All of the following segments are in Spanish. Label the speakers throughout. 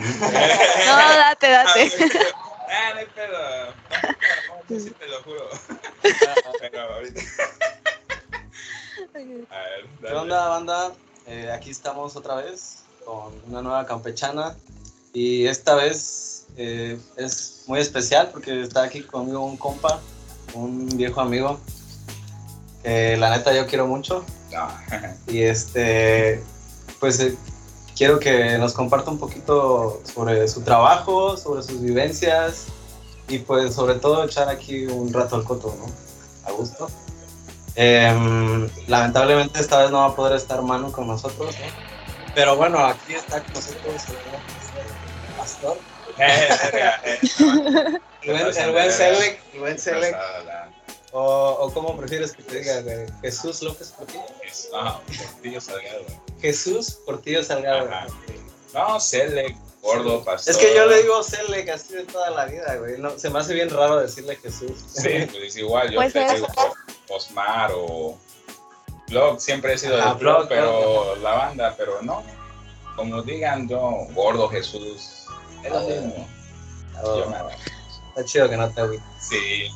Speaker 1: No, date, date.
Speaker 2: Ah, no hay pedo. No, sí te lo juro. Pero ahorita. A ver,
Speaker 3: ¿Qué onda, banda? Eh, aquí estamos otra vez con una nueva campechana y esta vez eh, es muy especial porque está aquí conmigo un compa, un viejo amigo que la neta yo quiero mucho
Speaker 2: No.
Speaker 3: y este, pues eh, quiero que nos comparta un poquito sobre su trabajo, sobre sus vivencias y pues sobre todo echar aquí un rato al coto, ¿no? A gusto. Em, lamentablemente esta vez no va a poder estar Manu con nosotros, ¿no? Pero bueno, aquí está con nosotros el pastor.
Speaker 2: Verga,
Speaker 3: El buen, el buen Selec, el buen Selec. O, o cómo prefieres que te diga, güey? Jesús López Portillo.
Speaker 2: No, Portillo Salgado.
Speaker 3: Jesús Portillo Salgado.
Speaker 2: Ajá. No, Cele, gordo, pastor.
Speaker 3: Es que yo le digo Selec así de toda la vida, güey. No, se me hace bien raro decirle Jesús.
Speaker 2: Sí, pues es igual. Yo
Speaker 1: Pues
Speaker 2: te
Speaker 1: es-
Speaker 2: digo Osmar o Blog, siempre he sido
Speaker 3: Ajá,
Speaker 2: de Blog,
Speaker 3: Blog,
Speaker 2: pero la banda, pero no. Como digan yo, gordo Jesús. Es lo mismo.
Speaker 3: Oh, está chido que no te agüites.
Speaker 2: Sí.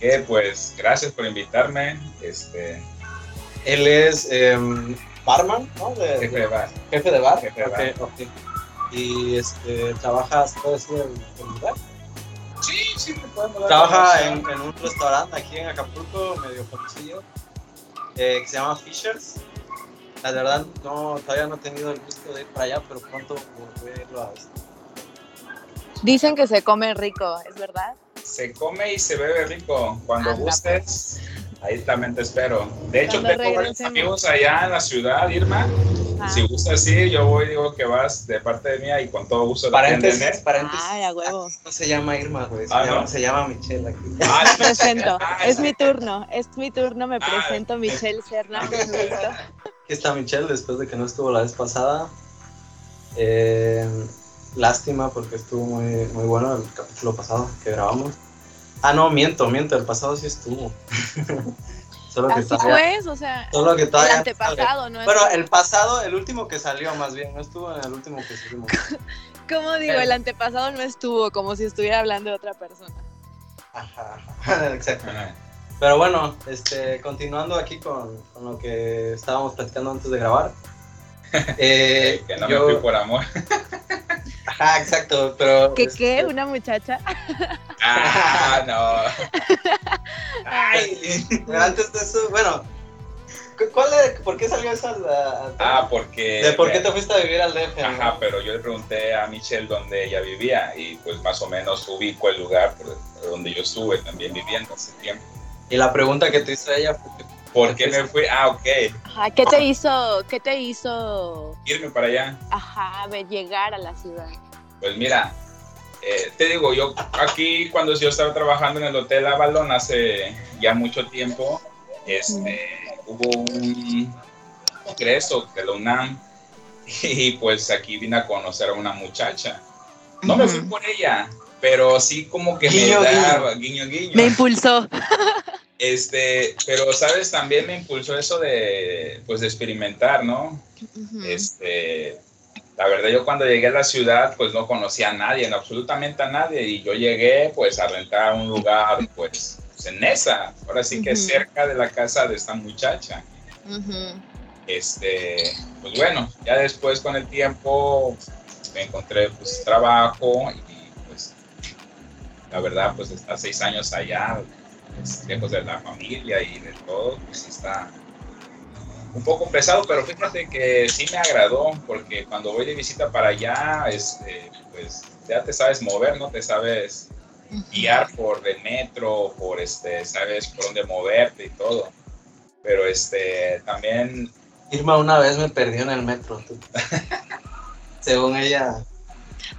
Speaker 2: Que pues, gracias por invitarme. Este,
Speaker 3: Él es em, barman, ¿no? De-
Speaker 2: jefe de bar.
Speaker 3: jefe de bar.
Speaker 2: Jefe de
Speaker 3: Ok,
Speaker 2: bar.
Speaker 3: ok. Y este, trabaja, ¿se puede decir el, lugar?
Speaker 2: Sí, sí, me podemos dar
Speaker 3: Trabaja en, en un restaurante aquí en Acapulco, medio famosillo, eh, que se llama Fishers. La verdad, no, todavía no he tenido el gusto de ir para allá, pero pronto voy a irlo a ver.
Speaker 1: Dicen que se come rico, ¿es verdad?
Speaker 2: Se come y se bebe rico. Cuando
Speaker 1: Anda,
Speaker 2: gustes, ahí también te espero. De hecho,
Speaker 1: Cuando
Speaker 2: tengo varios amigos allá en la ciudad, Irma.
Speaker 1: Ah.
Speaker 2: Si gustas, sí, yo voy, digo que vas de parte de mía y con todo gusto te
Speaker 3: Paréntesis, paréntesis.
Speaker 1: Ay, a huevo.
Speaker 3: No se llama Irma, güey, se,
Speaker 2: Ah,
Speaker 3: llama,
Speaker 2: ¿no?
Speaker 3: se llama Michelle aquí.
Speaker 2: Ah,
Speaker 1: Me presento.
Speaker 2: Ah,
Speaker 1: Es mi turno, es mi turno. Me
Speaker 2: Ah,
Speaker 1: presento, Michelle Serna.
Speaker 3: Aquí está Michelle después de que no estuvo la vez pasada. Eh, lástima porque estuvo muy, muy bueno el capítulo pasado que grabamos. Ah, no, miento, miento, el pasado sí estuvo. Solo que
Speaker 1: Así
Speaker 3: todavía-
Speaker 1: pues, o sea,
Speaker 3: Solo que
Speaker 1: el
Speaker 3: todavía
Speaker 1: antepasado, ¿no?
Speaker 3: Bueno, el pasado, el último que salió más bien, no estuvo en el último que subimos.
Speaker 1: ¿Cómo digo? El antepasado no estuvo, como si estuviera hablando de otra persona.
Speaker 3: Ajá, ajá, exacto.
Speaker 2: Ajá.
Speaker 3: Pero bueno, este, continuando aquí con, con lo que estábamos platicando antes de grabar. Eh,
Speaker 2: que no
Speaker 3: yo-
Speaker 2: me fui por amor.
Speaker 3: Ajá, exacto, pero...
Speaker 1: ¿Qué
Speaker 3: este,
Speaker 1: qué? ¿Una muchacha?
Speaker 2: Ah, no. Ay.
Speaker 3: Pero antes de eso, bueno, ¿cu- ¿cuál es, ¿por qué salió esa? la-
Speaker 2: Ah, porque.
Speaker 3: ¿De por qué te fuiste a vivir al DF? no?
Speaker 2: Ajá, pero yo le pregunté a Michelle dónde ella vivía y pues más o menos ubico el lugar por donde yo estuve también viviendo hace tiempo.
Speaker 3: Y la pregunta que te hizo ella fue,
Speaker 2: ¿Por qué me fui? Ah, ok,
Speaker 1: Ajá, ¿qué te hizo, qué te hizo,
Speaker 2: irme para allá.
Speaker 1: ajá, de llegar a la ciudad?
Speaker 2: Pues mira, eh, te digo, yo aquí cuando yo estaba trabajando en el Hotel Avalon hace ya mucho tiempo, este, hubo un congreso de la UNAM y pues aquí vine a conocer a una muchacha. No me fui por ella, pero sí como que
Speaker 3: Guiño,
Speaker 2: me daba guiño guiño.
Speaker 1: Me impulsó.
Speaker 2: Este, pero sabes, también me impulsó eso de, pues, de experimentar, ¿no?
Speaker 1: Ujú.
Speaker 2: Este, la verdad, yo cuando llegué a la ciudad, pues no conocía a nadie, no, absolutamente a nadie, y yo llegué, pues, a rentar un lugar, pues, en esa, ahora sí que
Speaker 1: Ujú.
Speaker 2: cerca de la casa de esta muchacha.
Speaker 1: Ujú.
Speaker 2: Este, pues bueno, ya después con el tiempo me encontré, pues, trabajo y, pues, la verdad, pues, está seis años allá, pues, lejos de la familia y de todo, pues, está un poco pesado, pero fíjate que sí me agradó, porque cuando voy de visita para allá, este, pues, ya te sabes mover, ¿no? Te sabes guiar por el metro, por este, sabes por dónde moverte y todo. Pero este, también
Speaker 3: Irma una vez me perdió en el metro. tú. Según ella.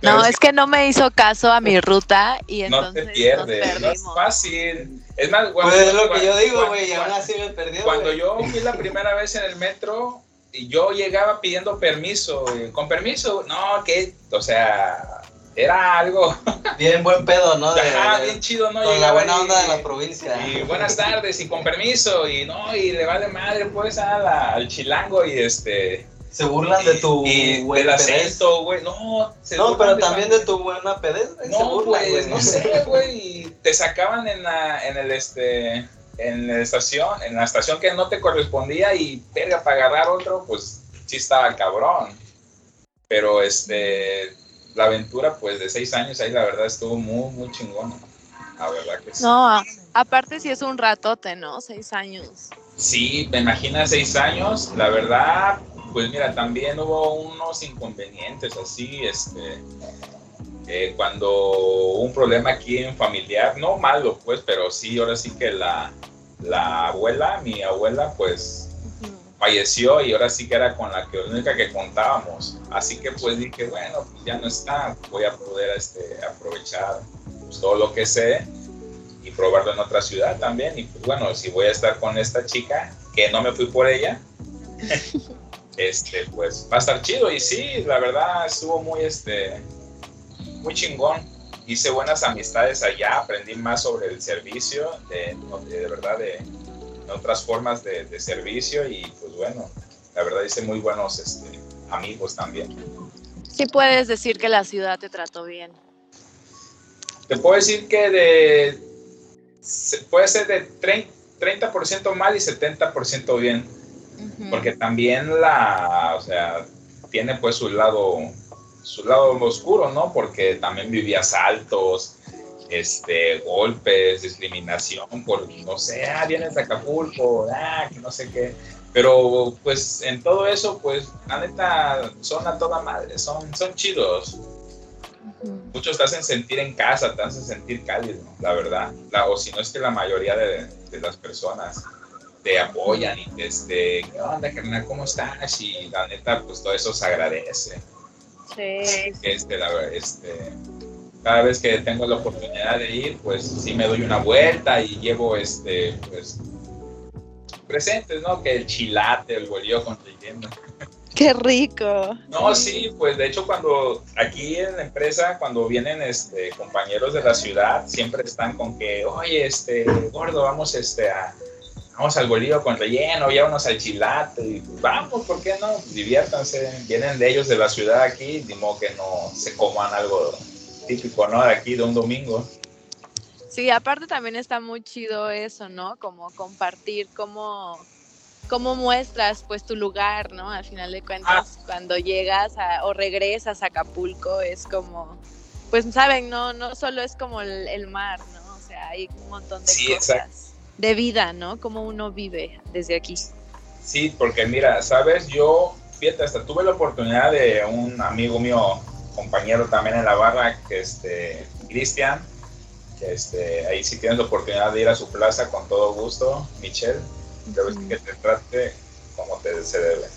Speaker 1: No,
Speaker 2: es
Speaker 1: que no me hizo caso a mi ruta y
Speaker 2: no
Speaker 1: entonces
Speaker 2: te pierdes,
Speaker 1: nos
Speaker 2: no es fácil. Es más,
Speaker 3: Pues es lo que
Speaker 2: cuando-
Speaker 3: yo digo,
Speaker 2: cuando-
Speaker 3: güey, aún
Speaker 2: cuando-
Speaker 3: así me perdió.
Speaker 2: Cuando yo fui la primera vez en el metro, y yo llegaba pidiendo permiso, con permiso, no, que, o sea, era algo,
Speaker 3: Bien buen pedo, ¿no? De-
Speaker 2: ajá,
Speaker 3: de-
Speaker 2: bien chido, ¿no?
Speaker 3: con la buena
Speaker 2: y-
Speaker 3: onda de la provincia.
Speaker 2: Y buenas tardes, y con permiso, y no, y le vale madre, pues, a la- al chilango, y este,
Speaker 3: Se burlan de tu
Speaker 2: y
Speaker 3: buen
Speaker 2: del acento, güey. No, se
Speaker 3: No, pero
Speaker 2: de
Speaker 3: también
Speaker 2: la-
Speaker 3: de tu buena pedez, güey. se
Speaker 2: No,
Speaker 3: burlan,
Speaker 2: pues,
Speaker 3: güey.
Speaker 2: no sé, güey. Te sacaban en la, en el este, en la estación, en la estación que no te correspondía y verga para agarrar otro, pues sí estaba cabrón. Pero este, la aventura, pues de seis años ahí, la verdad estuvo muy, muy chingona. La verdad que sí.
Speaker 1: No, a- aparte sí es un ratote, ¿no? Seis años.
Speaker 2: Sí, me imagina seis años, la verdad, pues mira, también hubo unos inconvenientes así, este, eh, cuando un problema aquí en familiar, no malo pues, pero sí, ahora sí que la, la abuela, mi abuela, pues falleció y ahora sí que era con la que única que contábamos, así que pues dije, bueno, pues ya no está, voy a poder este, aprovechar pues, todo lo que sé y probarlo en otra ciudad también. Y pues bueno, si voy a estar con esta chica, que no me fui por ella, este, pues va a estar chido. Y sí, la verdad estuvo muy, este, muy chingón. Hice buenas amistades allá, aprendí más sobre el servicio, de, de, verdad, de, de otras formas de, de servicio y pues bueno, la verdad hice muy buenos este, amigos también.
Speaker 1: Sí puedes decir que la ciudad te trató bien.
Speaker 2: Te puedo decir que de puede ser de 30, 30% mal y 70% bien, Porque también la, o sea, tiene pues su lado, su lado oscuro, ¿no? Porque también vivía asaltos, este, golpes, discriminación, por, no sé, ah, vienes de Acapulco, ah, que no sé qué. Pero pues en todo eso, pues la neta son a toda madre, son, son chidos muchos te hacen sentir en casa, te hacen sentir cálido, la verdad. La- o si no es que la mayoría de, de las personas te apoyan y te, este, ¿qué onda, carnal? ¿Cómo estás? Y la neta, pues todo eso se agradece.
Speaker 1: Sí.
Speaker 2: Este, la este, cada vez que tengo la oportunidad de ir, pues sí me doy una vuelta y llevo, este, pues, presentes, ¿no? Que el chilate, el bolillo con relleno.
Speaker 1: Qué rico.
Speaker 2: No, sí, pues de hecho cuando aquí en la empresa, cuando vienen este, compañeros de la ciudad, siempre están con que, oye, este, gordo, vamos este, a, vamos al bolillo con relleno, ya unos al chilate, y pues, vamos, ¿por qué no? Diviértanse, vienen de ellos de la ciudad aquí, de modo que no se coman algo típico, ¿no? De aquí, de un domingo.
Speaker 1: Sí, aparte también está muy chido eso, ¿no? Como compartir, cómo, cómo muestras pues tu lugar, ¿no? Al final de cuentas, cuando llegas a- o regresas a Acapulco es como, pues saben, no, no solo es como el, el mar, ¿no? O sea, hay un montón de
Speaker 2: Sí,
Speaker 1: cosas
Speaker 2: exacto.
Speaker 1: De vida, ¿no? Cómo uno vive desde aquí.
Speaker 2: Sí, porque mira, sabes, yo, fíjate, hasta tuve la oportunidad de un amigo mío, compañero también en la barra, que este, Cristian, que este, ahí sí tienes la oportunidad de ir a su plaza con todo gusto, Michelle, ves que te trate como te se debe.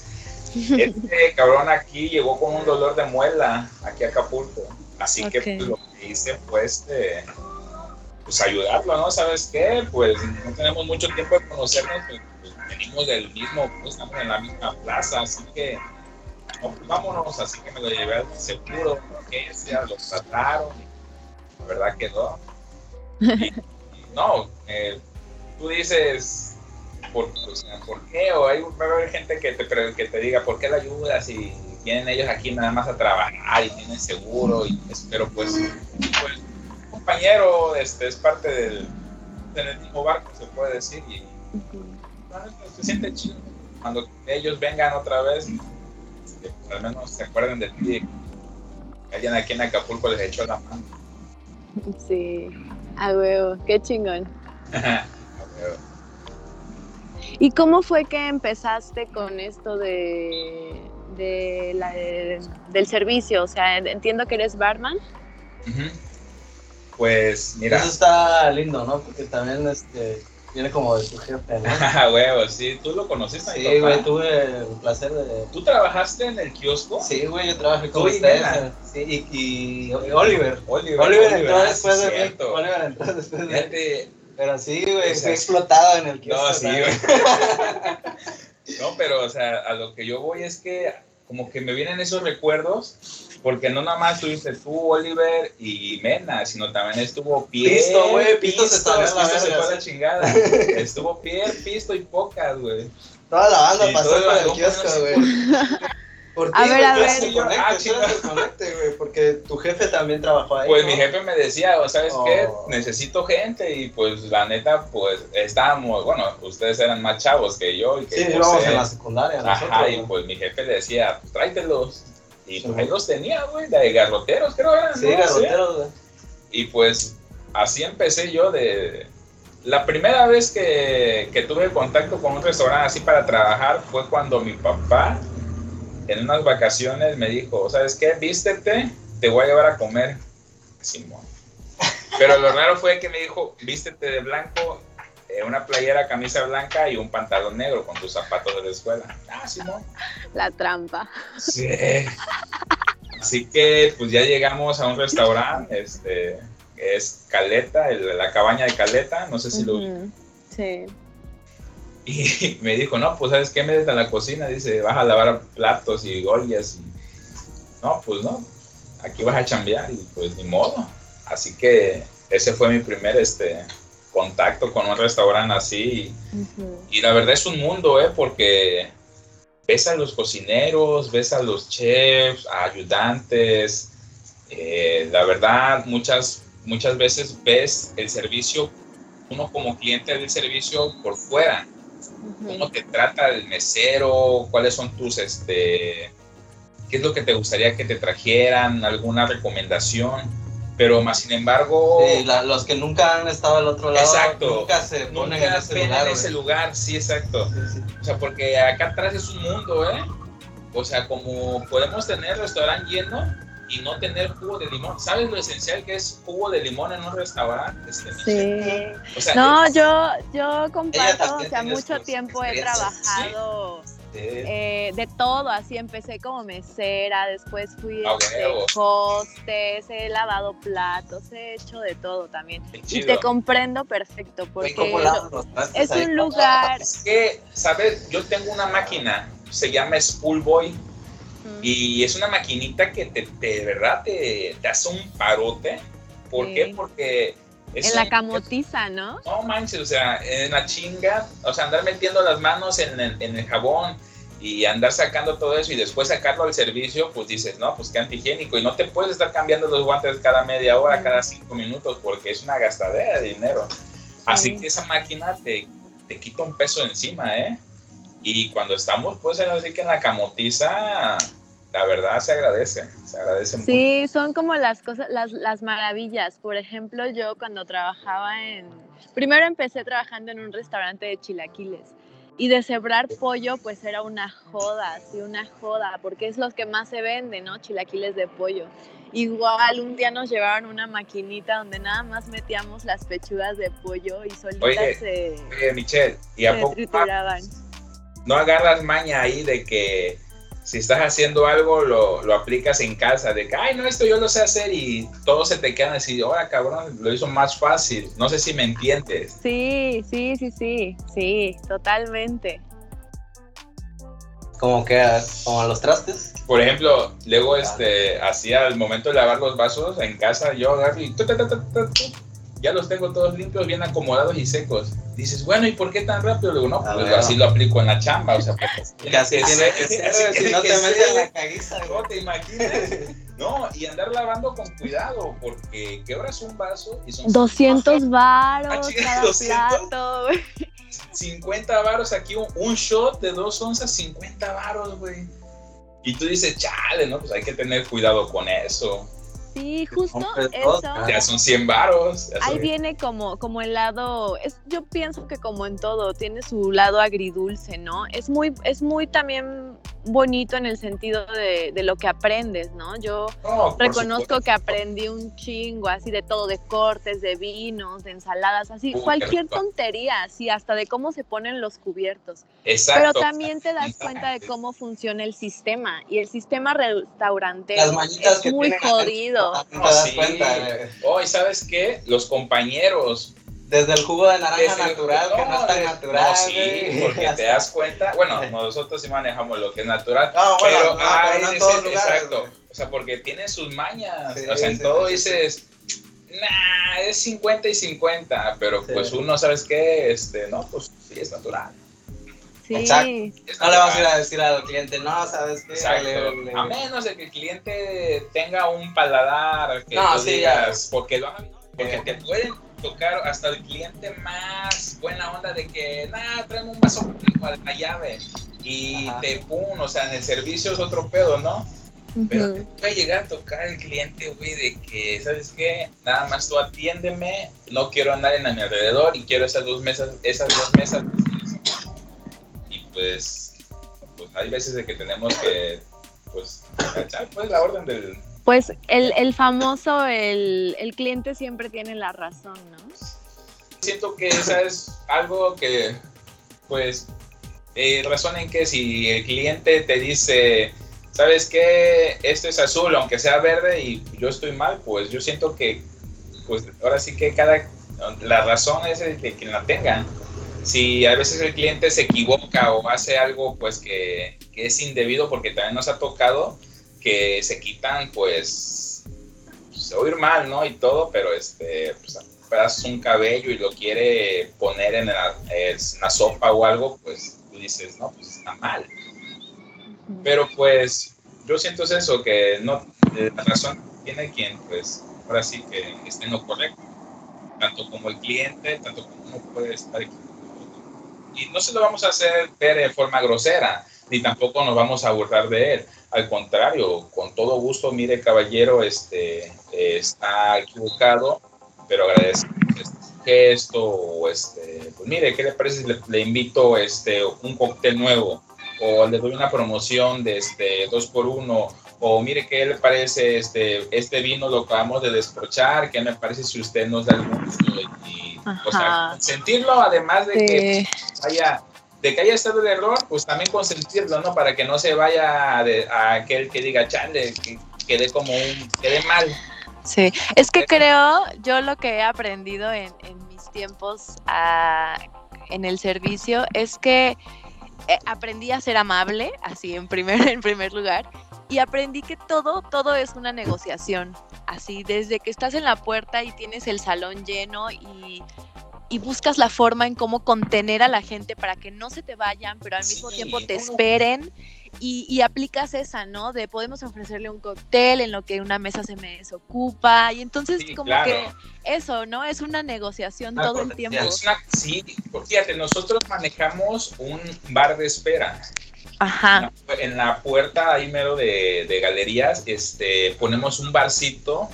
Speaker 2: Este cabrón aquí llegó con un dolor de muela, aquí a Acapulco, así que pues, lo que hice fue este, pues ayudarlo, ¿no? ¿Sabes qué? Pues no tenemos mucho tiempo de conocernos, pues, pues, venimos del mismo, pues estamos en la misma plaza, así que no, pues, vámonos, así que me lo llevé al seguro, urgencia, lo trataron, la verdad. Y, y no, eh, tú dices, ¿por, o ¿por qué? O hay, va haber gente que te, que te diga, ¿por qué la ayudas? Y vienen ellos aquí nada más a trabajar y tienen seguro, y, pero pues, pues compañero este, es parte del, del mismo barco, se puede decir, y la neta, se siente chido. Cuando ellos vengan otra vez, este, pues, al menos se acuerden de ti. Alguien aquí en Acapulco les echó la mano.
Speaker 1: Sí, a huevo, qué chingón.
Speaker 2: A ver,
Speaker 1: ¿Y cómo fue que empezaste con esto de, de la- de- del servicio? O sea, entiendo que eres barman.
Speaker 2: Ujú. Pues mira,
Speaker 3: Eso está lindo, ¿no? Porque también este, viene como de tu jefe, ¿no?
Speaker 2: a huevo, sí, tú lo conociste.
Speaker 3: Sí, güey, tuve el placer de...
Speaker 2: ¿Tú trabajaste en el kiosco?
Speaker 3: Sí, güey, yo trabajé con ustedes.
Speaker 2: Nena.
Speaker 3: Sí, y, y Oliver.
Speaker 2: Oliver,
Speaker 3: Oliver entró
Speaker 2: ah,
Speaker 3: después
Speaker 2: sí,
Speaker 3: de mí. Oliver entró después de mí. Pero sí, güey, fui explotado en el
Speaker 2: No,
Speaker 3: kiosco.
Speaker 2: sí,
Speaker 3: ¿sabes?
Speaker 2: güey. No, pero, o sea, a lo que yo voy es que como que me vienen esos recuerdos, porque no nada más tuviste tú, Oliver y Mena, sino también estuvo Pierre.
Speaker 3: Pisto, güey, Pisto se a la
Speaker 2: se fue la
Speaker 3: sí.
Speaker 2: chingada. Estuvo Pierre, Pisto y Pocas, güey.
Speaker 3: Toda la banda
Speaker 2: Y
Speaker 3: pasó por
Speaker 2: el
Speaker 3: kiosco, güey. ¿Por qué,
Speaker 1: A ver, a ver.
Speaker 3: Desconecte,
Speaker 2: Ah,
Speaker 3: güey, porque tu jefe también trabajó ahí.
Speaker 2: Pues
Speaker 3: ¿no?
Speaker 2: mi jefe me decía, "O ¿sabes qué?
Speaker 3: Oh.
Speaker 2: Necesito gente y pues la neta, pues estábamos, bueno, ustedes eran más chavos que yo y que
Speaker 3: Sí, íbamos en la secundaria.
Speaker 2: Ajá,
Speaker 3: nosotros,
Speaker 2: y
Speaker 3: güey.
Speaker 2: pues mi jefe decía, pues tráetelos. Y pues ahí los tenía, güey, de garroteros creo eran,
Speaker 3: Sí,
Speaker 2: ¿no?
Speaker 3: garroteros, güey.
Speaker 2: Y pues así empecé yo de... La primera vez que, que tuve contacto con un restaurante así para trabajar fue cuando mi papá en unas vacaciones me dijo, ¿sabes qué? Vístete, te voy a llevar a comer. Simón. Pero lo raro fue que me dijo, vístete de blanco, una playera, camisa blanca y un pantalón negro con tus zapatos de la escuela. Ah, Simón.
Speaker 1: La trampa.
Speaker 2: Sí. Así que pues ya llegamos a un restaurante, este, que es Caleta, el- la cabaña de Caleta, no sé si lo...
Speaker 1: Ujú, Sí.
Speaker 2: Y me dijo, no, pues sabes qué, métete a la cocina, dice, vas a lavar platos y ollas. Y... No, pues no, aquí vas a chambear y pues ni modo. Así que ese fue mi primer este, contacto con un restaurante así. Y la verdad es un mundo, ¿eh? Porque ves a los cocineros, ves a los chefs, a ayudantes. eh, la verdad, muchas, muchas veces ves el servicio, uno como cliente del servicio por fuera. ¿Cómo te trata el mesero? ¿Cuáles son tus, este, qué es lo que te gustaría que te trajeran? ¿Alguna recomendación? Pero más sin embargo,
Speaker 3: Sí, la- los que nunca han estado al otro lado,
Speaker 2: Exacto.
Speaker 3: nunca se ponen en
Speaker 2: nunca
Speaker 3: ese
Speaker 2: ven
Speaker 3: lugar.
Speaker 2: en ese lugar, sí, exacto.
Speaker 3: Sí, sí.
Speaker 2: O sea, porque acá atrás es un mundo, ¿eh? O sea, como podemos tener restaurante lleno y no tener jugo de limón. ¿Sabes lo esencial que es jugo de limón en un restaurante? Este, Michelle?
Speaker 1: Sí.
Speaker 2: O sea,
Speaker 1: No,
Speaker 2: es-
Speaker 1: yo, yo comparto, o sea, mucho tiempo he trabajado
Speaker 3: Sí.
Speaker 1: Eh, de todo, así empecé como mesera, después fui
Speaker 2: A
Speaker 1: este,
Speaker 2: huevo.
Speaker 1: hostes, he lavado platos, he hecho de todo también. Y te comprendo perfecto, porque
Speaker 3: ¿cómo lavan los trastes
Speaker 1: es
Speaker 3: ahí?
Speaker 1: un lugar...
Speaker 2: Es que, ¿sabes? Yo tengo una máquina, se llama Spoolboy,
Speaker 1: mm,
Speaker 2: y es una maquinita que te, te- de verdad te, te hace un parote. ¿Por
Speaker 1: Sí.
Speaker 2: qué? Porque...
Speaker 1: en la camotiza, ¿no?
Speaker 2: No manches, o sea, en la chinga, o sea, andar metiendo las manos en el, en el jabón y andar sacando todo eso y después sacarlo al servicio, pues dices, no, pues qué antihigiénico. Y no te puedes estar cambiando los guantes cada media hora,
Speaker 1: Mm.
Speaker 2: cada cinco minutos, porque es una gastadera de dinero. Así
Speaker 1: Sí.
Speaker 2: que esa máquina te, te quita un peso encima, ¿eh? Y cuando estamos, pues, así que en la camotiza, la verdad se agradece, se agradece mucho.
Speaker 1: Sí, son como las cosas, las, las maravillas. Por ejemplo, yo cuando trabajaba en... Primero empecé trabajando en un restaurante de chilaquiles y deshebrar pollo pues era una joda, sí, una joda, porque es los que más se venden, ¿no? Chilaquiles de pollo. Igual un día nos llevaron una maquinita donde nada más metíamos las pechugas de pollo y solitas
Speaker 2: Oye,
Speaker 1: se,
Speaker 2: Oye, Michelle, ¿y a poco no agarras maña ahí de que si estás haciendo algo lo, lo aplicas en casa, de que, ay, no, esto yo lo sé hacer y todos se te quedan así, ahora cabrón, lo hizo más fácil. No sé si me entiendes.
Speaker 1: Sí, sí, sí, sí, sí, totalmente.
Speaker 3: Como que como los trastes.
Speaker 2: Por ejemplo, luego este, hacía al momento de lavar los vasos en casa, yo agarro y ya los tengo todos limpios, bien acomodados y secos. Dices, bueno, ¿y por qué tan rápido? Le digo, no, pues
Speaker 3: ver.
Speaker 2: así lo aplico en la chamba, o sea, porque
Speaker 3: Que así tiene que ser,
Speaker 2: tiene
Speaker 3: si no
Speaker 2: que
Speaker 3: te metes la caguiza.
Speaker 2: No te imaginas. No, y andar lavando con cuidado, porque quebras un vaso y son
Speaker 1: 200 varos cada
Speaker 2: 200.
Speaker 1: plato, güey.
Speaker 2: 50 varos aquí, un, un shot de dos onzas, 50 varos, güey. Y tú dices, chale, ¿no? Pues hay que tener cuidado con eso.
Speaker 1: Sí, justo eso.
Speaker 2: Ya son 100 varos.
Speaker 1: Ahí viene como, como el lado, es, yo pienso que como en todo, tiene su lado agridulce, ¿no? Es muy, es muy también bonito en el sentido de, de lo que aprendes, ¿no? Yo reconozco que aprendí un chingo así de todo, de cortes, de vinos, de ensaladas, así,
Speaker 2: Uy,
Speaker 1: cualquier tontería, así, hasta de cómo se ponen los cubiertos.
Speaker 2: Exacto.
Speaker 1: Pero también te das cuenta de cómo funciona el sistema y el sistema restaurantero
Speaker 3: Las
Speaker 1: es
Speaker 3: que
Speaker 1: muy jodido.
Speaker 3: Adentro, No te das
Speaker 2: Sí.
Speaker 3: cuenta. güey.
Speaker 2: Oh, ¿y sabes qué? Los compañeros.
Speaker 3: Desde el jugo de naranja
Speaker 2: Desde-
Speaker 3: natural, que no es tan
Speaker 2: de-
Speaker 3: natural.
Speaker 2: No, sí, porque te das cuenta. Bueno, nosotros sí manejamos lo que es natural.
Speaker 3: No, bueno,
Speaker 2: pero,
Speaker 3: no,
Speaker 2: ah,
Speaker 3: pero no en todos lugares,
Speaker 2: exacto. O sea, porque tiene sus mañas.
Speaker 3: Sí,
Speaker 2: o sea, en
Speaker 3: sí,
Speaker 2: todo
Speaker 3: sí,
Speaker 2: dices, nah, es 50 y 50. Pero
Speaker 3: Sí.
Speaker 2: pues uno, ¿sabes qué? Este, no, pues sí, es natural.
Speaker 1: Sí.
Speaker 3: Exacto. No le vas a ir a decir al cliente, no, ¿sabes qué?
Speaker 2: Exacto.
Speaker 3: Le- le-
Speaker 2: A menos de que el cliente tenga un paladar que
Speaker 3: No,
Speaker 2: tú
Speaker 3: sí,
Speaker 2: digas, porque lo han- porque
Speaker 3: Eh.
Speaker 2: te pueden tocar hasta el cliente más buena onda de que, nada, tráeme un vaso conmigo a la llave y
Speaker 3: Ajá.
Speaker 2: te pum, o sea, en el servicio es otro pedo, ¿no? Pero
Speaker 1: Ujú.
Speaker 2: te puede llegar a tocar el cliente, güey, de que, ¿sabes qué? Nada más tú atiéndeme, no quiero andar en a mi alrededor y quiero esas dos mesas, esas dos mesas. Pues, pues hay veces de que tenemos que, pues, cachar, pues, la orden del...
Speaker 1: Pues el, el famoso, el, el cliente siempre tiene la razón, ¿no?
Speaker 2: Siento que esa es algo que, pues, eh, razón en que si el cliente te dice, ¿sabes qué? Esto es azul, aunque sea verde y yo estoy mal, pues yo siento que, pues ahora sí que cada, la razón es el de quien la tenga. Si a veces el cliente se equivoca o hace algo, pues que, que es indebido, porque también nos ha tocado que se quitan, pues, se oír mal, ¿no? Y todo, pero este, pues, un cabello y lo quiere poner en la, en la sopa o algo, pues tú dices, no, pues está mal. Pero pues yo siento es eso, que no, eh, la razón tiene quien, pues ahora sí que esté en lo correcto, tanto como el cliente, tanto como uno puede estar equivocado. Y no se lo vamos a hacer ver de forma grosera, ni tampoco nos vamos a burlar de él. Al contrario, con todo gusto, mire caballero, este, eh, está equivocado, pero agradezco este gesto, este, pues mire, ¿qué le parece si le, le invito este, un cóctel nuevo? O le doy una promoción de este, dos por uno, o mire qué le parece este, este vino lo acabamos de desprochar, qué me parece si usted nos da el gusto y, o sea, sentirlo además de que vaya, de que haya estado el error, pues también consentirlo, ¿no? Para que no se vaya de- a aquel que diga, chale, que quede como un, quede mal.
Speaker 1: Sí, es que creo, yo lo que he aprendido en, en mis tiempos ah, en el servicio es que eh, aprendí a ser amable, así en primer, en primer lugar, y aprendí que todo, todo es una negociación, así desde que estás en la puerta y tienes el salón lleno y, y buscas la forma en cómo contener a la gente para que no se te vayan, pero al mismo
Speaker 2: Sí,
Speaker 1: tiempo te
Speaker 2: uno-
Speaker 1: esperen y, y aplicas esa, ¿no? De podemos ofrecerle un cóctel en lo que una mesa se me desocupa. Y entonces
Speaker 2: Sí,
Speaker 1: como
Speaker 2: claro.
Speaker 1: que eso, ¿no? Es una negociación
Speaker 3: Una
Speaker 1: todo el tiempo.
Speaker 2: Una- sí, porque fíjate, nosotros manejamos un bar de espera.
Speaker 1: Ajá.
Speaker 2: En la puerta ahí mero de, de galerías, este, ponemos un barcito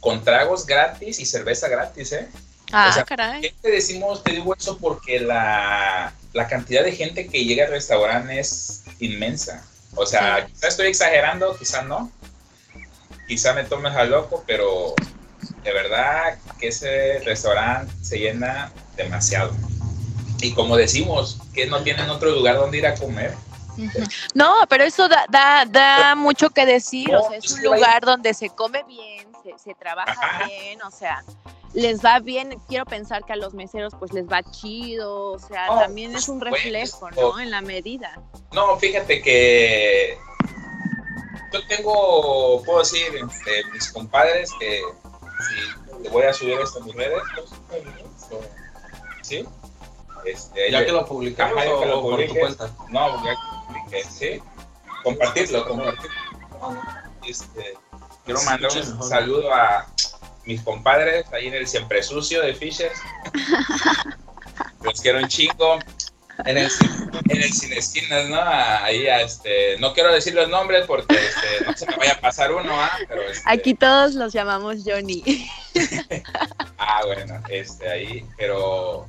Speaker 2: con tragos gratis y cerveza gratis, ¿eh?
Speaker 1: Ah,
Speaker 2: o sea,
Speaker 1: caray.
Speaker 2: ¿Qué te decimos? Te digo eso porque la, la cantidad de gente que llega al restaurante es inmensa. O sea,
Speaker 1: Sí.
Speaker 2: quizá estoy exagerando, quizá no. Quizá me tomes a loco, pero de verdad que ese restaurante se llena demasiado. Y como decimos, que no tienen otro lugar donde ir a comer.
Speaker 1: No, pero eso da, da, da mucho que decir, o sea, es un lugar donde se come bien, se, se trabaja
Speaker 2: Ajá.
Speaker 1: bien, o sea, les va bien, quiero pensar que a los meseros pues les va chido, o sea,
Speaker 2: No,
Speaker 1: también es un
Speaker 2: supuesto.
Speaker 1: reflejo, ¿no? En la medida.
Speaker 2: No, fíjate que yo tengo, puedo decir, este, mis compadres que si le voy a subir esto a mis redes, pues, ¿sí? Este,
Speaker 3: Ya
Speaker 2: yo-
Speaker 3: que lo publicamos
Speaker 2: Ajá, ya que lo
Speaker 3: o por tu
Speaker 2: publiques.
Speaker 3: cuenta.
Speaker 2: No, ya que sí, compartirlo, compartirlo. Este, quiero mandar un saludo a mis compadres ahí en el Siempre Sucio de Fishers. Los quiero un chingo.
Speaker 3: En el
Speaker 2: En el Cine Esquinas, ¿no? Ahí, a este, no quiero decir los nombres porque este, no se me vaya a pasar uno, ¿ah? Pero, este,
Speaker 1: Aquí todos los llamamos Johnny.
Speaker 2: Ah, bueno, este, ahí, pero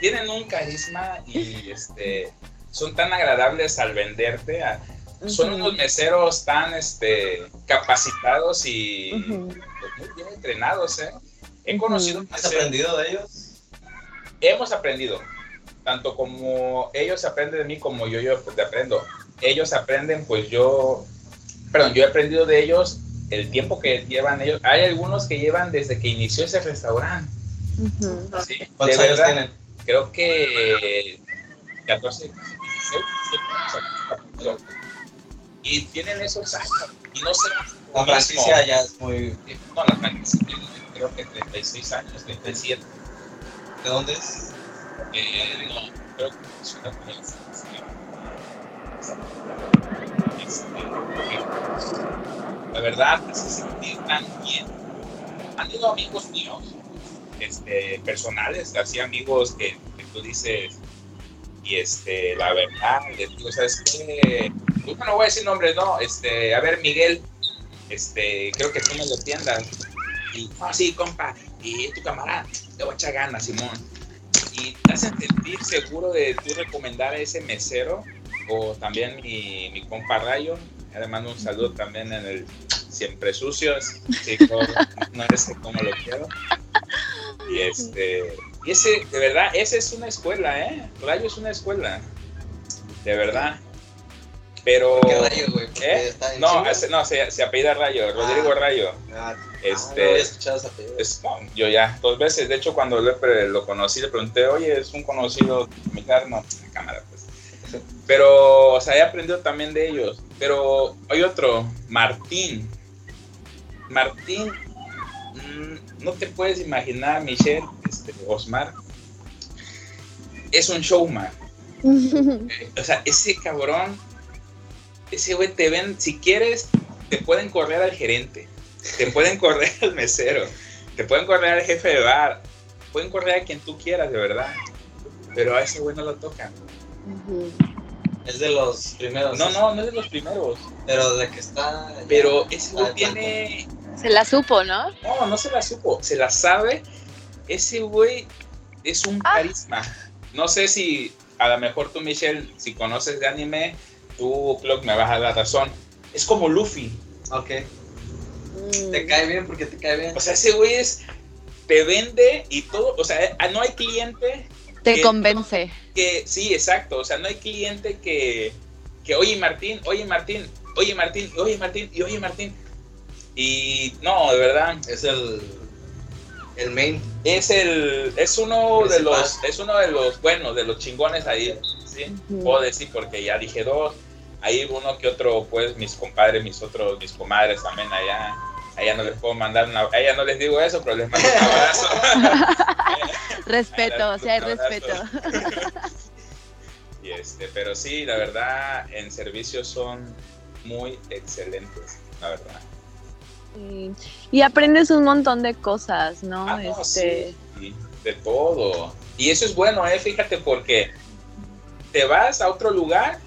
Speaker 2: tienen un carisma y este, son tan agradables al venderte. a- son unos meseros tan este, capacitados y pues, muy bien entrenados, ¿eh? He conocido
Speaker 3: ¿Has aprendido de ellos?
Speaker 2: hemos aprendido, tanto como ellos aprenden de mí como yo, yo te aprendo. Ellos aprenden, pues yo, perdón, yo he aprendido de ellos el tiempo que llevan ellos. Hay algunos que llevan desde que inició ese restaurante. ¿sí? De
Speaker 3: ¿Cuántos años
Speaker 2: verdad,
Speaker 3: tienen?
Speaker 2: creo que 14, 16, 17, y tienen esos años y no se
Speaker 3: La franquicia ya es muy...
Speaker 2: no la franquicia tiene, creo que 36 años 37
Speaker 3: ¿De dónde es?
Speaker 2: eh, no, creo que el este, la verdad, me hace sentir tan bien. Han ido amigos míos, este, personales, así amigos que, que tú dices, y este, la verdad, les digo, ¿sabes qué? No voy a decir nombres, no, este, a ver, Miguel, este, creo que tú me lo entiendas. Y, ah, sí, compa, y tu camarada, te voy a echar ganas, Simón. Y te hacen sentir seguro de tú recomendar a ese mesero, o también mi, mi compa Rayo, además un saludo también en el Siempre Sucios, chico, no es como lo quiero. Y este, y ese, de verdad, esa es una escuela, ¿eh? Rayo es una escuela, de verdad. Pero.
Speaker 3: ¿Qué Rayo, güey?
Speaker 2: ¿Eh? No, no se, se, apellida Rayo, Rodrigo ah. Rayo.
Speaker 3: Ah,
Speaker 2: este,
Speaker 3: no había escuchado ese apellido.
Speaker 2: Es, yo ya, dos veces. De hecho, cuando lo, lo conocí, le pregunté, oye, es un conocido mi no, la cámara, pues. Pero, o sea, he aprendido también de ellos. Pero hay otro, Martín. Martín, mm, no te puedes imaginar, Michelle, este, Osmar. Es un showman. o sea, ese cabrón ese güey te ven, si quieres, te pueden correr al gerente, te pueden correr al mesero, te pueden correr al jefe de bar, pueden correr a quien tú quieras, de verdad. Pero a ese güey no lo tocan.
Speaker 3: Es de los primeros.
Speaker 2: No, no, no es de los primeros.
Speaker 3: Pero de que está.
Speaker 2: Pero ese güey tiene.
Speaker 1: Se la supo, ¿no?
Speaker 2: No, no se la supo. Se la sabe. Ese güey es un ah. carisma. No sé si a lo mejor tú, Michelle, si conoces de anime, tú, Clock, me vas a dar razón. Es como Luffy.
Speaker 3: Ok. Mm. Te cae bien porque te cae bien.
Speaker 2: O sea, ese güey es. Te vende y todo. O sea, eh, no hay cliente.
Speaker 1: Te convence.
Speaker 2: Que, sí, exacto. O sea, no hay cliente que. Que, oye, Martín, oye, Martín, oye, Martín, oye, Martín, y oye, Martín. Y no, de verdad.
Speaker 3: Es el. El main.
Speaker 2: Es el. Es uno de los. Es uno de los buenos, de los chingones ahí. ¿sí? Puedo decir porque ya dije dos Ahí uno que otro, pues mis compadres, mis otros, mis comadres también allá. Allá no les puedo mandar una, a ella no les digo eso, pero les mando un abrazo.
Speaker 1: respeto, o sea, hay respeto.
Speaker 2: y este, pero sí, la verdad, en servicio son muy excelentes, la verdad.
Speaker 1: Y aprendes un montón de cosas, ¿no?
Speaker 2: Ah, este... sí, de todo. Y eso es bueno, ¿eh? Fíjate, porque te vas a otro lugar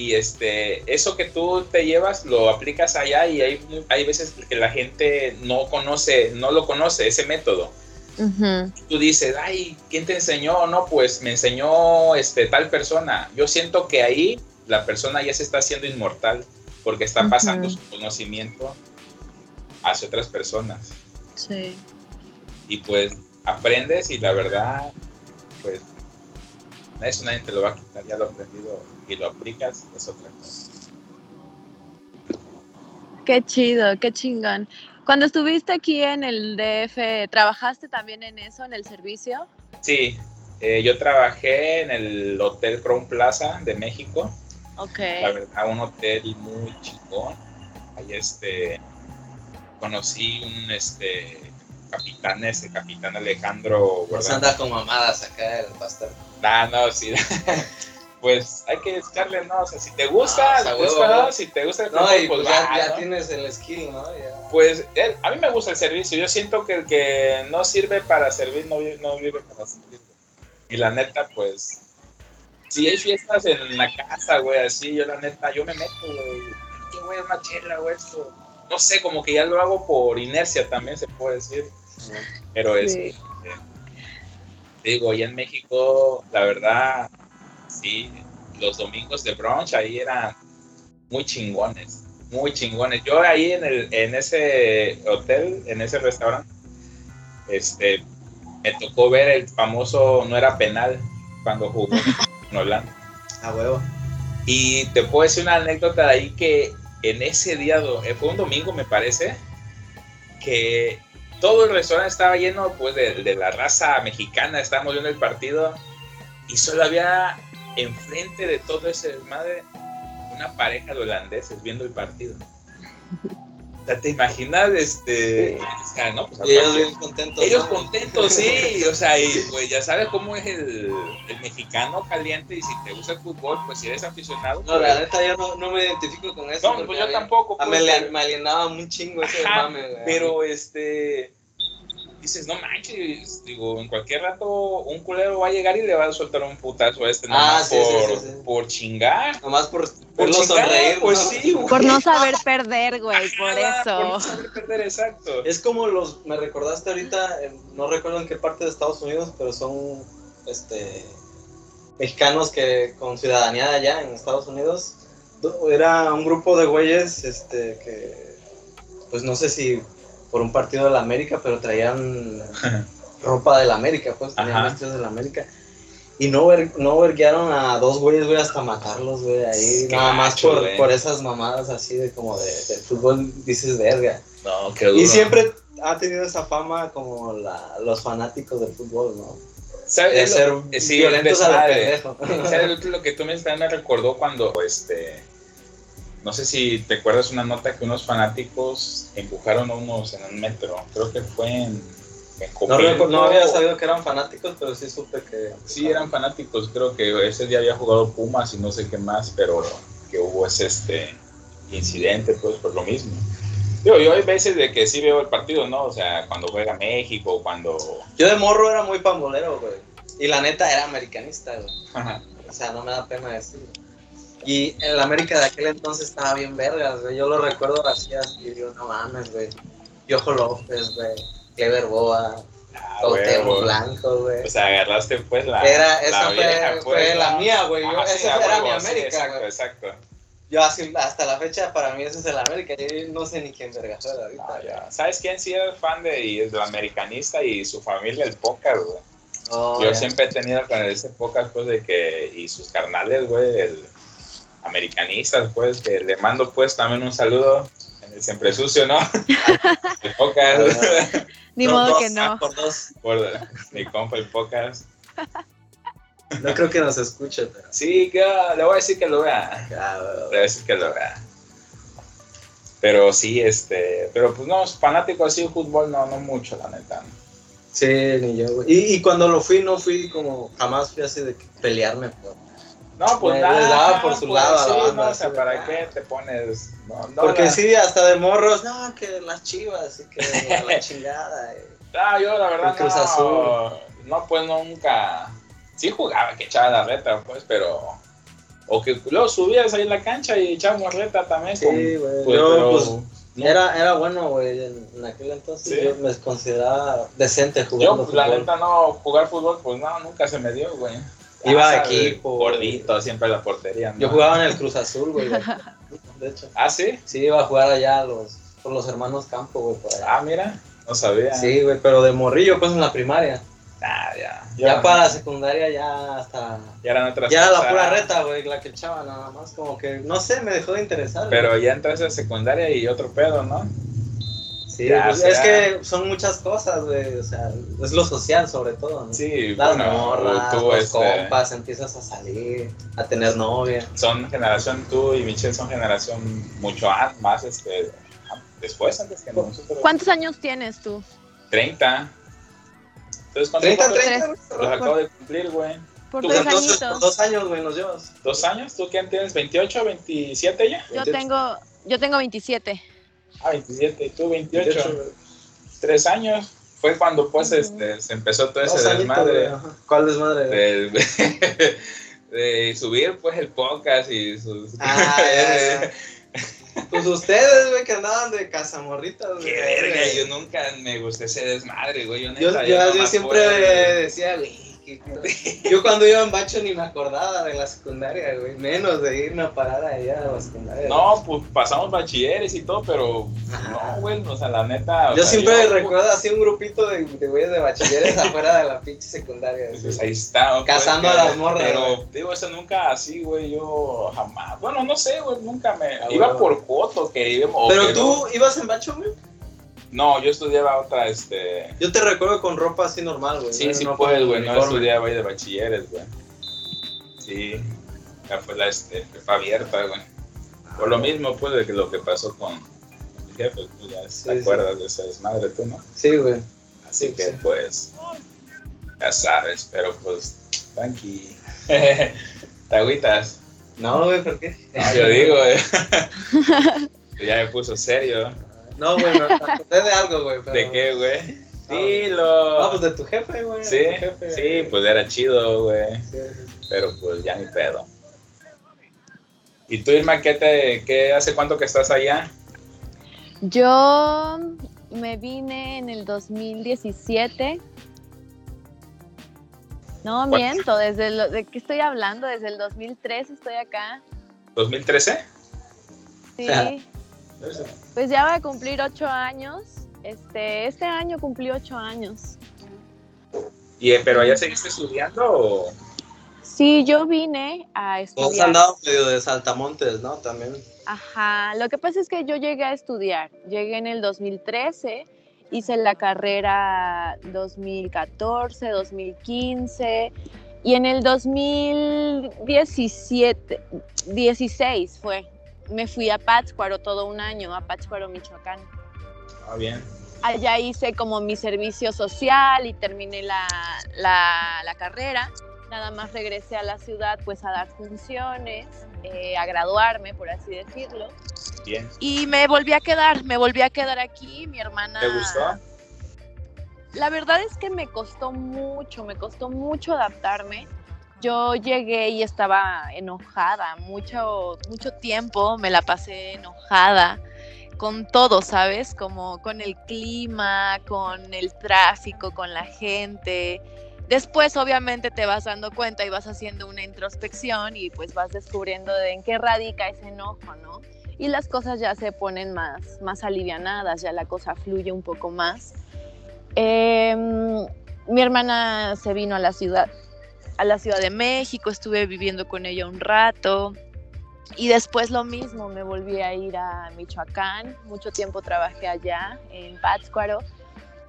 Speaker 2: y este, eso que tú te llevas lo aplicas allá y hay, hay veces que la gente no conoce, no lo conoce, ese método. Tú dices, ay, ¿quién te enseñó? No, pues me enseñó este, tal persona. Yo siento que ahí la persona ya se está haciendo inmortal porque está pasando su conocimiento hacia otras personas.
Speaker 1: Sí.
Speaker 2: Y pues aprendes y la verdad, pues eso nadie te lo va a quitar, ya lo aprendido y lo aplicas, es otra cosa.
Speaker 1: Qué chido, qué chingón. Cuando estuviste aquí en el DF, ¿trabajaste también en eso, en el servicio?
Speaker 2: Sí, eh, yo trabajé en el Hotel Crown Plaza de México.
Speaker 1: Ok.
Speaker 2: La verdad, un hotel muy chingón. Ahí este, conocí un este, capitán, ese capitán Alejandro.
Speaker 3: Pues anda con mamadas acá el pastor.
Speaker 2: Ah, no, sí. pues hay que echarle, ¿no? O sea, si te gusta, ah, gusta, Si te gusta el
Speaker 3: no, y pues, pues ya, tienes el skill, ¿no?
Speaker 2: Pues a mí me gusta el servicio. Yo siento que el que no sirve para servir no, no vive para servir. Y la neta, pues, si hay fiestas en la casa, güey, así, yo la neta, yo me meto, güey. ¿Qué güey, una chela, güey, esto? No sé, como que ya lo hago por inercia también, se puede decir. Pero es. Eh, digo, y en México, la verdad, sí, los domingos de brunch ahí eran muy chingones, muy chingones. Yo ahí en, el, en ese hotel, en ese restaurante, este, me tocó ver el famoso No era penal cuando jugó en Holanda.
Speaker 3: A huevo.
Speaker 2: Y te puedo decir una anécdota de ahí que en ese día, eh, fue un domingo me parece, que todo el restaurante estaba lleno pues de, la raza mexicana, estábamos viendo el partido y solo había enfrente de todo ese desmadre una pareja de holandeses viendo el partido. sea, ¿te imaginas? Este,
Speaker 3: Sí.
Speaker 2: o sea, no, pues,
Speaker 3: Y ellos bien contentos.
Speaker 2: ellos
Speaker 3: ¿no?
Speaker 2: contentos, sí, o sea, y pues ya sabes cómo es el, el mexicano caliente y si te gusta el fútbol, pues si eres aficionado.
Speaker 3: No,
Speaker 2: pues-
Speaker 3: la neta, yo no, no me identifico con eso.
Speaker 2: no, pues yo tampoco. pues,
Speaker 3: me, me alienaba un chingo ese mame, güey.
Speaker 2: Pero este. Dices, no manches, digo, en cualquier rato un culero va a llegar y le va a soltar un putazo a este
Speaker 3: Ah,
Speaker 2: nomás
Speaker 3: sí,
Speaker 2: por,
Speaker 3: sí, sí.
Speaker 2: por chingar.
Speaker 3: Nomás por
Speaker 2: Por chingar,
Speaker 3: sonreír.
Speaker 2: pues
Speaker 3: ¿no?
Speaker 2: sí, güey.
Speaker 1: Por no saber perder, güey, por
Speaker 2: Ajá, Por no
Speaker 1: eso.
Speaker 2: saber perder, exacto.
Speaker 3: Es como los, me recordaste ahorita, en- no recuerdo en qué parte de Estados Unidos, pero son este mexicanos que con ciudadanía de allá en Estados Unidos. Era un grupo de güeyes este que pues no sé si por un partido de la América, pero traían ropa de la América, pues tenían
Speaker 2: Ajá.
Speaker 3: vestidos de la América. Y no, ver, no verguearon a dos güeyes, güey, hasta matarlos, güey, ahí.
Speaker 2: Qué
Speaker 3: nada más
Speaker 2: gacho,
Speaker 3: por,
Speaker 2: güey.
Speaker 3: por esas mamadas así de como de, de fútbol, dices verga.
Speaker 2: No, qué duro.
Speaker 3: Y siempre ha tenido esa fama como la, los fanáticos del fútbol, ¿no?
Speaker 2: ¿Sabes?
Speaker 3: De ser
Speaker 2: sí,
Speaker 3: violentos a lo
Speaker 2: desmadre.
Speaker 3: pendejo.
Speaker 2: ¿Sabes lo que tú me recordó cuando, este, no sé si te acuerdas una nota que unos fanáticos empujaron a unos en un metro, creo que fue en, en
Speaker 3: No, había sabido que eran fanáticos, pero sí supe que...
Speaker 2: Sí, eran fanáticos, creo que ese día había jugado Pumas y no sé qué más, pero que hubo ese este, incidente, pues por lo mismo. Digo, yo hay veces de que sí veo el partido, ¿no? O sea, cuando juega México, cuando...
Speaker 3: Yo de morro era muy pambolero, güey. Y la neta era americanista, güey. O sea, no me da pena decirlo. Y el América de aquel entonces estaba bien vergas, güey. Yo lo recuerdo así, así, digo, no mames, güey. Piojo López, güey. Clever Boa,
Speaker 2: Ah.
Speaker 3: Blanco, güey.
Speaker 2: O sea, agarraste pues la...
Speaker 3: Era, esa
Speaker 2: la
Speaker 3: fue,
Speaker 2: vieja,
Speaker 3: fue
Speaker 2: pues,
Speaker 3: la mía, güey. Yo-
Speaker 2: Ajá, sí,
Speaker 3: esa
Speaker 2: a
Speaker 3: era mi
Speaker 2: sí,
Speaker 3: América,
Speaker 2: exacto,
Speaker 3: güey.
Speaker 2: exacto.
Speaker 3: Yo así, hasta la fecha, para mí ese es el América. Yo no sé ni quién verga fuera ahorita.
Speaker 2: No, ya. ¿Sabes quién sí era fan de y es americanista y su familia el póker, güey?
Speaker 3: Oh,
Speaker 2: Yo siempre he tenido con ese póker, pues, de que, y sus carnales, güey, el americanistas, pues, que le mando, pues, también un saludo en el siempre sucio, ¿no? el póker,
Speaker 1: Ni
Speaker 3: Por
Speaker 1: modo
Speaker 3: dos,
Speaker 1: que
Speaker 3: ah,
Speaker 1: no.
Speaker 3: por dos.
Speaker 2: por mi compa el póker.
Speaker 3: No creo que nos escuche, pero.
Speaker 2: Sí, que le voy a decir que lo vea.
Speaker 3: Ah,
Speaker 2: Le voy a decir que lo vea. Pero sí, este, pero pues no, fanático así de fútbol, no, no mucho, la neta.
Speaker 3: Sí, ni yo, güey. Y, y cuando lo fui, no fui como. Jamás fui así de que pelearme, por-
Speaker 2: No, pues
Speaker 3: Le-
Speaker 2: nada.
Speaker 3: les daba por su
Speaker 2: pues,
Speaker 3: lado a la
Speaker 2: sí,
Speaker 3: banda,
Speaker 2: no, o sea,
Speaker 3: así de,
Speaker 2: ¿para
Speaker 3: ah.
Speaker 2: qué te pones? No, no,
Speaker 3: Porque
Speaker 2: la-
Speaker 3: sí, hasta de morros, no, que las chivas y que la chingada. eh.
Speaker 2: No, yo la verdad
Speaker 3: El Cruz
Speaker 2: no,
Speaker 3: Azul.
Speaker 2: no, pues nunca, sí jugaba, que echaba la reta, pues, pero, o que luego subías ahí en la cancha y echábamos reta también.
Speaker 3: Sí, güey.
Speaker 2: pues,
Speaker 3: yo,
Speaker 2: pero
Speaker 3: pues. Era, era bueno, güey. En, en aquel entonces
Speaker 2: Sí.
Speaker 3: yo me consideraba decente
Speaker 2: yo,
Speaker 3: jugando
Speaker 2: pues, la neta, no, jugar fútbol, pues no, nunca se me dio, güey.
Speaker 3: Iba a
Speaker 2: sabes,
Speaker 3: equipo.
Speaker 2: Gordito, siempre a la portería.
Speaker 3: Yo jugaba en el Cruz Azul, güey. De hecho.
Speaker 2: Ah, sí,
Speaker 3: Sí, iba a jugar allá los, con los hermanos Campo, güey, por allá.
Speaker 2: ah, mira, no sabía.
Speaker 3: Sí, güey, pero de morrillo, pues en la primaria.
Speaker 2: Ah, ya.
Speaker 3: Ya, para la secundaria, ya hasta.
Speaker 2: Ya eran otras
Speaker 3: Ya era la pura reta, güey, la que echaba nada más. Como que, no sé, me dejó de interesar.
Speaker 2: Pero ya entras a secundaria y otro pedo, ¿no?
Speaker 3: Sí,
Speaker 2: ya,
Speaker 3: pues,
Speaker 2: o sea-
Speaker 3: es que son muchas cosas, güey. O sea, es lo social, sobre todo. ¿no?
Speaker 2: Sí,
Speaker 3: Las
Speaker 2: bueno,
Speaker 3: morras,
Speaker 2: tú,
Speaker 3: los
Speaker 2: este,
Speaker 3: compas, empiezas a salir, a tener novia.
Speaker 2: son generación, tú y Michelle son generación mucho más, este, después, antes que nosotros.
Speaker 1: ¿Cuántos años tienes tú?
Speaker 2: 30. Entonces, ¿cuántos
Speaker 3: 30,
Speaker 2: cuántos
Speaker 3: 30.
Speaker 2: Los
Speaker 3: güey.
Speaker 2: acabo de cumplir, güey.
Speaker 1: Por tres
Speaker 3: Entonces, por dos años, güey, nos llevas.
Speaker 2: ¿Dos años? ¿Tú quién tienes? ¿28, 27 ya?
Speaker 1: Yo tengo, yo tengo 27.
Speaker 2: Ah, 27. ¿Y tú 28?
Speaker 3: 28, güey.
Speaker 2: Tres años. Fue cuando, pues, este, se empezó todo ese desmadre.
Speaker 3: güey. ¿Cuál desmadre?
Speaker 2: del- de subir pues el podcast y sus
Speaker 3: Ah, ya, ya. Pues ustedes, güey, que andaban de cazamorritas, güey.
Speaker 2: qué verga yo nunca me gusté ese desmadre güey yo,
Speaker 3: Yo,
Speaker 2: neta,
Speaker 3: yo- yo
Speaker 2: nomás
Speaker 3: siempre decía, güey, yo cuando iba en bacho ni me acordaba de la secundaria, güey, menos de irme a parar allá a la secundaria.
Speaker 2: no pues pasamos bachilleres y todo pero
Speaker 3: Ajá.
Speaker 2: no güey o sea la neta
Speaker 3: Yo
Speaker 2: sea,
Speaker 3: siempre
Speaker 2: yo-
Speaker 3: recuerdo así un grupito de, de güeyes de bachilleres afuera de la pinche secundaria.
Speaker 2: pues ahí está pues,
Speaker 3: Cazando
Speaker 2: que-
Speaker 3: a las morras,
Speaker 2: pero
Speaker 3: güey.
Speaker 2: digo eso nunca así güey yo jamás bueno no sé güey nunca me
Speaker 3: Ah,
Speaker 2: iba por coto que íbamos
Speaker 3: Pero tú ibas en bacho, güey.
Speaker 2: No yo estudiaba otra este
Speaker 3: Yo te recuerdo con ropa así normal, güey.
Speaker 2: Sí,
Speaker 3: no-
Speaker 2: sí
Speaker 3: no
Speaker 2: puedes, güey. No estudiaba ahí de bachilleres, güey. Sí. Ya fue la este, prepa abierta, güey. Por lo mismo, pues, de que lo que pasó con el jefe, tú ya te acuerdas de esa desmadre tú, ¿no?
Speaker 3: Sí, güey.
Speaker 2: Así que pues, ya sabes, pero pues, tranqui. ¿Te agüitas?
Speaker 3: No, güey, ¿por qué?
Speaker 2: No, yo digo, güey. ya me puso serio.
Speaker 3: No, güey, me acordé de algo, güey. pero-
Speaker 2: ¿De qué, güey? Dilo.
Speaker 3: No, pues de tu jefe, güey.
Speaker 2: Sí,
Speaker 3: jefe.
Speaker 2: sí, pues era chido, güey.
Speaker 3: Sí, sí.
Speaker 2: Pero pues ya ni pedo. ¿Y tú, Irma, qué te, qué, hace cuánto que estás allá?
Speaker 1: Yo me vine en el 2017. No,
Speaker 2: ¿Cuál?
Speaker 1: miento, desde lo, de qué estoy hablando, desde el 2003 estoy acá.
Speaker 2: ¿2013?
Speaker 1: Sí. Pues ya va a cumplir ocho años. Este, este año cumplí ocho años.
Speaker 2: ¿Y, ¿Pero allá seguiste estudiando o...?
Speaker 1: Sí, yo vine a
Speaker 3: Has
Speaker 1: estudiar.
Speaker 3: andado medio de saltamontes, ¿no? También.
Speaker 1: Ajá, lo que pasa es que yo llegué a estudiar, llegué en el 2013, hice la carrera 2014, 2015 y en el 2017, 16 fue, me fui a Pátzcuaro todo un año, a Pátzcuaro, Michoacán.
Speaker 2: Ah, bien.
Speaker 1: Allá hice como mi servicio social y terminé la, la- la carrera. Nada más regresé a la ciudad pues a dar funciones, eh, a graduarme, por así decirlo.
Speaker 2: Bien.
Speaker 1: Y me volví a quedar, me volví a quedar aquí, mi hermana...
Speaker 2: ¿Te gustó?
Speaker 1: La verdad es que me costó mucho, me costó mucho adaptarme. Yo llegué y estaba enojada, mucho, mucho tiempo me la pasé enojada con todo, ¿sabes? Como con el clima, con el tráfico, con la gente. Después obviamente te vas dando cuenta y vas haciendo una introspección y pues vas descubriendo de en qué radica ese enojo, ¿no? Y las cosas ya se ponen más, más alivianadas, ya la cosa fluye un poco más. Em, mi hermana se vino a la ciudad, a la Ciudad de México, estuve viviendo con ella un rato y después lo mismo, me volví a ir a Michoacán, mucho tiempo trabajé allá en Pátzcuaro.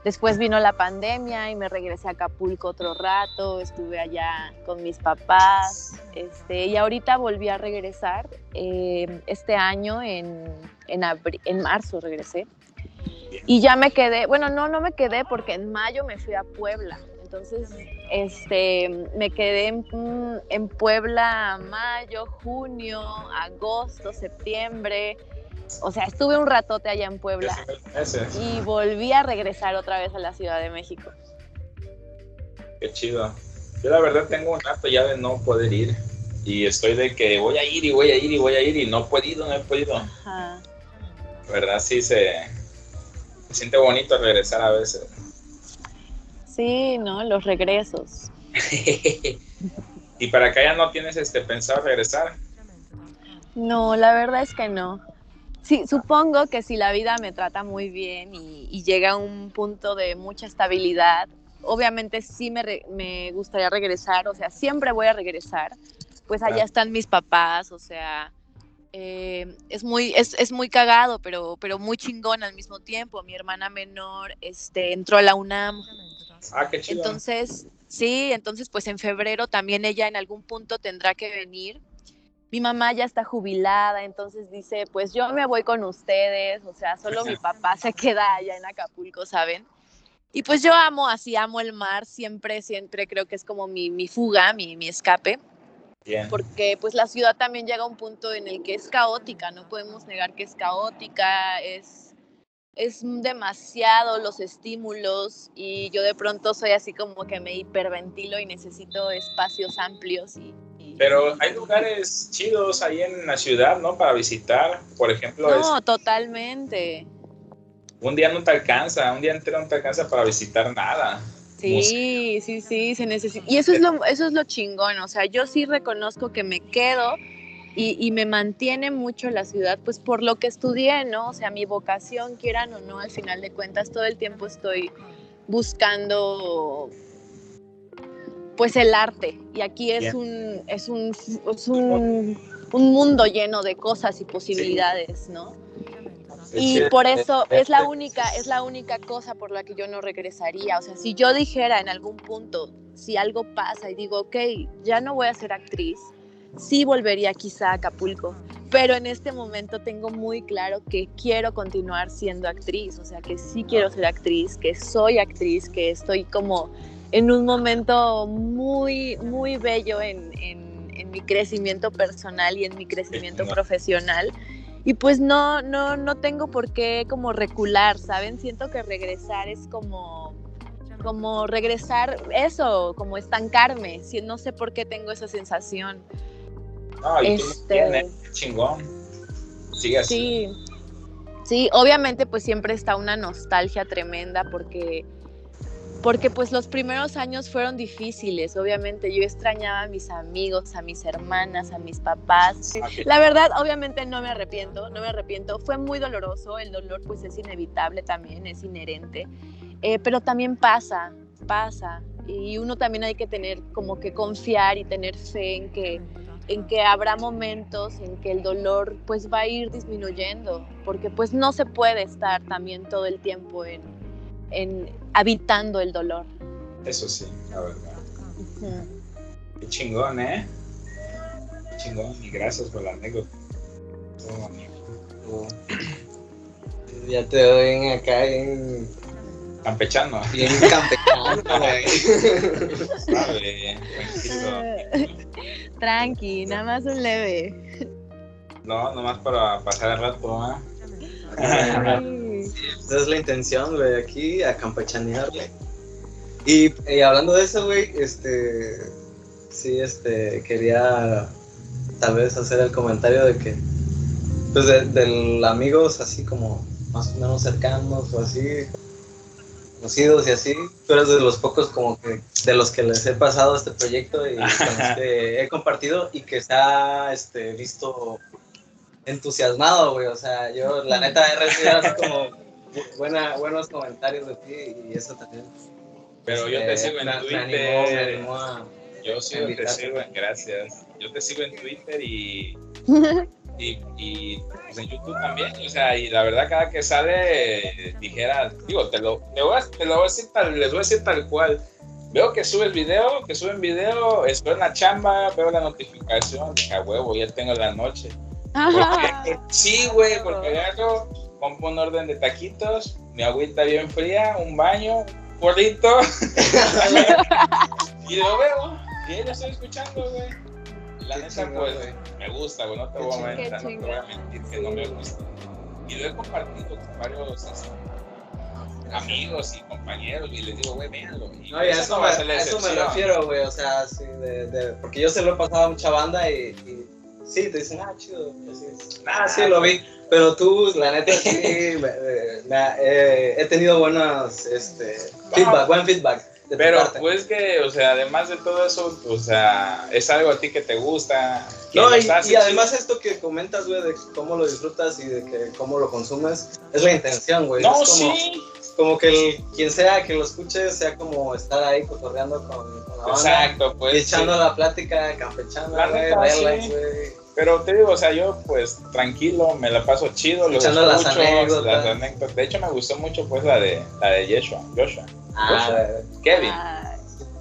Speaker 1: Después vino la pandemia y me regresé a Acapulco otro rato, estuve allá con mis papás, este, y ahorita volví a regresar, eh, este año en, en, en marzo regresé. Y ya me quedé, bueno, no, no me quedé porque en mayo me fui a Puebla. Entonces, este, me quedé en, en Puebla mayo, junio, agosto, septiembre. O sea, estuve un ratote allá en Puebla
Speaker 2: Ese.
Speaker 1: y volví a regresar otra vez a la Ciudad de México.
Speaker 2: Qué chido. Yo la verdad tengo un rato ya de no poder ir. Y estoy de que voy a ir y voy a ir y voy a ir y no he podido, no he podido.
Speaker 1: Ajá.
Speaker 2: ¿Verdad? Sí se, se siente bonito regresar a veces.
Speaker 1: Sí, ¿no? Los regresos.
Speaker 2: y para acá ya no tienes este pensado regresar.
Speaker 1: No, la verdad es que no. Sí, supongo que si la vida me trata muy bien y, y llega a un punto de mucha estabilidad, obviamente sí me, re- me gustaría regresar, o sea, siempre voy a regresar, pues allá
Speaker 2: Claro.
Speaker 1: están mis papás, o sea, eh, es, muy, es, es muy cagado, pero, pero muy chingón al mismo tiempo. Mi hermana menor este, entró a la UNAM,
Speaker 2: Ah, qué chido.
Speaker 1: entonces, sí, entonces pues en febrero también ella en algún punto tendrá que venir. Mi mamá ya está jubilada, entonces dice, pues yo me voy con ustedes, o sea, solo mi papá se queda allá en Acapulco, ¿saben? Y pues yo amo, así amo el mar, siempre, siempre creo que es como mi, mi fuga, mi, mi escape,
Speaker 2: Bien.
Speaker 1: porque pues la ciudad también llega a un punto en el que es caótica, no podemos negar que es caótica, es, es demasiado los estímulos y yo de pronto soy así como que me hiperventilo y necesito espacios amplios y... y-
Speaker 2: Pero hay lugares chidos ahí en la ciudad, ¿no? Para visitar. Por ejemplo,
Speaker 1: No,
Speaker 2: es-
Speaker 1: totalmente.
Speaker 2: un día no te alcanza, un día entero no te alcanza para visitar nada.
Speaker 1: Sí, sí, sí, se necesita. Y eso es lo, eso es lo chingón. O sea, yo sí reconozco que me quedo y, y me mantiene mucho la ciudad, pues por lo que estudié, ¿no? O sea, mi vocación, quieran o no, al final de cuentas, todo el tiempo estoy buscando pues el arte. Y aquí es un, es un, es un, un mundo lleno de cosas y posibilidades, ¿no? Y por eso es la única, es la única cosa por la que yo no regresaría. O sea, si yo dijera en algún punto, si algo pasa y digo, ok, ya no voy a ser actriz, sí volvería quizá a Acapulco. pero en este momento tengo muy claro que quiero continuar siendo actriz, o sea, que sí quiero ser actriz, que soy actriz, que estoy como en un momento muy, muy bello en, en, mi crecimiento personal y en mi crecimiento profesional. Y pues no, no, no tengo por qué como recular, ¿saben? Siento que regresar es como, como regresar eso, como estancarme. No sé por qué tengo esa sensación.
Speaker 2: No, y este... chingón. Sigue así.
Speaker 1: Sí. Sí, obviamente pues siempre está una nostalgia tremenda porque porque pues los primeros años fueron difíciles, obviamente yo extrañaba a mis amigos, a mis hermanas, a mis papás. Ah, La verdad, obviamente no me arrepiento, no me arrepiento, fue muy doloroso, el dolor pues es inevitable también, es inherente, eh, pero también pasa, pasa, y uno también hay que tener como que confiar y tener fe en que en que habrá momentos en que el dolor pues va a ir disminuyendo, porque pues no se puede estar también todo el tiempo en, en habitando el dolor.
Speaker 2: Eso sí, la verdad. Qué chingón, ¿eh? Qué chingón y gracias por la anécdota.
Speaker 3: Ya te doy acá en
Speaker 2: campechano.
Speaker 3: Bien campechano,
Speaker 1: Tranqui, nada más un leve.
Speaker 2: No, nomás para pasar el rato, ¿eh?
Speaker 3: esa es la intención, güey, aquí a campechanearle. Y, hablando de eso, güey, este, sí, este, quería tal vez hacer el comentario de que, pues, de, amigos así como más o menos cercanos o así, conocidos y así, tú eres de los pocos como que de los que les he pasado este proyecto y con los que he compartido y que se ha este, visto entusiasmado, güey. O sea, yo la neta he recibido así como buena, buenos comentarios de ti y eso también.
Speaker 2: Pero yo te este, sigo en Twitter. yo sigo, te sigo, gracias. Yo te sigo en Twitter y, y, y pues en YouTube también. O sea, y la verdad, cada que sale, dijera, digo, te lo, te, voy a, te lo voy a decir tal, les voy a decir tal cual. Veo que subes video, que suben video, estoy en la chamba, veo la notificación, a huevo, ya tengo la noche sí, güey, porque agarro, compro un orden de taquitos, mi agüita bien fría, un baño, un porrito, y lo veo, y ahí lo estoy escuchando, güey. La neta, pues, me gusta, güey, no te voy a mentir, no te voy a mentir que no me gusta. Y lo he compartido con varios amigos y compañeros y les digo, güey, véanlo.
Speaker 3: no, y eso, me, a eso me refiero, güey, o sea, sí, de, de, porque yo se lo he pasado a mucha banda y Sí, te dicen, ah, chido. ah, sí, lo vi. Pero tú, la neta, sí, eh, he tenido buenos, este, feedback, buen feedback.
Speaker 2: Pero pues que, o sea, además de todo eso, o sea, es algo a ti que te gusta.
Speaker 3: no, y, y además esto que comentas, güey, de cómo lo disfrutas y de que cómo lo consumes, es la intención, güey.
Speaker 2: No, sí.
Speaker 3: Como que el, quien sea que lo escuche sea como estar ahí cotorreando con, con la banda.
Speaker 2: Exacto, pues.
Speaker 3: Y echando la plática, campechando, güey, güey.
Speaker 2: Pero te digo, o sea, yo pues tranquilo, me la paso chido, lo
Speaker 3: escucho, las anécdotas.
Speaker 2: las anécdotas. De hecho, me gustó mucho pues la de la de Joshua, Joshua,
Speaker 3: ah,
Speaker 2: Kevin.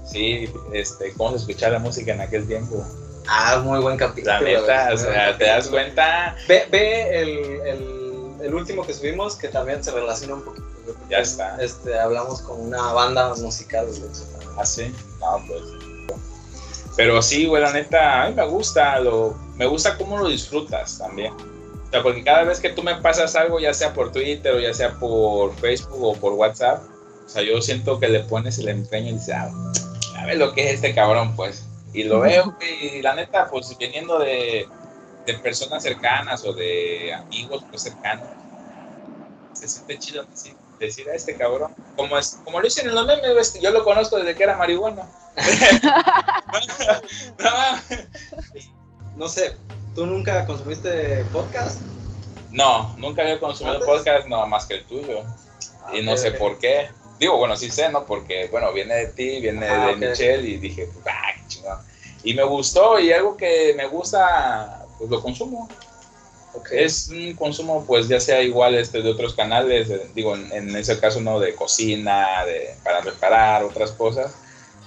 Speaker 2: Sí, este, cómo se escuchaba la música en aquel tiempo.
Speaker 3: Ah, muy buen capítulo.
Speaker 2: La neta, o sea, te das cuenta.
Speaker 3: Ve, ve el, el, el, último que subimos, que también se relaciona un poquito.
Speaker 2: Ya está.
Speaker 3: Este, hablamos con una banda musical.
Speaker 2: Ah, sí, no, pues. Pero sí, güey, la neta, a mí me gusta, lo, me gusta cómo lo disfrutas también. O sea, porque cada vez que tú me pasas algo, ya sea por Twitter o ya sea por Facebook o por WhatsApp, o sea, yo siento que le pones el empeño y dices, ah, a ver lo que es este cabrón, pues. Y lo veo, y la neta, pues viniendo de, de personas cercanas o de amigos pues, cercanos, se siente chido decir, decir a este cabrón, como, es, como lo dicen en los memes, yo lo conozco desde que era marihuana.
Speaker 3: no, sé, ¿tú nunca consumiste podcast?
Speaker 2: No, nunca había consumido podcast, no, más que el tuyo. y no sé por qué. Digo, bueno, sí sé, ¿no? Porque, bueno, viene de ti, viene de Michelle y dije, ah, qué chingón. Y me gustó y algo que me gusta, pues lo consumo. Es un consumo, pues ya sea igual este de otros canales, digo, en, en, ese caso no de cocina, de para preparar otras cosas,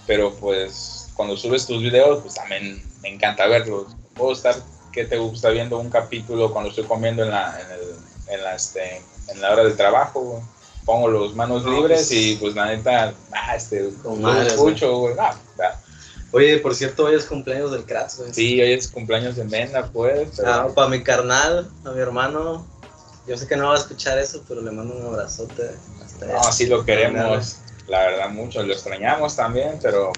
Speaker 2: pero pues cuando subes tus videos, pues también me encanta verlos. Puedo estar ¿qué te gusta viendo un capítulo cuando estoy comiendo en la, en el, en la, este, en la hora del trabajo? Pongo los manos
Speaker 3: No,
Speaker 2: libres
Speaker 3: pues-
Speaker 2: y pues la neta, ah, este, escucho, güey. Ah, ah.
Speaker 3: Oye, por cierto, hoy es cumpleaños del Kratz, güey.
Speaker 2: Sí, hoy es cumpleaños de Menda, pues. pero-
Speaker 3: Ah, para mi carnal, a mi hermano. Yo sé que no va a escuchar eso, pero le mando un abrazote. Hasta allá.
Speaker 2: No, sí lo queremos, la verdad, mucho. Lo extrañamos también, pero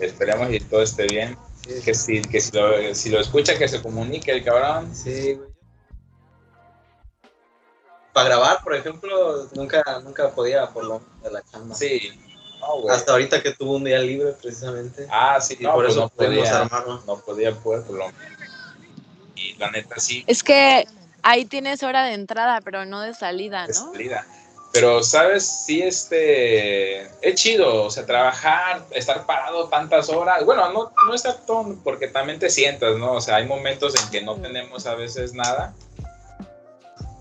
Speaker 2: esperemos que todo esté bien.
Speaker 3: Sí,
Speaker 2: Que si, que si, lo, si lo escucha, que se comunique el cabrón.
Speaker 3: Sí, güey. Para grabar, por ejemplo, nunca, nunca podía por lo de la chamba.
Speaker 2: Sí.
Speaker 3: Hasta ahorita que tuvo un día libre, precisamente.
Speaker 2: Ah, sí,
Speaker 3: y
Speaker 2: no,
Speaker 3: por
Speaker 2: pues
Speaker 3: eso
Speaker 2: no podía,
Speaker 3: armarlo.
Speaker 2: no podía poder, por lo Y la neta sí,
Speaker 1: Es que ahí tienes hora de entrada, pero no de salida,
Speaker 2: de
Speaker 1: ¿no?
Speaker 2: salida. Pero, ¿sabes? Sí, este, es chido, o sea, trabajar, estar parado tantas horas. Bueno, no, no estar todo, porque también te sientas, ¿no? O sea, hay momentos en que no tenemos a veces nada.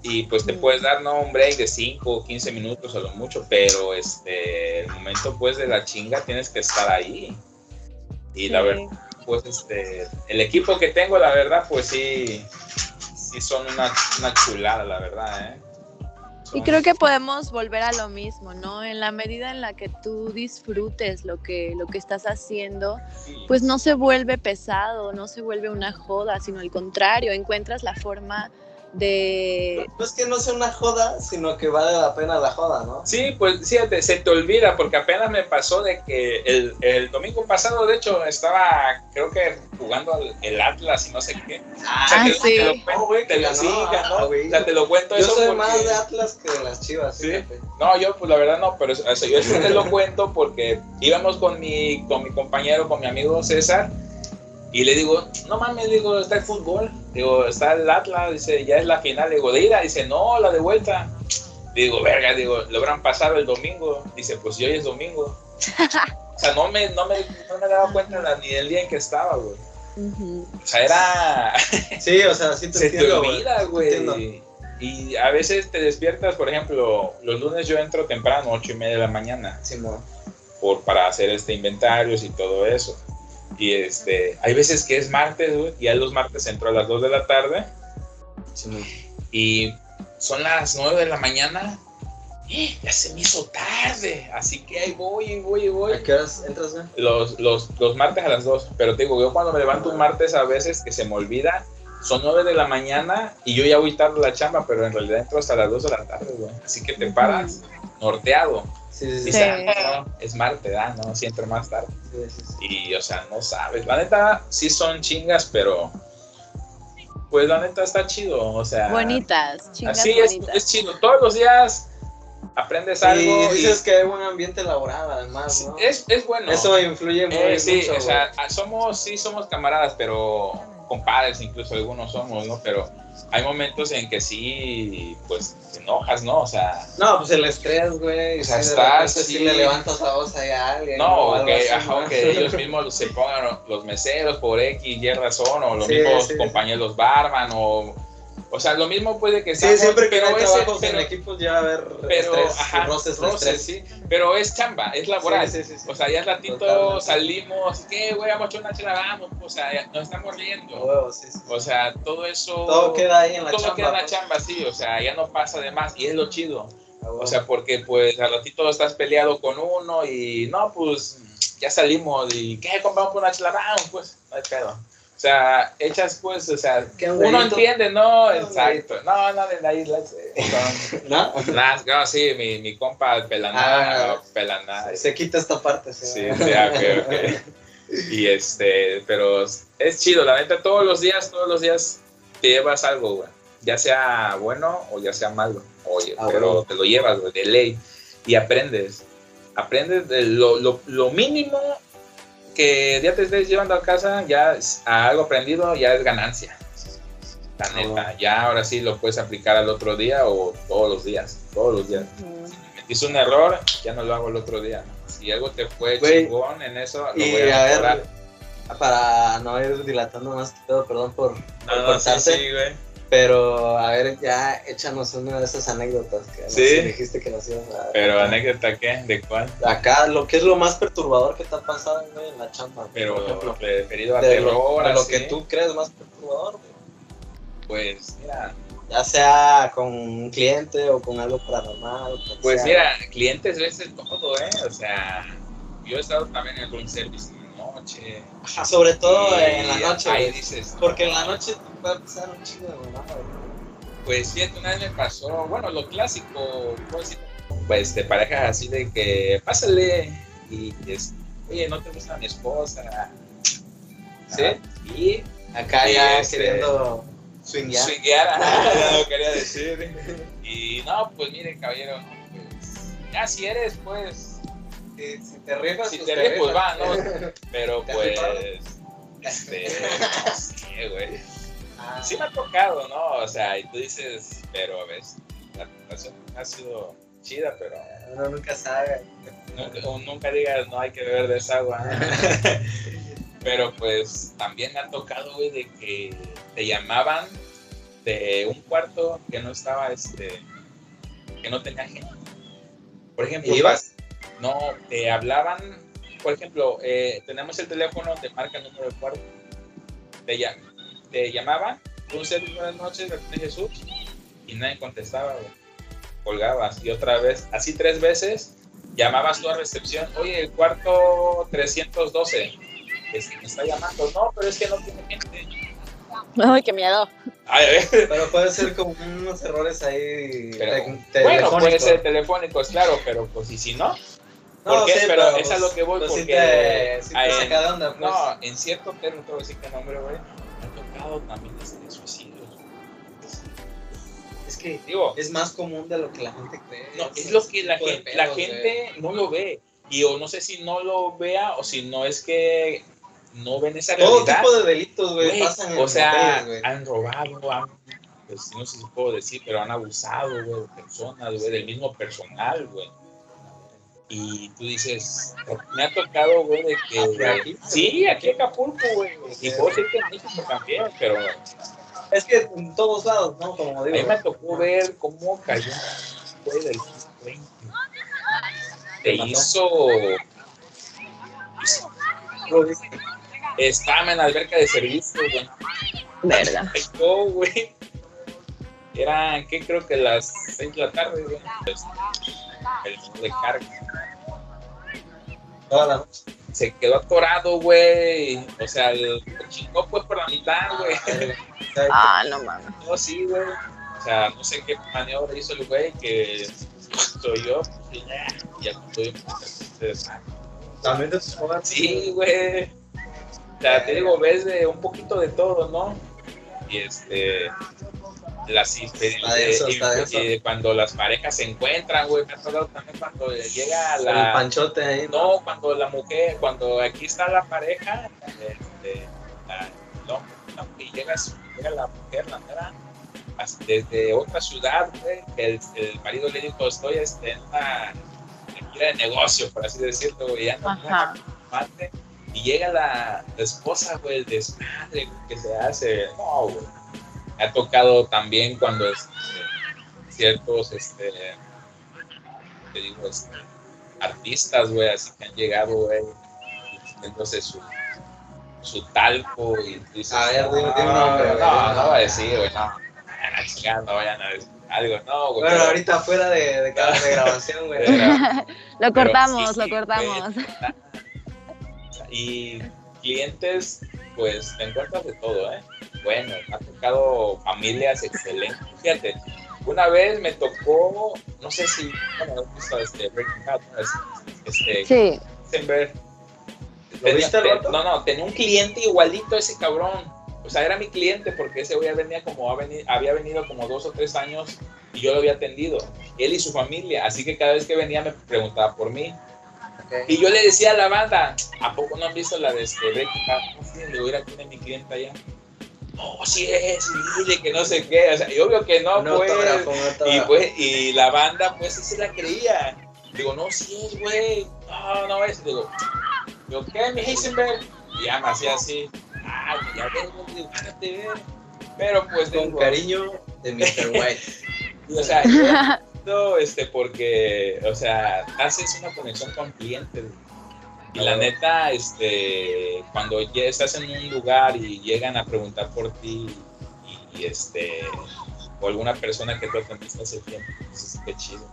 Speaker 2: Y pues te puedes dar, ¿no? Un break de 5 o 15 minutos a lo mucho, pero este, el momento pues de la chinga tienes que estar ahí. Y la
Speaker 1: Sí.
Speaker 2: verdad, pues este, el equipo que tengo, la verdad, pues sí, sí son una, una chulada, la verdad, ¿eh?
Speaker 1: Y creo que podemos volver a lo mismo, ¿no? En la medida en la que tú disfrutes lo que, lo que estás haciendo,
Speaker 2: sí.
Speaker 1: pues no se vuelve pesado, no se vuelve una joda, sino al contrario, encuentras la forma de...
Speaker 3: No es que no sea una joda, sino que vale la pena la joda, ¿no?
Speaker 2: Sí, pues fíjate, se te olvida, porque apenas me pasó de que el, el domingo pasado, de hecho, estaba, creo que jugando al- el Atlas y no sé qué. O sea,
Speaker 1: Ah,
Speaker 2: te,
Speaker 1: sí.
Speaker 2: te lo cuento,
Speaker 3: Oh, güey,
Speaker 2: te lo, sí, ganó.
Speaker 3: ah, güey.
Speaker 2: O sea, te lo cuento
Speaker 3: Yo
Speaker 2: eso
Speaker 3: soy
Speaker 2: porque-
Speaker 3: más de Atlas que de las chivas,
Speaker 2: Sí.
Speaker 3: fíjate.
Speaker 2: No, yo pues la verdad no, pero yo eso te lo cuento porque íbamos con mi, con mi compañero, con mi amigo César, y le digo, no mames, digo, está el fútbol, digo, está el Atlas, dice, ya es la final, digo, de ida, dice, no, la de vuelta. Digo, verga, digo, lo habrán pasado el domingo, dice, pues si hoy es domingo. O sea, no me, no me, no me daba cuenta la- ni del día en que estaba, güey. O sea, era...
Speaker 3: Sí, o sea, sí te
Speaker 2: se te
Speaker 3: entiendo,
Speaker 2: olvida,
Speaker 3: sí
Speaker 2: güey. Y a veces te despiertas, por ejemplo, los lunes yo entro temprano, ocho y media de la mañana,
Speaker 3: Simón.
Speaker 2: por, para hacer este inventarios y todo eso. Y este, hay veces que es martes, güey, y a los martes entro a las 2 de la tarde y son las 9 de la mañana. ¡eh! Ya se me hizo tarde, así que ahí voy, y voy, y voy.
Speaker 3: ¿A qué horas entras, güey?
Speaker 2: Los, los, los martes a las 2, pero te digo, yo cuando me levanto un martes a veces que se me olvida, son 9 de la mañana y yo ya voy tarde a la chamba, pero en realidad entro hasta las 2 de la tarde, güey. Así que te paras norteado.
Speaker 3: Sí, sí, sí.
Speaker 2: Dices, ah, no, es martes, no, sí entro más tarde.
Speaker 3: Sí, sí, sí.
Speaker 2: Y, o sea, no sabes. La neta, sí son chingas, pero pues la neta está chido, o sea.
Speaker 1: Bonitas, chingas
Speaker 2: Así es, es chido. Todos los días aprendes algo.
Speaker 3: Y
Speaker 2: y-
Speaker 3: dices que hay un ambiente laboral, además, ¿no?
Speaker 2: es, es bueno.
Speaker 3: Eso influye muy
Speaker 2: Eh, sí,
Speaker 3: mucho,
Speaker 2: o sea, ah, somos, sí somos camaradas, pero compadres incluso algunos somos, ¿no? Pero hay momentos en que sí, pues, te enojas, ¿no? O sea.
Speaker 3: No, pues el estrés, güey.
Speaker 2: O sea,
Speaker 3: de
Speaker 2: estás,
Speaker 3: sí
Speaker 2: sí.
Speaker 3: le levantas la voz ahí a alguien.
Speaker 2: no,
Speaker 3: o
Speaker 2: que, ajá, que ellos mismos se pongan los meseros por X, Y razón, o los
Speaker 3: Sí,
Speaker 2: mismos
Speaker 3: sí.
Speaker 2: compañeros barman, o, o sea, lo mismo puede que
Speaker 3: Sí,
Speaker 2: estamos-
Speaker 3: siempre que
Speaker 2: pero
Speaker 3: hay trabajos
Speaker 2: pero-
Speaker 3: en equipos ya haber
Speaker 2: pero,
Speaker 3: estrés,
Speaker 2: ajá,
Speaker 3: roces,
Speaker 2: roces, sí, pero es chamba, es laboral.
Speaker 3: Sí, sí, sí, sí.
Speaker 2: O sea, ya al ratito
Speaker 3: Totalmente.
Speaker 2: salimos, ¿qué, güey? Vamos a una chela, vamos, o sea, nos estamos riendo.
Speaker 3: sí, sí.
Speaker 2: O sea, todo eso.
Speaker 3: Todo queda ahí en la
Speaker 2: todo
Speaker 3: chamba.
Speaker 2: queda en la
Speaker 3: pues.
Speaker 2: chamba, sí, o sea, ya no pasa de más, y es lo chido. O sea, porque pues al ratito estás peleado con uno y no, pues ya salimos y ¿qué? Compramos una chela, vamos, pues, no hay pedo. O sea, echas pues, o sea,
Speaker 3: ¿Qué
Speaker 2: uno entiende, ¿no?
Speaker 3: ¿Qué
Speaker 2: Exacto. No, no, de la isla.
Speaker 3: ¿No?
Speaker 2: no, sí, mi, mi compa Pelaná,
Speaker 3: Ah.
Speaker 2: Pelaná.
Speaker 3: Se quita esta parte. Sí,
Speaker 2: Sí, sí, ah, ok, ok. Y este, pero es chido, la neta, todos los días, todos los días te llevas algo, güey. Ya sea bueno o ya sea malo. Oye,
Speaker 3: Ah,
Speaker 2: pero
Speaker 3: bueno.
Speaker 2: te lo llevas, güey, de ley. Y aprendes. Aprendes de lo, lo, lo mínimo que ya te estés llevando a casa, ya es- a algo aprendido, ya es ganancia. La
Speaker 3: Ah,
Speaker 2: neta, ya ahora sí lo puedes aplicar al otro día o todos los días. Todos los días.
Speaker 1: Ujú.
Speaker 2: Si metiste un error, ya no lo hago el otro día. Si algo te fue chingón en eso, lo
Speaker 3: Y
Speaker 2: voy a
Speaker 3: a
Speaker 2: mejorar.
Speaker 3: ver, para no ir dilatando más que todo, perdón por, por
Speaker 2: No, sí, sí, güey.
Speaker 3: Pero, a ver, ya échanos una de esas anécdotas que nos-
Speaker 2: Sí.
Speaker 3: dijiste que nos ibas a...
Speaker 2: Pero anécdota qué, de cuál?
Speaker 3: Acá, lo que es lo más perturbador que te ha pasado, güey, en la chamba.
Speaker 2: Pero
Speaker 3: por ejemplo,
Speaker 2: referido a
Speaker 3: de lo, de que tú crees más perturbador, güey.
Speaker 2: Pues mira,
Speaker 3: Ya sea con un cliente o con algo paranormal.
Speaker 2: pues
Speaker 3: sea.
Speaker 2: mira, clientes de todo, ¿eh? O sea, yo he estado también en el room service noche.
Speaker 3: Ajá, sobre todo en la noche,
Speaker 2: Ahí
Speaker 3: güey.
Speaker 2: dices,
Speaker 3: Porque en la noche te puede pasar un chingo de güey.
Speaker 2: Pues fíjate, una vez me pasó, bueno, lo clásico, decir, pues de parejas así de que pásale y es, oye, no te gusta mi esposa.
Speaker 3: ¿Sí?
Speaker 2: Y
Speaker 3: Acá
Speaker 2: Y
Speaker 3: ya
Speaker 2: este-
Speaker 3: queriendo swinguear.
Speaker 2: swinguear, ajá, lo quería decir. Y no, pues mire, caballero, pues ya si eres, pues,
Speaker 3: Si, si te rifas,
Speaker 2: si
Speaker 3: pues
Speaker 2: te pues va, ¿no? Pero
Speaker 3: ¿Te has
Speaker 2: pues, este, no sé, güey.
Speaker 3: Ah,
Speaker 2: Sí me ha tocado, ¿no? O sea, y tú dices, pero a la relación ha sido chida, pero
Speaker 3: Uno nunca sabe.
Speaker 2: nunca, o nunca digas, no hay que beber de esa agua. pero pues también me ha tocado, güey, de que te llamaban de un cuarto que no estaba, este, que no tenía gente. Por ejemplo,
Speaker 3: ¿Y ibas?
Speaker 2: No, te hablaban, por ejemplo, eh, tenemos el teléfono, te marca el número del cuarto, te, llam- te llamaban, un servicio buenas noches, de Jesús, y nadie contestaba, güey. colgabas, y otra vez, así tres veces, llamabas tú a recepción, oye, el cuarto 312, este, me está llamando, no, pero es que no tiene gente.
Speaker 1: Ay, qué miedo.
Speaker 2: Ay.
Speaker 3: Pero puede ser como unos errores ahí
Speaker 2: Pero, bueno, puede ser telefónicos, claro, pero pues, ¿y si no?
Speaker 3: No, sí,
Speaker 2: pero es a lo que voy,
Speaker 3: sí
Speaker 2: porque
Speaker 3: te, sí te saca de onda, pues.
Speaker 2: No, en cierto hotel, no te voy a decir qué nombre, güey, me ha tocado también este suicidios.
Speaker 3: Es que
Speaker 2: Digo,
Speaker 3: es más común de lo que la gente cree.
Speaker 2: no,
Speaker 3: ese-
Speaker 2: es lo que la gente, la
Speaker 3: pedos,
Speaker 2: gente no lo ve. Y o no sé si no lo vea o si no es que no ven esa
Speaker 3: Todo
Speaker 2: realidad.
Speaker 3: tipo de delitos, güey, pasan en
Speaker 2: o sea,
Speaker 3: hoteles,
Speaker 2: han robado, han, pues, no sé si puedo decir, pero han abusado, güey, de personas, güey, del mismo personal, güey. Y tú dices, me ha tocado, güey, de que...
Speaker 3: ¿Aquí?
Speaker 2: Sí, aquí en Acapulco, güey. Y puedo decir que en México también, pero a
Speaker 3: Es que en todos lados, ¿no? Como
Speaker 2: mí
Speaker 3: digo.
Speaker 2: me tocó ver cómo cayó un güey del 20. Te hizo... Estaba en la alberca de servicio, güey.
Speaker 1: Verga.
Speaker 2: Yo, güey. Eran, ¿qué? Creo que las 6 de la tarde, güey. Pues, el modo de carga.
Speaker 3: Toda la noche.
Speaker 2: Se quedó atorado, güey. O sea, el chingó pues por la mitad, güey.
Speaker 1: Ah, no mames.
Speaker 2: No, sí, güey. O sea, no sé qué maniobra hizo el güey que soy yo. Y ya, ya estoy.
Speaker 3: También de sus jóvenes.
Speaker 2: Sí, güey. O sea, te digo, ves de un poquito de todo, ¿no? Y este. Las y cuando las parejas se encuentran, güey, me ha tocado también cuando llega
Speaker 3: El
Speaker 2: la.
Speaker 3: panchote ahí.
Speaker 2: No, cuando la mujer, cuando aquí está la pareja, este, la- el hombre, ¿no? y llega, llega la mujer, la mera, desde otra ciudad, güey, el, el marido le dijo, estoy este, en una en gira de negocio, por así decirlo, güey, ya no mate, y llega la, la esposa, güey, el desmadre güey, que se hace, no, güey. Me ha tocado también cuando este, ciertos, este, te digo, este, artistas, güey, así que han llegado, güey, entonces su, su talco y dices,
Speaker 3: A ver, dime- dime
Speaker 2: no,
Speaker 3: nombre,
Speaker 2: no, no, no va a decir, güey, no, chingada, no vayan a decir algo, no, güey.
Speaker 3: Bueno,
Speaker 2: pero-
Speaker 3: ahorita fuera de, de, cada- de grabación, güey.
Speaker 2: pero-
Speaker 1: Lo cortamos,
Speaker 2: sí,
Speaker 1: lo
Speaker 2: sí,
Speaker 1: cortamos.
Speaker 2: güey, Y clientes, pues te encuentras de todo, ¿eh? Bueno, me ha tocado familias excelentes. Fíjate, una vez me tocó, no sé si, bueno, has visto este Breaking Bad, este,
Speaker 1: Sí.
Speaker 2: No, no, tenía un cliente igualito a ese cabrón. O sea, era mi cliente porque ese güey venía como, había venido como dos o tres años y yo lo había atendido. Él y su familia. Así que cada vez que venía me preguntaba por mí. Y yo le decía a la banda, ¿a poco no han visto la de este? No, sí, le digo, mira, tiene mi cliente allá. No, sí es, y dile que no sé qué. O sea, y obvio que no,
Speaker 3: Un
Speaker 2: pues. Y, pues, y la banda, pues, sí se la creía. Digo, no, sí es, güey. No, no es. Digo, digo, ¿qué, mi Heisenberg? Y ya me hacía así. Ah, ya güey, digo, párate, ve. Pero pues
Speaker 3: Con
Speaker 2: digo,
Speaker 3: cariño de Mr. White.
Speaker 2: o sea, yo, este, porque, o sea, haces una conexión con clientes. Y la neta, este, cuando ya estás en un lugar y llegan a preguntar por ti y, y, este, o alguna persona que tú atendiste hace tiempo, pues qué chido.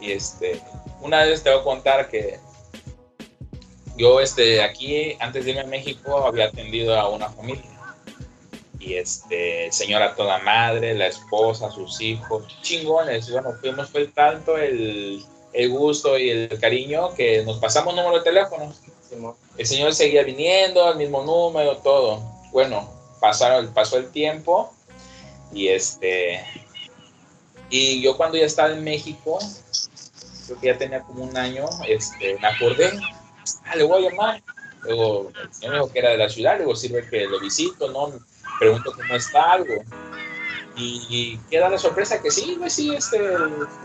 Speaker 2: Y este, una vez te voy a contar que yo, este, aquí, antes de irme a México, había atendido a una familia. Y este, señora toda madre, la esposa, sus hijos, chingones. Bueno, fuimos, fue tanto el, el gusto y el cariño que nos pasamos número de teléfono. El señor seguía viniendo, el mismo número, todo. Bueno, pasaron, pasó el tiempo y este y yo cuando ya estaba en México, creo que ya tenía como un año, este, me acordé, ah, le voy a llamar. Luego el señor me dijo que era de la ciudad, luego sirve que lo visito, ¿no? Pregunto cómo está algo. Y, queda la sorpresa que sí, güey, sí, este,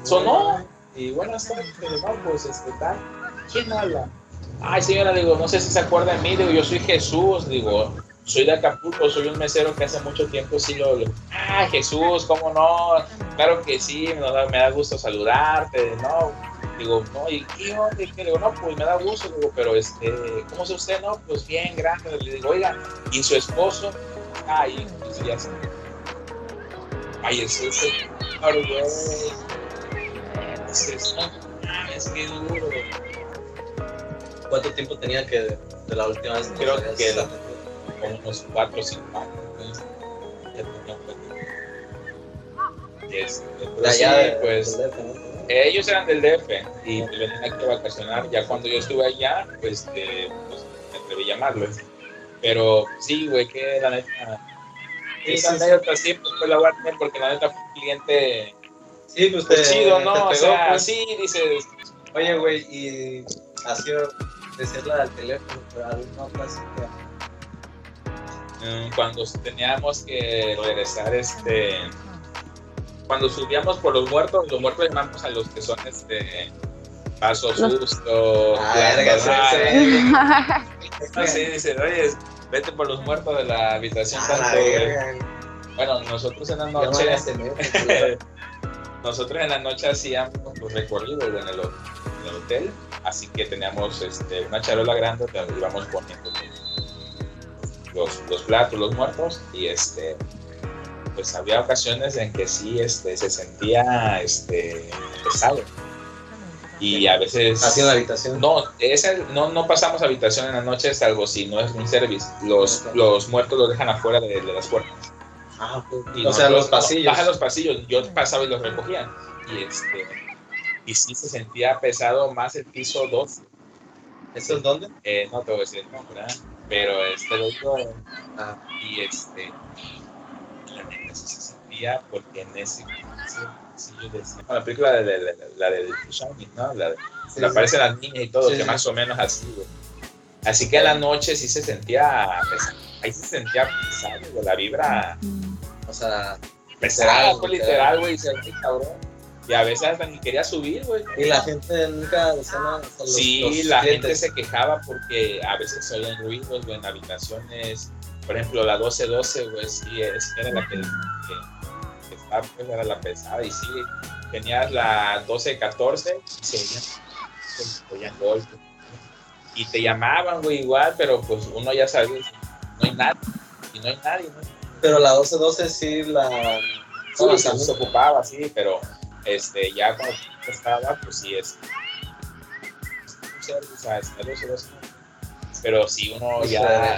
Speaker 2: sonó. Y buenas tardes, no, pues, este, tal. ¿Quién habla? Ay, señora, digo, no sé si se acuerda de mí, digo, yo soy Jesús, digo, soy de Acapulco, soy un mesero que hace mucho tiempo sí lo... ah, Jesús, ¿cómo no? Claro que sí, me da, me da gusto saludarte, ¿no? Digo, no, ¿y qué onda? Y que digo, no, pues me da gusto, digo, pero este, ¿cómo es usted? No, pues bien, grande. Le digo, oiga, ¿y su esposo? Ay, pues ya. Ay, ese es claro, güey. Es que, no, es que duro.
Speaker 3: ¿Cuánto tiempo tenía que de la última vez?
Speaker 2: Creo que la- como unos 4 o 5 años. pues, ya tenía tiempo. Este,
Speaker 3: De
Speaker 2: sí,
Speaker 3: allá, de-
Speaker 2: pues
Speaker 3: del DF, ¿no?
Speaker 2: eh, ellos eran del DF y pues, venían aquí a vacacionar. Ya cuando yo estuve allá, pues, este, pues me atreví a llamarlos. Pero sí, güey, que la neta.
Speaker 3: Sí,
Speaker 2: Esa
Speaker 3: sí, sí.
Speaker 2: anécdota siempre fue la tener porque la neta fue un cliente
Speaker 3: Sí, pues
Speaker 2: pues,
Speaker 3: te-
Speaker 2: chido,
Speaker 3: te
Speaker 2: ¿no? o sea,
Speaker 3: pues.
Speaker 2: sí, dices,
Speaker 3: Oye, güey, y así decirle al teléfono, pero alguna otra cita.
Speaker 2: Mm, cuando teníamos que regresar, este, cuando subíamos por los muertos, los muertos llamamos a los que son, este, paso susto,
Speaker 3: Ah,
Speaker 2: Así dicen, oye, vete por los muertos de la habitación
Speaker 3: Ah,
Speaker 2: tanto, güey".
Speaker 3: verga.
Speaker 2: Bueno, nosotros en la noche, nosotros en la noche hacíamos los recorridos en el, ho- en el hotel, así que teníamos este, una charola grande donde íbamos poniendo los, los platos, los muertos, y este, pues había ocasiones en que sí este, se sentía este, pesado. Y a veces...
Speaker 3: En la habitación.
Speaker 2: No, ese, no, no pasamos habitación en la noche, salvo si no es un service. Los, los muertos los dejan afuera de, de las puertas.
Speaker 3: Ah, ok.
Speaker 2: Y
Speaker 3: o sea, los pasillos.
Speaker 2: Baja los pasillos. Yo pasaba y los recogía. Y este y sí se sentía pesado más el piso 2.
Speaker 3: ¿Eso es dónde?
Speaker 2: Eh, no te voy a decir el nombre, pero este lo digo, eh,
Speaker 3: Ah,
Speaker 2: y este la neta se sentía porque en ese pasillo decía, la película de, de- de- la de The Shining, ¿no? La de,
Speaker 3: sí, sí.
Speaker 2: aparecen las niñas y todo,
Speaker 3: Sí,
Speaker 2: que
Speaker 3: sí.
Speaker 2: más o menos así, güey. Así que en la noche sí se sentía, ahí se sentía pesado, la vibra
Speaker 3: O sea,
Speaker 2: pesada,
Speaker 3: Literal, literal.
Speaker 2: güey, y se cabrón. Y a veces hasta ni quería subir, güey.
Speaker 3: y la gente nunca decía nada. los-
Speaker 2: Sí,
Speaker 3: los
Speaker 2: la gente
Speaker 3: clientes.
Speaker 2: se quejaba porque a veces se oían ruidos, güey, en habitaciones. Por ejemplo, la 1212, güey, sí, era la que, que, estaba, pues, era la pesada. Y sí, tenías la 1214 y se oían, golpes. Y te llamaban, güey, igual, pero pues uno ya sabía, no hay nadie. Y no hay nadie, ¿no?
Speaker 3: Pero la 12-12 sí la.
Speaker 2: Sí,
Speaker 3: No,
Speaker 2: se,
Speaker 3: también.
Speaker 2: se ocupaba, sí, pero este, ya cuando estaba, pues sí es. o sea, es- Pero si uno ya.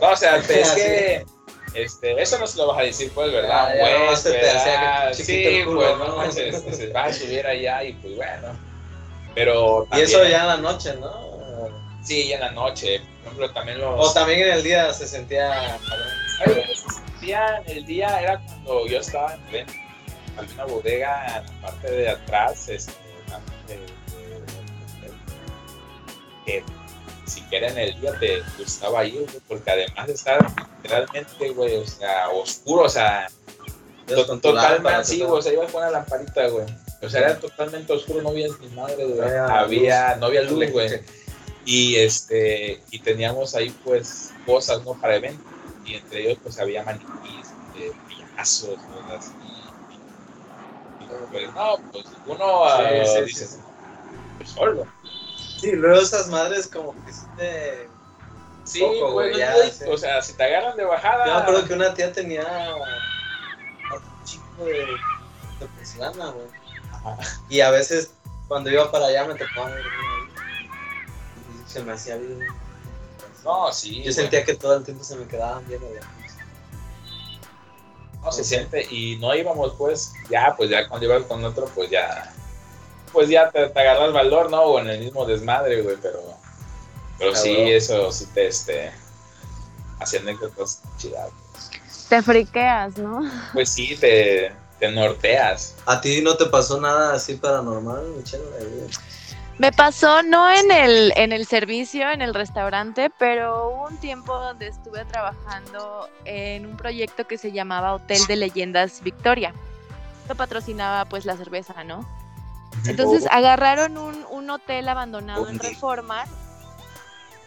Speaker 2: No, o sea, es
Speaker 3: Sí.
Speaker 2: que. Este, eso no se lo vas a decir, pues, ¿verdad?
Speaker 3: Ah, ya,
Speaker 2: pues,
Speaker 3: no, se
Speaker 2: ¿verdad?
Speaker 3: que
Speaker 2: Sí,
Speaker 3: el culo,
Speaker 2: pues,
Speaker 3: ¿no?
Speaker 2: no este, se va a subir allá y pues bueno. Pero.
Speaker 3: Y eso
Speaker 2: también-
Speaker 3: ya en la noche, ¿no?
Speaker 2: Sí, ya en la noche. Por ejemplo, también los.
Speaker 3: O también en el día se sentía.
Speaker 2: El día, era cuando yo estaba en una bodega en la parte de atrás, este, de- de- de- siquiera en el día te gustaba ir, güey, porque además de estar literalmente, güey, o sea, oscuro, o sea, to-
Speaker 3: lámpara,
Speaker 2: totalmente, sí,
Speaker 3: todo.
Speaker 2: güey, o sea, ibas con una lamparita, güey. O sea, era totalmente oscuro, no había ni madre, güey.
Speaker 3: Había
Speaker 2: no había luz, güey y este y teníamos ahí pues cosas no para eventos y entre ellos pues había maniquís de casos, pues, así. Pues no, pues uno sí, sí, dice, sí. Pues, solo.
Speaker 3: Sí, luego esas madres como que sí te...
Speaker 2: Sí, poco, ya, o sea, si te agarran de bajada...
Speaker 3: Yo me acuerdo que una tía tenía un chico de, de porcelana, güey. Y a veces cuando iba para allá me tocaba se me hacía bien.
Speaker 2: No, sí.
Speaker 3: Yo sentía que todo el tiempo se me quedaban viendo.
Speaker 2: No, se siente, y no íbamos pues, ya, pues ya cuando ibas con otro, pues ya, pues ya te, te agarras valor, ¿no? O en el mismo desmadre, güey, pero, pero sí, eso sí te, este, hacía anécdotas chidas.
Speaker 1: Te friqueas, ¿no?
Speaker 2: Pues sí, te, te norteas.
Speaker 3: ¿A ti no te pasó nada así paranormal, Michelle?
Speaker 1: Me pasó no en el, en el servicio, en el restaurante, pero hubo un tiempo donde estuve trabajando en un proyecto que se llamaba Hotel de Leyendas Victoria. Esto patrocinaba pues la cerveza, ¿no? Entonces agarraron un, un hotel abandonado en Reforma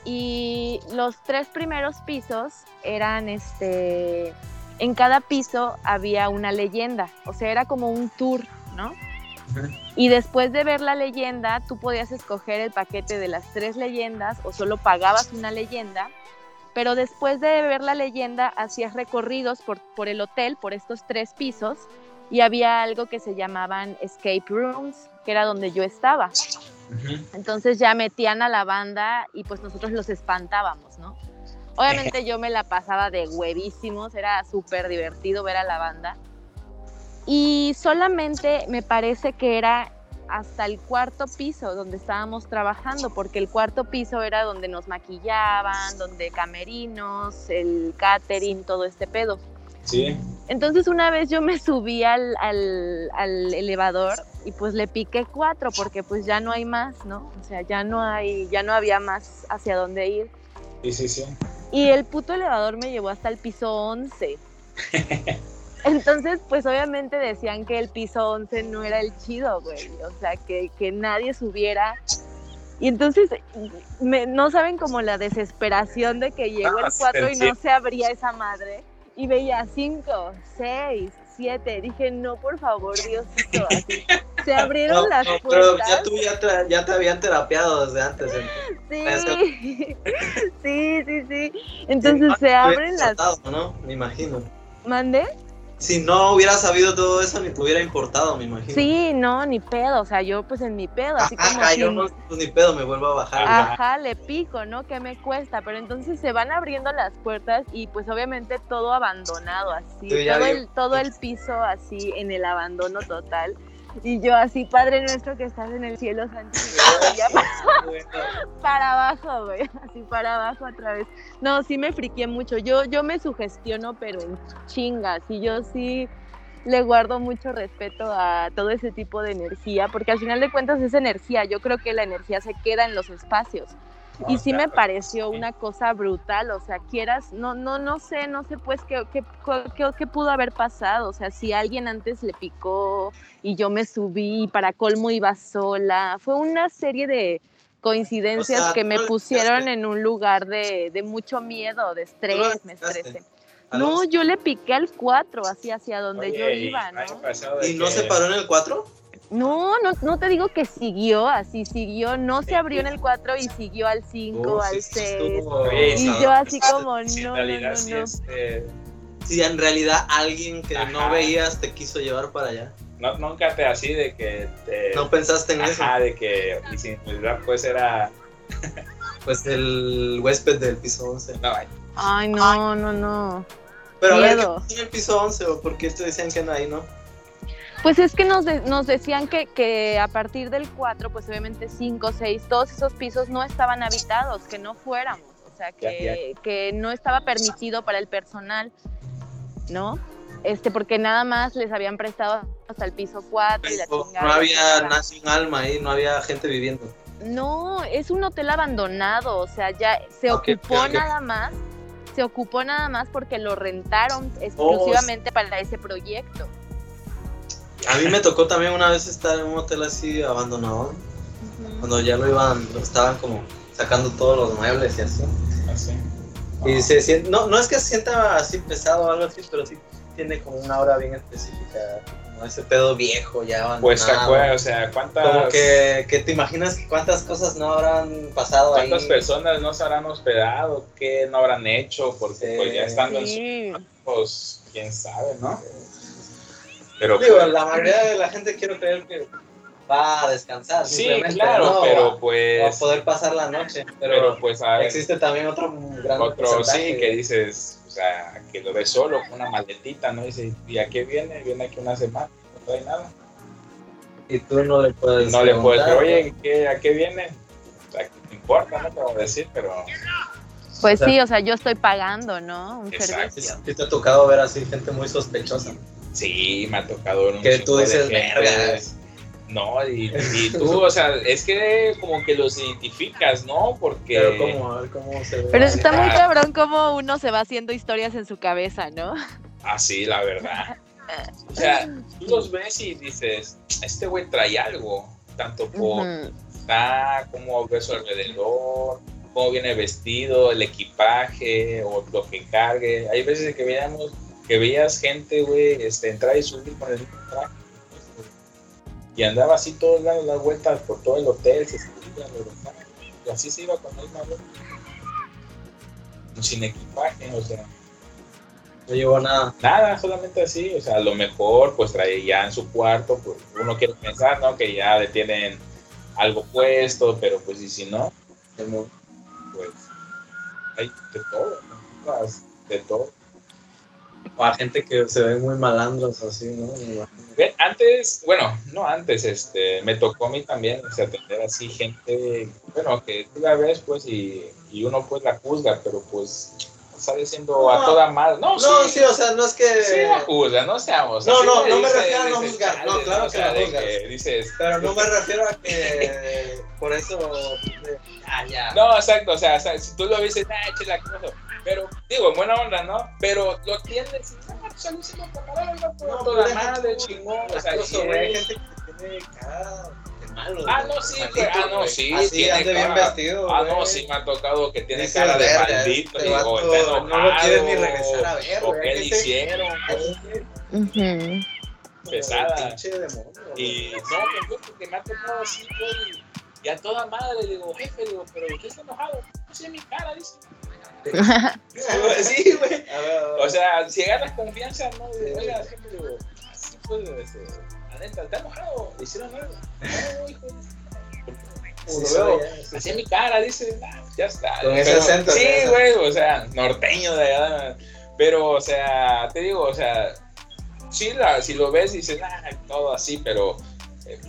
Speaker 1: y los tres primeros pisos eran este en cada piso había una leyenda, o sea, era como un tour, ¿no? Y después de ver la leyenda, tú podías escoger el paquete de las tres leyendas o solo pagabas una leyenda, pero después de ver la leyenda hacías recorridos por, por el hotel, por estos tres pisos, y había algo que se llamaban escape rooms, que era donde yo estaba. Entonces ya metían a la banda y pues nosotros los espantábamos, ¿no? Obviamente yo me la pasaba de huevísimos, era súper divertido ver a la banda. Y solamente me parece que era hasta el cuarto piso donde estábamos trabajando, porque el cuarto piso era donde nos maquillaban, donde camerinos, el catering, todo este pedo.
Speaker 2: Sí.
Speaker 1: Entonces una vez yo me subí al, al, al, elevador y pues le piqué cuatro porque pues ya no hay más, ¿no? O sea, ya no hay, ya no había más hacia dónde ir.
Speaker 2: Sí, sí, sí.
Speaker 1: Y el puto elevador me llevó hasta el piso 11. Entonces, pues obviamente decían que el piso 11 no era el chido, güey. O sea, que, que nadie subiera. Y entonces, me, no saben como la desesperación de que llegó el 4 y no se abría esa madre. Y veía 5, 6, siete. Dije, no, por favor, Diosito. Así. Se abrieron las puertas. Pero
Speaker 3: ya tú ya te, ya te habían terapiado desde antes.
Speaker 1: Sí, sí, sí, sí. Entonces se abren las.
Speaker 3: ¿no? Me imagino.
Speaker 1: ¿Mande?
Speaker 3: Si no hubiera sabido todo eso, ni te hubiera importado, me imagino.
Speaker 1: Sí, no, ni pedo. O sea, yo pues en mi pedo, así como.
Speaker 3: Ajá, yo no, pues ni pedo, me vuelvo a bajar.
Speaker 1: Ajá, le pico, ¿no? ¿Qué me cuesta? Pero entonces se van abriendo las puertas y pues obviamente todo abandonado, así. Todo el, todo el piso así en el abandono total. Y yo así, Padre nuestro que estás en el cielo santificado, ya pasó para abajo, güey, así para abajo otra vez. No, sí me friqué mucho. Yo, yo me sugestiono, pero en chingas. Y yo sí le guardo mucho respeto a todo ese tipo de energía, porque al final de cuentas es energía. Yo creo que la energía se queda en los espacios y sí me pareció una cosa brutal, o sea, quieras, no, no, no sé, no sé pues qué, qué, qué, pudo haber pasado, o sea, si alguien antes le picó y yo me subí, para colmo iba sola, fue una serie de coincidencias que me pusieron en un lugar de, de mucho miedo, de estrés, me estresé. No, yo le piqué al 4, así hacia donde yo iba, ¿no?
Speaker 3: ¿Y no se paró en el 4?
Speaker 1: No, no, no te digo que siguió, así siguió, no se abrió en el 4 y siguió al 5, al 6. y yo así como, no, no, no, no.
Speaker 3: Este, si en realidad alguien que no veías te quiso llevar para allá.
Speaker 2: No, nunca te así de que te...
Speaker 3: No pensaste en eso.
Speaker 2: Ah, de que y sin realidad pues era...
Speaker 3: pues el huésped del piso 11.
Speaker 2: No,
Speaker 1: ay. no, no, no.
Speaker 3: Pero Miedo. a ver, ¿qué en el piso 11 o por qué te decían que no hay, no?
Speaker 1: Pues es que nos, nos decían que, que, a partir del 4, pues obviamente 5, 6, todos esos pisos no estaban habitados, que no fuéramos, o sea, que, que no estaba permitido para el personal, ¿no? Este, porque nada más les habían prestado hasta el piso 4 y la
Speaker 3: chingada. No había un alma ahí, no había gente viviendo.
Speaker 1: No, es un hotel abandonado, o sea, ya se ocupó nada más, se ocupó nada más porque lo rentaron oh, exclusivamente para ese proyecto.
Speaker 3: A mí me tocó también una vez estar en un hotel así abandonado, cuando ya lo iban, lo estaban como sacando todos los muebles y así.
Speaker 2: Así.
Speaker 3: Y se siente, no, no es que se sienta así pesado o algo así, pero sí, tiene como una hora bien específica, como ese pedo viejo ya
Speaker 2: Pues,
Speaker 3: abandonado.
Speaker 2: o sea, ¿cuántas,
Speaker 3: Como que, que te imaginas que cuántas cosas no habrán pasado
Speaker 2: cuántas
Speaker 3: ahí.
Speaker 2: personas no se habrán hospedado? ¿Qué no habrán hecho? Porque
Speaker 3: Sí.
Speaker 2: pues ya estando en
Speaker 1: Sí.
Speaker 2: sus pues, quién sabe, ¿no? Pero
Speaker 3: Digo,
Speaker 2: pues,
Speaker 3: la mayoría de la gente quiero creer que va a descansar.
Speaker 2: sí, claro,
Speaker 3: ¿no?
Speaker 2: pero
Speaker 3: a
Speaker 2: pues,
Speaker 3: poder pasar la noche. Pero,
Speaker 2: pero pues a ver,
Speaker 3: existe también otro gran
Speaker 2: otro sí que dices, o sea, que lo ves solo con una maletita, ¿no? Dice, ¿y a qué viene? Viene aquí una semana, no trae nada.
Speaker 3: Y tú no le puedes
Speaker 2: no le puedes decir, oye, ¿qué, ¿a qué viene? O sea, ¿qué te importa? No te voy a decir, pero
Speaker 1: Pues
Speaker 3: O sea,
Speaker 1: sí, o sea, yo estoy pagando, ¿no? Un
Speaker 2: Exacto.
Speaker 1: servicio.
Speaker 3: Sí te ha tocado ver así gente muy sospechosa.
Speaker 2: Sí, me ha tocado un
Speaker 3: Que tú dices, vergas.
Speaker 2: No, y, y tú, o sea, es que como que los identificas, ¿no? Porque...
Speaker 3: Pero cómo, a ver cómo se ve.
Speaker 1: Pero está muy
Speaker 2: Ah.
Speaker 1: cabrón cómo uno se va haciendo historias en su cabeza, ¿no?
Speaker 2: Así, la verdad. O sea, tú los ves y dices, este güey trae algo, tanto por está, cómo ve su alrededor, cómo viene vestido, el equipaje o lo que cargue. Hay veces que veíamos, que veías gente, güey, este, entrar y subir con el mismo traje. Y andaba así todos dando las vueltas por todo el hotel, se subía, y así se iba con la misma. Sin equipaje, o sea,
Speaker 3: No llevó nada.
Speaker 2: nada, solamente así, o sea, a lo mejor pues trae ya en su cuarto, pues uno quiere pensar, ¿no? Que ya le tienen algo puesto, pero pues y si no, pues hay de todo, ¿no? De todo.
Speaker 3: O a gente que se ven muy malandros así, ¿no?
Speaker 2: Ve, Antes, bueno, no antes, este, me tocó a mí también, o sea, atender así gente, bueno, que tú la ves, pues, y, y uno pues la juzga, pero pues sale siendo a toda madre. No,
Speaker 3: No,
Speaker 2: sí,
Speaker 3: sí, o sea, no es que.
Speaker 2: sí la juzga, no seamos.
Speaker 3: No,
Speaker 2: así
Speaker 3: no, no me refiero a no
Speaker 2: dices,
Speaker 3: juzgar, no, claro que
Speaker 2: de
Speaker 3: juzgas.
Speaker 2: que dices,
Speaker 3: Pero no me refiero a que por eso. Ah, ya.
Speaker 2: No, exacto, o sea, o sea, si tú lo dices, ah, chela. Pero, digo, en buena onda, ¿no? Pero lo tienes y, no, pues alucina camarada, no,
Speaker 3: No,
Speaker 2: toda
Speaker 3: pero
Speaker 2: madre, chingón, o
Speaker 3: la
Speaker 2: sea, y
Speaker 3: güey, hay gente que tiene cara de malo.
Speaker 2: Ah, no, sí,
Speaker 3: maldito,
Speaker 2: ah, no, sí,
Speaker 3: Así
Speaker 2: tiene
Speaker 3: bien vestido.
Speaker 2: Ah, no, sí me ha tocado que tiene cara de
Speaker 3: "Verga,
Speaker 2: maldito
Speaker 3: este
Speaker 2: y, o
Speaker 3: vato
Speaker 2: está enojado,
Speaker 3: no lo quieres ni regresar a ver,
Speaker 2: o
Speaker 3: güey,
Speaker 2: qué le hicieron,
Speaker 1: Ujú.
Speaker 2: pesada. Y no, pues yo porque me ha tocado así, güey, y a toda madre, digo, jefe, digo, pero ¿qué está enojado? No sé mi cara, dice. Sí, güey. O sea, si agarras confianza, no, oiga, digo, así pues, este, neta, ¿está enojado? ¿Le hicieron algo? No, hijo,
Speaker 3: Sí,
Speaker 2: veo. así
Speaker 3: sí.
Speaker 2: mi cara, dice, "Ah, ya está.
Speaker 3: Con ese acento,
Speaker 2: Sí, güey, o sea, norteño de allá. Pero, o sea, te digo, o sea, sí, la, si lo ves, dices, ah, todo así, pero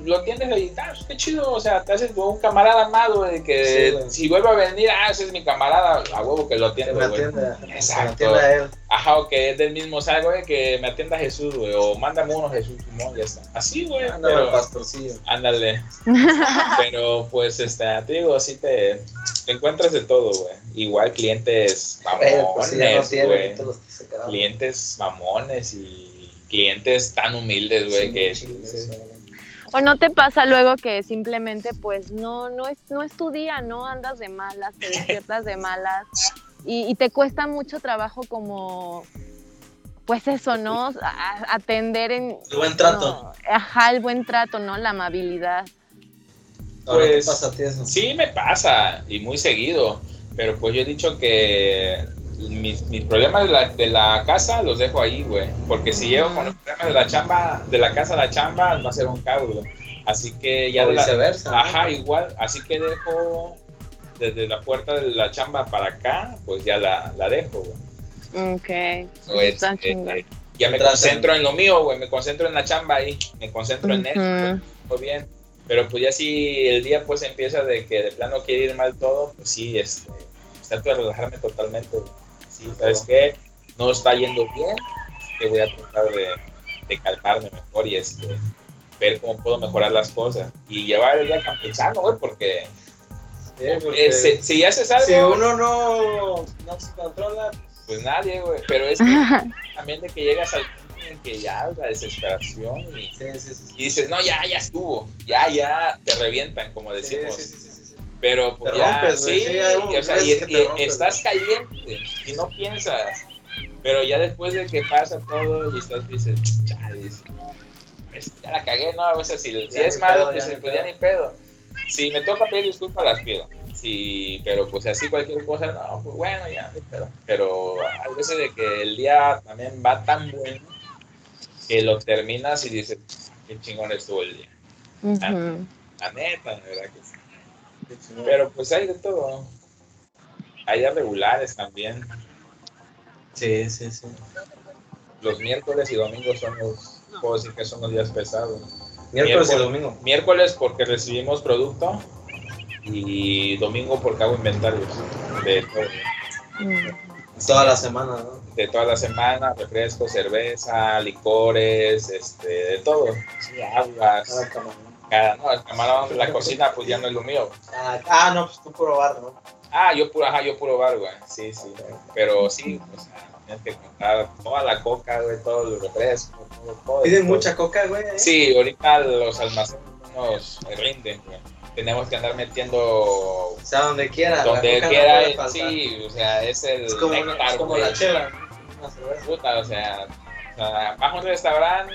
Speaker 2: lo tienes ahí, ah, qué chido, o sea, te haces como un camarada amado, de que
Speaker 3: Sí, güey.
Speaker 2: si vuelve a venir, ah, ese es mi camarada, a huevo que lo
Speaker 3: me
Speaker 2: güey.
Speaker 3: atienda. me
Speaker 2: Exacto.
Speaker 3: atienda a él.
Speaker 2: Ajá, o que es del mismo, o sea, güey, que me atienda Jesús, güey, o mándame uno Jesús, Simón, ya está. Así, güey,
Speaker 3: Ándale,
Speaker 2: pero-
Speaker 3: pastorcillo.
Speaker 2: Ándale. Pero pues, este, te digo, sí te, te encuentras de todo, güey. Igual clientes
Speaker 3: Eh, pues sí, no
Speaker 2: mamones, güey.
Speaker 3: los que se
Speaker 2: clientes mamones y clientes tan humildes, güey,
Speaker 3: Sí,
Speaker 2: que...
Speaker 3: sí, sí.
Speaker 1: O no te pasa luego que simplemente pues no, no es, no es tu día, no andas de malas, te despiertas de malas y, y te cuesta mucho trabajo como pues eso, ¿no? A- atender en
Speaker 3: El buen trato.
Speaker 1: no, ajá, el buen trato, ¿no? La amabilidad.
Speaker 3: Ahora, ¿qué
Speaker 2: Pues,
Speaker 3: pasa a ti eso?
Speaker 2: Sí me pasa, y muy seguido, pero pues yo he dicho que mis, mis problemas de la, de la casa los dejo ahí, güey. Porque si llego con los problemas de la chamba, de la casa a la chamba, va a ser un güey. Así que ya
Speaker 3: o
Speaker 2: de
Speaker 3: viceversa. ¿no?
Speaker 2: Ajá, igual, así que dejo desde la puerta de la chamba para acá, pues ya la, la dejo, güey.
Speaker 1: Ok.
Speaker 2: Pues,
Speaker 1: Está
Speaker 2: eh, eh, ya me concentro en lo mío, güey, me concentro en la chamba ahí, me concentro en eso, todo bien. Pero pues ya si el día pues empieza de que de plano quiere ir mal todo, pues sí, este, trato de relajarme totalmente. güey. Sí, ¿sabes qué? No está yendo bien, que voy a tratar de, de calmarme mejor y este, ver cómo puedo mejorar las cosas. Y llevar el día campechano, güey, porque
Speaker 3: Sí, porque
Speaker 2: eh, si, si haces algo,
Speaker 3: si uno no, no se controla,
Speaker 2: pues nadie, güey. Pero es que también de que llegas al punto en que ya la desesperación y,
Speaker 3: sí, sí, sí.
Speaker 2: y dices, no, ya, ya estuvo, ya, ya te revientan, como
Speaker 3: Sí,
Speaker 2: decimos. Pero pues
Speaker 3: Te
Speaker 2: ya,
Speaker 3: rompes,
Speaker 2: sí,
Speaker 3: sí,
Speaker 2: y, o sea, y- y
Speaker 3: rompes,
Speaker 2: estás caliente y no piensas. Pero ya después de que pasa todo y estás, dices, chale, ya la cagué, ¿no? A veces si, si es malo, pues, pues ya ni pedo. Si me toca pedir disculpas, las pido. Sí, pero pues así cualquier cosa, no, pues bueno, ya, pero, pero a veces de que el día también va tan bueno que lo terminas y dices, qué chingón estuvo el día. la, neta, la verdad que sí. Pero pues hay de todo. Hay regulares también.
Speaker 3: Sí, sí, sí.
Speaker 2: Los miércoles y domingos son los, puedo decir que son los días pesados.
Speaker 3: Miércoles, y domingo.
Speaker 2: Miércoles porque recibimos producto y domingo porque hago inventarios de todo.
Speaker 3: Toda la semana, ¿no?
Speaker 2: De toda la semana, refrescos, cerveza, licores, este, de todo. Sí, aguas. Cada, no, el camarón, la cocina, pues ya no es lo mío.
Speaker 3: Ah, ah no, pues tú puro bar, ¿no?
Speaker 2: Ah, yo puro, ajá, yo puro bar, güey. Sí, sí. Pero sí, o sea, tienes que comprar toda la coca, güey, todos los refrescos, todo. todo
Speaker 3: ¿Piden mucha coca, güey?
Speaker 2: Sí, ahorita los almacenes nos rinden, güey tenemos que andar metiendo.
Speaker 3: O sea, donde quiera.
Speaker 2: Donde quiera, sí, o sea, es el.
Speaker 3: Es como, es como la chela.
Speaker 2: Puta, o sea, o sea, vas a un restaurante.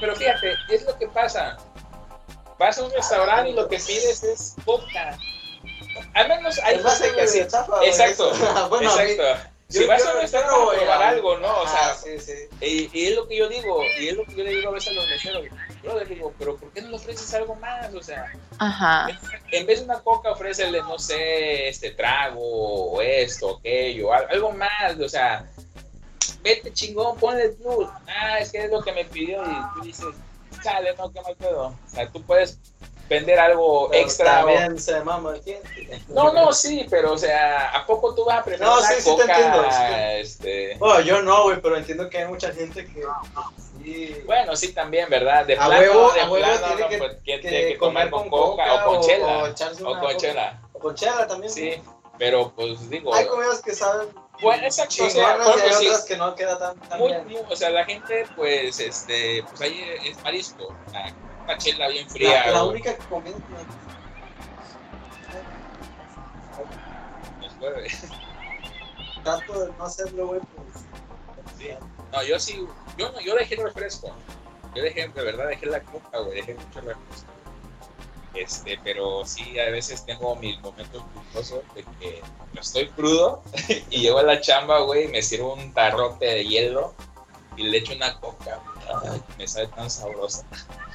Speaker 2: Pero fíjate, es lo que pasa. Vas a un restaurante y lo que pides es coca. Al menos hay
Speaker 3: cosas que así.
Speaker 2: Exacto. bueno, exacto si vas a un restaurante a probar algo, ¿no? O sea,
Speaker 3: sí, sí.
Speaker 2: Y, y, es lo que yo digo, y es lo que yo le digo a veces a los meseros. Yo les digo, pero ¿por qué no le ofreces algo más? O sea,
Speaker 1: Ajá.
Speaker 2: en vez de una coca, ofrécele, no sé, este trago, o esto, aquello, algo más, o sea, vete chingón, ponle plus. Ah, es que es lo que me pidió, y tú dices, chale, no, qué mal pedo. O sea, tú puedes vender algo extra.
Speaker 3: También o... se mama
Speaker 2: No, no, sí, pero o sea, ¿a poco tú vas a preferir
Speaker 3: no, sí, sí
Speaker 2: coca?
Speaker 3: Te entiendo,
Speaker 2: este...
Speaker 3: Oh, yo no, güey, pero entiendo que hay mucha gente que sí.
Speaker 2: Bueno, sí, también, ¿verdad? De
Speaker 3: a
Speaker 2: plano,
Speaker 3: huevo,
Speaker 2: de plano,
Speaker 3: tiene
Speaker 2: no,
Speaker 3: que,
Speaker 2: pues, que,
Speaker 3: que,
Speaker 2: que comer con coca, o con chela. O, o con chela.
Speaker 3: O con chela también.
Speaker 2: Sí, pero pues digo.
Speaker 3: Hay comidas que saben.
Speaker 2: Bueno, exacto,
Speaker 3: o sea, pues, hay otras que no queda tan, tan
Speaker 2: muy,
Speaker 3: bien.
Speaker 2: muy, o sea, la gente, pues, este, pues ahí es marisco, una chela bien fría.
Speaker 3: La, la única comida
Speaker 2: nos puede.
Speaker 3: tanto de no hacerlo, güey, pues.
Speaker 2: Sí. No, yo sí, yo, no, yo dejé el refresco. Yo dejé, de verdad, dejé la coca, güey, dejé mucho refresco. Este, pero sí, a veces tengo mis momentos culposos de que estoy crudo y llego a la chamba, güey, y me sirvo un tarrote de hielo y le echo una coca. Ay, me sabe tan sabrosa.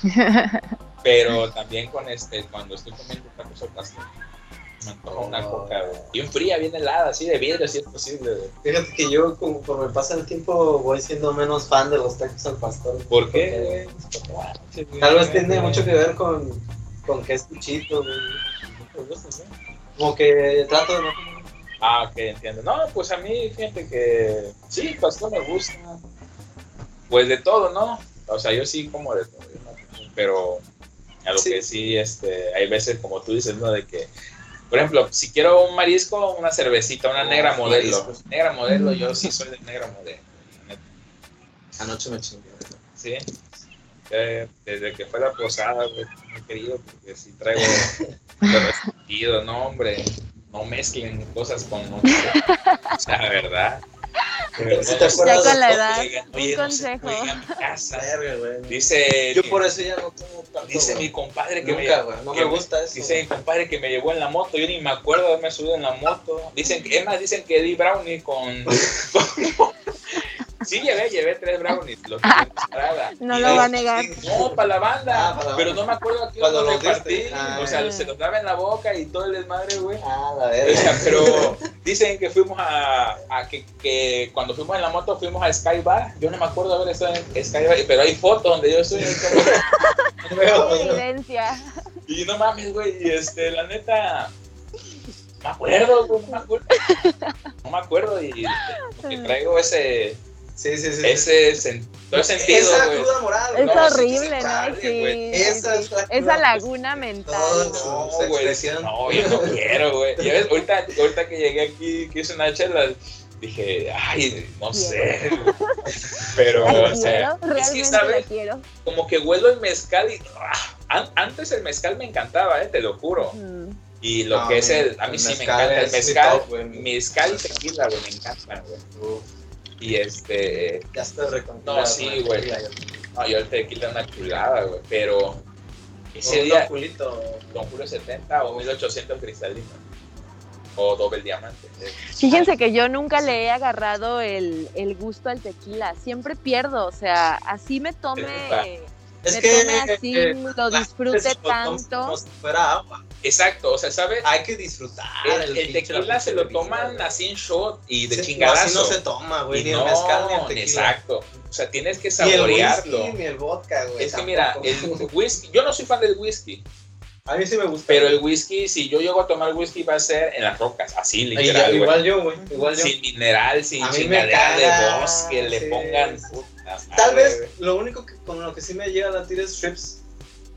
Speaker 2: Pero también con este, cuando estoy comiendo tacos al pastor, me antoja una coca, güey. Bien fría, bien helada, así de vidrio, si es posible, güey.
Speaker 3: Fíjate que yo, conforme pasa el tiempo, voy siendo menos fan de los tacos al pastor.
Speaker 2: ¿Por qué?
Speaker 3: Porque Tal vez tiene mucho que ver con, con que es cuchito, güey. Como que trato de no
Speaker 2: Ah, ok, entiendo. No, pues a mí, fíjate que sí, pastor me gusta. Pues de todo, ¿no? O sea, yo sí como de todo, ¿no? pero a lo
Speaker 3: Sí.
Speaker 2: que sí, este, hay veces, como tú dices, ¿no? De que, por ejemplo, si quiero un marisco, una cervecita, una
Speaker 3: Ah,
Speaker 2: negra modelo.
Speaker 3: mariscos.
Speaker 2: Negra modelo, yo sí soy de negra modelo.
Speaker 3: Anoche me chingué.
Speaker 2: Sí. Eh, Desde que fue la posada, güey, muy querido, porque sí traigo resentido, no, hombre. No mezclen cosas con otras. O sea, ¿verdad? Verdad,
Speaker 3: ¿Sí te
Speaker 1: Ya
Speaker 3: acuerdas
Speaker 1: con la edad,
Speaker 2: Oigan,
Speaker 1: un
Speaker 2: no se
Speaker 1: consejo.
Speaker 2: a mi casa.
Speaker 3: Güey.
Speaker 2: Dice,
Speaker 3: Yo por eso ya no tomo tanto.
Speaker 2: dice
Speaker 3: güey.
Speaker 2: mi compadre que
Speaker 3: Nunca,
Speaker 2: me,
Speaker 3: güey. No
Speaker 2: que
Speaker 3: me gusta eso.
Speaker 2: Dice mi compadre que me llevó en la moto. Yo ni me acuerdo de haberme subido en la moto. Dicen que, es más, dicen que di brownie con. con- sí, llevé, llevé tres brownies. Los.
Speaker 1: No lo va a negar.
Speaker 2: No, para la banda.
Speaker 3: Ah, para la
Speaker 2: pero
Speaker 3: banda.
Speaker 2: no me acuerdo a qué
Speaker 3: Cuando
Speaker 2: los repartí.
Speaker 3: Ah,
Speaker 2: o sea, se los daba en la boca y todo el desmadre, güey.
Speaker 3: Ah, la
Speaker 2: O
Speaker 3: verga.
Speaker 2: sea, pero dicen que fuimos a, a que, que cuando fuimos en la moto fuimos a Sky Bar. Yo no me acuerdo haber estado en Sky Bar, pero hay fotos donde yo estoy.
Speaker 1: Evidencia.
Speaker 2: y no mames, güey. Y este, la neta, no me acuerdo, güey, no me acuerdo. No me acuerdo y traigo ese,
Speaker 3: Sí, sí, sí.
Speaker 2: ese sen- todo el sentido,
Speaker 3: Esa
Speaker 2: güey.
Speaker 3: cruda moral.
Speaker 1: Es
Speaker 2: No, sí,
Speaker 1: horrible,
Speaker 2: sí,
Speaker 1: ¿no? Sí.
Speaker 2: güey.
Speaker 3: Esa es la
Speaker 1: Esa laguna mental.
Speaker 3: Todo.
Speaker 1: ¿no?
Speaker 2: Güey, no, yo no quiero, güey. Ya ves, ahorita, ahorita que llegué aquí, que hice una charla, dije, ay, no sé. Pero, o sea,
Speaker 1: quiero,
Speaker 2: es que, ¿sabes?
Speaker 1: quiero.
Speaker 2: Como que huelo el mezcal y. ah, an- antes el mezcal me encantaba, eh, te lo juro.
Speaker 1: Mm.
Speaker 2: Y lo
Speaker 3: No,
Speaker 2: que es el. A mí
Speaker 3: el
Speaker 2: sí me encanta el mezcal. mezcal y tequila, güey, me encantan, güey. Y este.
Speaker 3: Ya estoy reconocido.
Speaker 2: No, sí, güey. No, yo el tequila una chulada, güey. Pero ese día.
Speaker 3: Don Julito.
Speaker 2: Don Julio 70 o 1800 cristalino. O doble diamante.
Speaker 1: Fíjense que yo nunca le he agarrado el, el gusto al tequila. Siempre pierdo. O sea, así me tome.
Speaker 3: Es
Speaker 1: me
Speaker 3: que
Speaker 1: tome así,
Speaker 3: eh,
Speaker 1: lo disfrute tanto.
Speaker 3: Como si fuera agua.
Speaker 2: Exacto, o sea, ¿sabes?
Speaker 3: Hay que disfrutar.
Speaker 2: El, el tequila
Speaker 3: la
Speaker 2: se lo toman así en shot y de.
Speaker 3: Sí,
Speaker 2: chingadazo.
Speaker 3: Así no se toma, güey.
Speaker 2: Y
Speaker 3: Ni
Speaker 2: no,
Speaker 3: el mezcal ni el tequila.
Speaker 2: Exacto. O sea, tienes que
Speaker 3: Ni el
Speaker 2: saborearlo.
Speaker 3: whisky, ni el vodka, güey.
Speaker 2: es que mira, el whisky, yo no soy fan del whisky,
Speaker 3: A mí sí me gusta.
Speaker 2: pero el whisky, si yo llego a tomar whisky, va a ser en las rocas, así literal.
Speaker 3: igual yo, güey. Igual yo.
Speaker 2: Sin mineral, sin chingadera de bosque, le
Speaker 3: sí,
Speaker 2: pongan.
Speaker 3: sí.
Speaker 2: puta
Speaker 3: Tal
Speaker 2: madre,
Speaker 3: vez lo único que, con lo que sí me llega a latir es strips.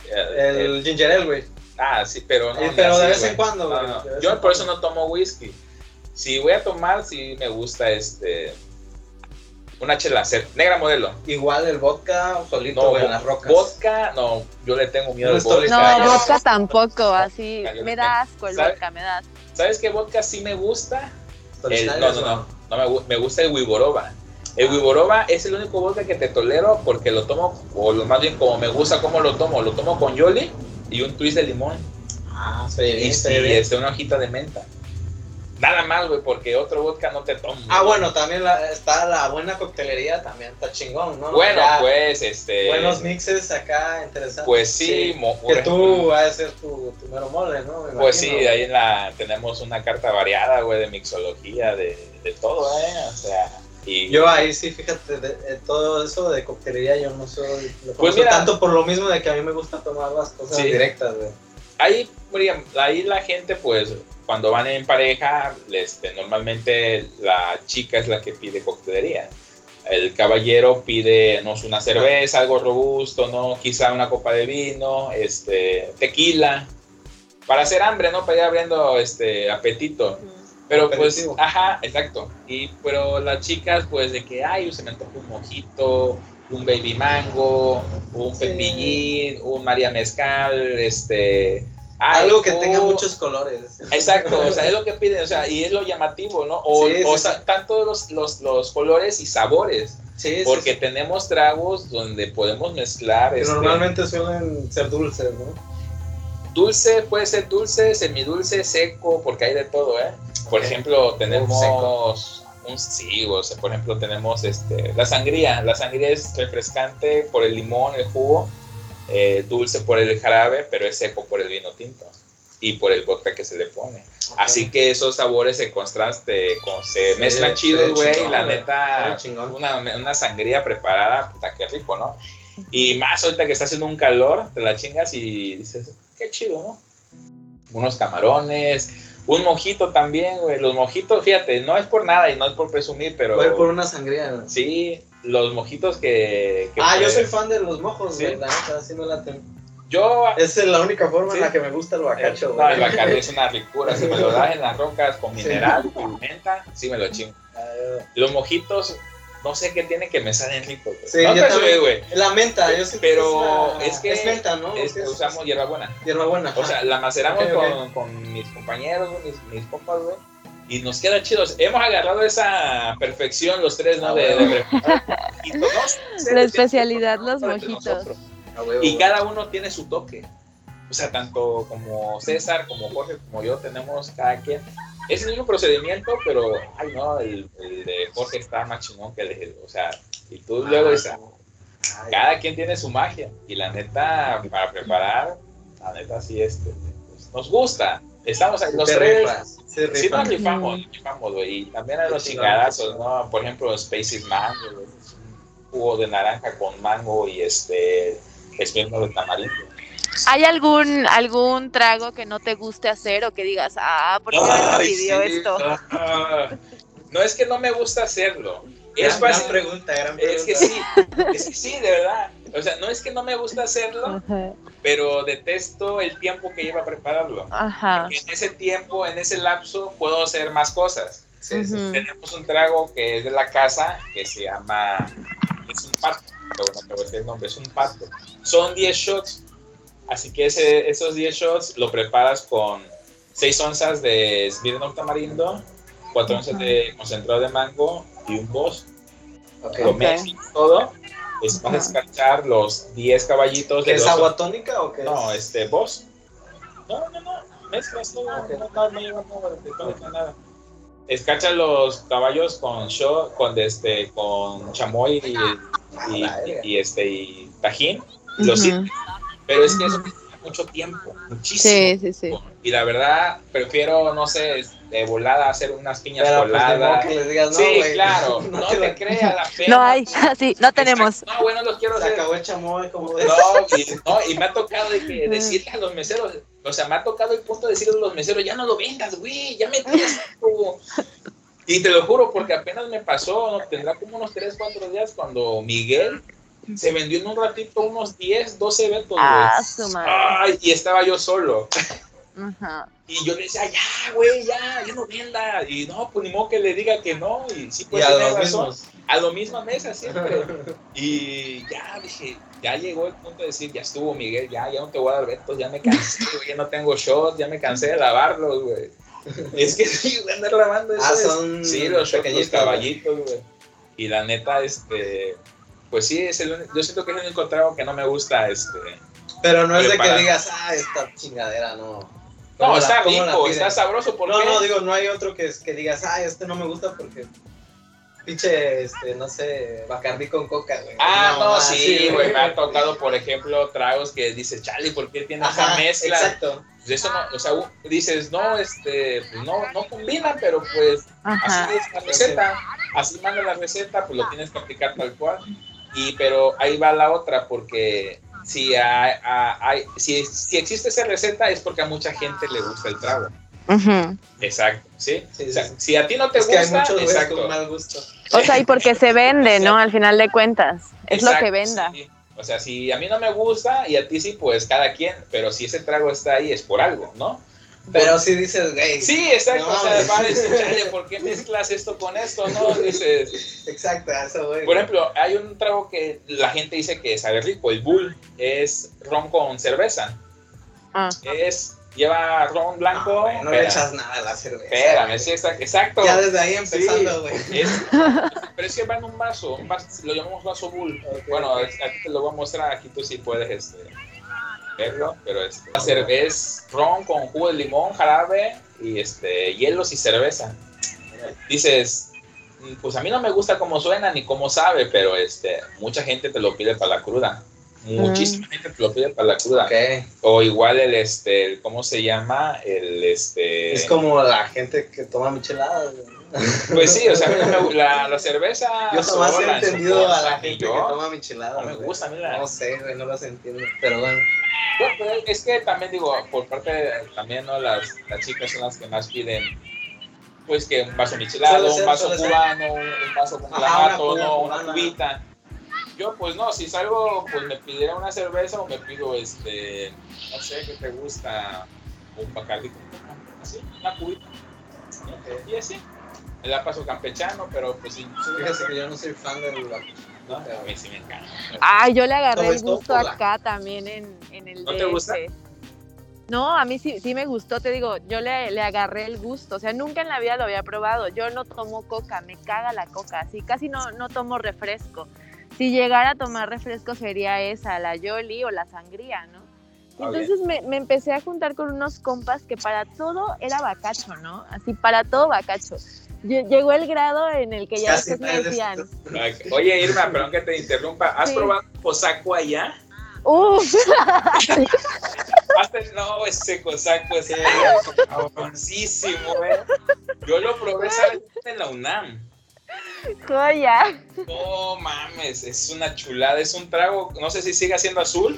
Speaker 2: güey. Eh,
Speaker 3: El ginger ale, güey.
Speaker 2: Ah, sí, pero no.
Speaker 3: Eh, pero de vez
Speaker 2: güey.
Speaker 3: en cuando,
Speaker 2: No,
Speaker 3: güey.
Speaker 2: Yo
Speaker 3: en
Speaker 2: por eso no tomo whisky. Si voy a tomar, sí me gusta este. Una chela negra modelo.
Speaker 3: Igual el vodka solito,
Speaker 2: No,
Speaker 3: güey, en las rocas.
Speaker 2: vodka, no, yo le tengo miedo
Speaker 3: No
Speaker 2: al vodka.
Speaker 1: No,
Speaker 3: Caña.
Speaker 1: vodka tampoco, así. Me da asco el vodka, me da asco.
Speaker 2: ¿Sabes qué vodka sí me gusta? El- no, no, no, no me, me gusta el Wiboroba. El Wiboroba es el único vodka que te tolero porque lo tomo, o lo más bien como me gusta cómo lo tomo, lo tomo con Yoli y un twist de limón
Speaker 3: Ah, se ve
Speaker 2: y,
Speaker 3: bien, se
Speaker 2: y,
Speaker 3: ve bien.
Speaker 2: este, una hojita de menta. Nada más, güey, porque otro vodka no te tomo.
Speaker 3: Ah, bueno, también la- está la buena coctelería, también está chingón, ¿no?
Speaker 2: Bueno,
Speaker 3: Ya,
Speaker 2: pues, este.
Speaker 3: Buenos mixes acá, interesantes.
Speaker 2: Pues sí, mo- por
Speaker 3: Que
Speaker 2: ejemplo,
Speaker 3: tú vas a ser tu, tu mero mole, ¿no? Me
Speaker 2: Pues sí, ahí en la tenemos una carta variada, güey, de mixología, de, de todo, ¿eh? O sea, y
Speaker 3: Yo ahí sí, fíjate, de, de todo eso de coctelería yo no soy... Lo
Speaker 2: Pues mira.
Speaker 3: tanto por lo mismo de que a mí me gusta tomar las cosas
Speaker 2: Sí.
Speaker 3: directas, güey.
Speaker 2: ahí, ahí la gente, pues, cuando van en pareja, este, normalmente la chica es la que pide coctelería. El caballero pide, no sé, una cerveza, algo robusto, ¿no? Quizá una copa de vino, este, tequila, para hacer hambre, ¿no? Para ir abriendo este apetito. Pero pues, ajá, exacto. Y pero las chicas, pues de que, ay, se me antoja un mojito, un baby mango, un
Speaker 3: Sí.
Speaker 2: pepillín, un María Mezcal, este.
Speaker 3: Algo que tenga muchos colores.
Speaker 2: Exacto, o sea, es lo que piden, o sea, y es lo llamativo, ¿no? O,
Speaker 3: Sí, sí,
Speaker 2: o sea, tanto los, los, los colores y sabores,
Speaker 3: Sí,
Speaker 2: porque tenemos tragos donde podemos mezclar.
Speaker 3: Que
Speaker 2: este,
Speaker 3: normalmente suelen ser dulces, ¿no?
Speaker 2: Dulce, puede ser dulce, semidulce, seco, porque hay de todo, ¿eh? Por
Speaker 3: Ok.
Speaker 2: ejemplo, tenemos un sí, o sea, por ejemplo, tenemos este la sangría. La sangría es refrescante por el limón, el jugo, eh, dulce por el jarabe, pero es seco por el vino tinto y por el vodka que se le pone. Así que esos sabores se contraste, con, se
Speaker 3: Sí,
Speaker 2: mezclan chidos, güey, la neta, una, una sangría preparada, puta, qué rico, ¿no? Y más ahorita que está haciendo un calor, te la chingas y dices, qué chido, ¿no? Unos camarones, un mojito también, güey. Los mojitos, fíjate, no es por nada y no es por presumir, pero
Speaker 3: Voy por una sangría, güey.
Speaker 2: sí, los mojitos que... que
Speaker 3: Ah, yo soy fan de los mojos,
Speaker 2: Sí.
Speaker 3: güey. La neta, así me laten.
Speaker 2: Yo...
Speaker 3: Esa es la única forma
Speaker 2: Sí.
Speaker 3: en la que me gusta el bacacho,
Speaker 2: no,
Speaker 3: güey.
Speaker 2: el bacacho es una ricura. Si me lo das en las rocas con mineral, con menta, sí me lo chingo.
Speaker 3: Ah,
Speaker 2: Los mojitos, no sé qué tiene que me salen güey.
Speaker 3: Sí,
Speaker 2: no
Speaker 3: yo
Speaker 2: te
Speaker 3: también.
Speaker 2: sube, güey.
Speaker 3: La menta, yo sé que
Speaker 2: Pero
Speaker 3: es, la-
Speaker 2: es que
Speaker 3: Es menta, ¿no?
Speaker 2: Es-
Speaker 3: ¿Qué es?
Speaker 2: usamos hierbabuena.
Speaker 3: Hierbabuena.
Speaker 2: O sea, la maceramos. Con, con mis compañeros, mis, mis compas, güey. Y nos queda chidos. Hemos agarrado esa perfección los tres, ¿no?
Speaker 3: Ah,
Speaker 2: de, de.
Speaker 1: La especialidad, los mojitos.
Speaker 2: nosotros.
Speaker 3: A huevo,
Speaker 2: Y cada uno tiene su toque. O sea, tanto como César, como Jorge, como yo, tenemos cada quien. Es el mismo procedimiento, pero, ay, no, el, el de Jorge está más chingón que el de, o sea, y tú luego dices, cada quien tiene su magia. Y la neta, para preparar, la neta sí, este, pues, nos gusta. Estamos ahí, los tres.
Speaker 3: sí,
Speaker 2: nos rifamos, nos rifamos, güey. Y también hay los chingadazos, ¿no? Por ejemplo, Spaces Mango, es jugo de naranja con mango y este, espino de tamarindo.
Speaker 1: ¿Hay algún, algún trago que no te guste hacer o que digas, ah, ¿por qué me pidió
Speaker 2: sí,
Speaker 1: esto?
Speaker 2: ah. No es que no me gusta hacerlo.
Speaker 3: Gran,
Speaker 2: Es
Speaker 3: gran
Speaker 2: fácil.
Speaker 3: pregunta, gran pregunta.
Speaker 2: Es que sí, es que sí, de verdad. O sea, no es que no me gusta hacerlo,
Speaker 1: Ajá.
Speaker 2: pero detesto el tiempo que lleva prepararlo.
Speaker 1: Ajá.
Speaker 2: Porque en ese tiempo, en ese lapso, puedo hacer más cosas.
Speaker 3: Sí, sí.
Speaker 1: Ujú.
Speaker 2: Tenemos un trago que es de la casa que se llama. Es un pato. Pero no te voy a decir el nombre, es un pato. Son 10 shots. Así que ese- esos 10 shots lo preparas con 6 onzas de Smirnoff tamarindo, 4 onzas de concentrado de mango y un boss.
Speaker 3: Ok.
Speaker 2: lo
Speaker 1: Ok.
Speaker 2: mezclas todo, es, vas a escarchar los 10 caballitos
Speaker 3: ¿Qué
Speaker 2: de
Speaker 3: es
Speaker 2: los-
Speaker 3: agua tónica o qué
Speaker 2: No,
Speaker 3: es?
Speaker 2: este, vos. No, no, no, mezclas todo,
Speaker 3: Ok.
Speaker 2: no, no, no lleva nada nada. Escarcha los caballos con show, con este, con chamoy y, y,
Speaker 3: la verga.
Speaker 2: y, este y tajín, y lo
Speaker 1: Ujú.
Speaker 2: Pero es que eso mucho tiempo, muchísimo.
Speaker 1: Sí, sí, sí.
Speaker 2: Y la verdad, prefiero, no sé, de volada hacer unas piñas
Speaker 3: Pero pues
Speaker 2: coladas.
Speaker 3: que les digas, no,
Speaker 2: sí, claro, no,
Speaker 3: No
Speaker 2: te,
Speaker 3: te
Speaker 2: creas la pena.
Speaker 1: No hay, sí, no tenemos.
Speaker 2: No, bueno, los quiero
Speaker 3: Se
Speaker 2: hacer.
Speaker 3: acabó el chamoy, como.
Speaker 2: No, y, no, y me ha tocado de que decirle a los meseros, o sea, me ha tocado el punto de decirle a los meseros, ya no lo vendas, güey, ya me tienes como-". Y te lo juro, porque apenas me pasó, ¿no? tendrá como unos 3, 4 días cuando Miguel se vendió en un ratito unos 10, 12 eventos, güey.
Speaker 1: Ah, su madre.
Speaker 2: Ay, y estaba yo solo.
Speaker 1: Ajá.
Speaker 2: Y yo le decía, ya, güey, ya, ya no venda. Y no, pues ni modo que le diga que no. Y sí,
Speaker 3: Y
Speaker 2: pues
Speaker 3: a
Speaker 2: tiene
Speaker 3: los
Speaker 2: razón.
Speaker 3: mismos.
Speaker 2: A lo misma mesa siempre. Y ya dije, ya llegó el punto de decir, ya estuvo Miguel, ya, ya no te voy a dar eventos, ya me cansé, güey, ya no tengo shots, ya me cansé de lavarlos, güey. Es que sí, voy a andar lavando eso.
Speaker 3: Ah, son
Speaker 2: sí, los
Speaker 3: pequeñitos,
Speaker 2: caballitos, güey. Y la neta, este, pues sí, es el, yo siento que es el único trago que no me gusta, este.
Speaker 3: Pero no es de que digas, ah, esta chingadera, no.
Speaker 2: No,
Speaker 3: ¿Cómo la-
Speaker 2: está rico, está sabroso, porque
Speaker 3: No, no, digo, no hay otro que, que digas, ah, este no me gusta porque pinche, este, no sé, Bacardí con coca, güey.
Speaker 2: Ah, no,
Speaker 3: mamada
Speaker 2: sí, güey, me ha tocado, por ejemplo, tragos que dices, Charlie, ¿por qué tiene esa mezcla?
Speaker 3: exacto.
Speaker 2: De eso no, o sea, dices, no, este, pues no, no combina, pero pues
Speaker 1: Ajá.
Speaker 2: así es la receta, así manda la receta, pues lo tienes que aplicar tal cual. Y, pero ahí va la otra, porque si, hay, hay- si, si existe esa receta es porque a mucha gente le gusta el trago. Exacto, ¿sí?
Speaker 3: Sí,
Speaker 2: o sea,
Speaker 3: sí.
Speaker 2: si a ti no te
Speaker 3: Es que hay
Speaker 2: gusta,
Speaker 3: güeyes
Speaker 2: exacto.
Speaker 3: con mal gusto.
Speaker 1: O sea, y porque se vende, ¿no? Al final de cuentas. Es lo que venda.
Speaker 2: sí. O sea, si a mí no me gusta y a ti sí, pues cada quien, pero si ese trago está ahí es por algo, ¿no?
Speaker 3: Pero si dices, güey.
Speaker 2: Sí, exacto.
Speaker 3: No,
Speaker 2: o sea,
Speaker 3: mames.
Speaker 2: va a decir, "Chale, ¿por qué mezclas esto con esto? No, dices.
Speaker 3: Exacto, eso, güey.
Speaker 2: Por ejemplo, hay un trago que la gente dice que sabe rico, el Bull, es ron con cerveza.
Speaker 1: Ah.
Speaker 2: Es, lleva ron blanco.
Speaker 3: no, güey, no le echas nada a la cerveza.
Speaker 2: Espérame, sí, exacto. exacto.
Speaker 3: Ya desde ahí empezando, güey.
Speaker 2: Pero es que va en un vaso, un vaso, lo llamamos vaso Bull. Bueno, aquí te lo voy a mostrar, aquí tú sí puedes este, pero este, la cerve- es ron con jugo de limón, jarabe y este, hielos y cerveza. Dices, "Mm, pues a mí no me gusta cómo suena ni cómo sabe, pero este, mucha gente te lo pide para la cruda. Muchísima gente te lo pide para la cruda. O igual el, este, el- ¿cómo se llama? El, este...
Speaker 3: Es como la gente que toma micheladas, güey.
Speaker 2: Pues sí, o sea, a mí no me gu- la, la cerveza...
Speaker 3: Yo jamás he
Speaker 2: sola su
Speaker 3: entendido a la gente
Speaker 2: yo-
Speaker 3: que toma micheladas.
Speaker 2: no me gusta, mira.
Speaker 3: No sé, güey, no las entiendo. Pero bueno.
Speaker 2: Pero es que también digo, por parte de, también, ¿no? Las, las chicas son las que más piden, pues que un vaso michelado, un vaso cubano, un, vaso con clamato,
Speaker 3: una
Speaker 2: ¿no? Una cubita. Yo, pues no, si salgo, pues me pidiera una cerveza o me pido, este, no sé, ¿qué te gusta? Un bacardi así, una cubita. ¿no? Y así. Me la paso campechano, pero pues sí,
Speaker 3: Fíjate que yo no soy fan del
Speaker 2: ¿no? A mí sí me encanta.
Speaker 1: Ay, yo le agarré el gusto acá también en, en el
Speaker 2: ¿No
Speaker 1: DF.
Speaker 2: te gusta?
Speaker 1: No, a mí sí, sí me gustó, te digo, yo le, le agarré el gusto, o sea, nunca en la vida lo había probado, yo no tomo coca, me caga la coca, así casi no, no tomo refresco. Si llegara a tomar refresco sería esa, la Yoli o la sangría, ¿no? Y
Speaker 2: Ah,
Speaker 1: Entonces me, me empecé a juntar con unos compas que para todo era bacacho, ¿no? Así, para todo bacacho. Lle- Llegó el grado en el que ya después me decían,
Speaker 2: Oye, Irma, perdón que te interrumpa. ¿Has
Speaker 1: Sí.
Speaker 2: probado cosaco allá?
Speaker 1: uff,
Speaker 2: Hasta no, ese cosaco es famosísimo, eh. Yo lo probé, ¿sabes? En la UNAM.
Speaker 1: Joya.
Speaker 2: No mames, es una chulada, es un trago, no sé si sigue siendo azul.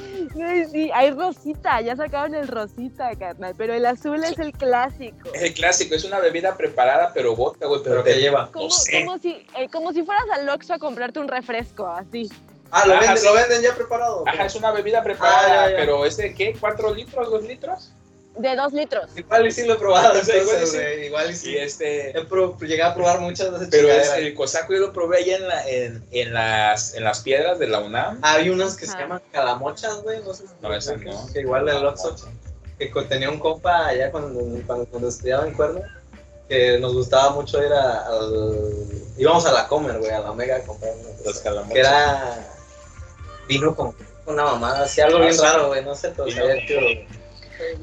Speaker 1: Sí, hay rosita, ya sacaron el rosita, carnal, pero el azul es el clásico.
Speaker 2: Es el clásico, es una bebida preparada, pero vodka, güey,
Speaker 3: Pero te lleva.
Speaker 1: Como,
Speaker 2: no sé.
Speaker 1: como, si, eh, como si fueras al Oxxo a comprarte un refresco, así.
Speaker 3: Ah, ¿lo
Speaker 2: Ajá,
Speaker 3: venden,
Speaker 2: sí.
Speaker 3: ¿lo venden ya preparado?
Speaker 2: Ajá, es una bebida preparada,
Speaker 3: Ah, ya, ya.
Speaker 2: pero es de qué, ¿cuatro litros, dos litros?
Speaker 1: De dos litros.
Speaker 3: Igual y sí lo he probado,
Speaker 2: O sea, igual y
Speaker 3: entonces,
Speaker 2: sí.
Speaker 3: güey. Igual y sí.
Speaker 2: Y este,
Speaker 3: He pro- llegué a probar muchas de esas
Speaker 2: pero es el cosaco yo lo probé allá en, la, en, en, las, en las piedras de la UNAM.
Speaker 3: Hay unas que se llaman calamochas, güey. No sé si
Speaker 2: No, esas no.
Speaker 3: Que igual el Oxxo. Que tenía un compa allá cuando, cuando, cuando estudiaba en Cuerda. Que nos gustaba mucho ir a- al, íbamos a la comer, güey, a la Omega a comprar
Speaker 2: Los calamares.
Speaker 3: que era vino con una mamada, así algo
Speaker 2: Ah,
Speaker 3: bien
Speaker 2: sí.
Speaker 3: raro, güey, no sé, pero sabía que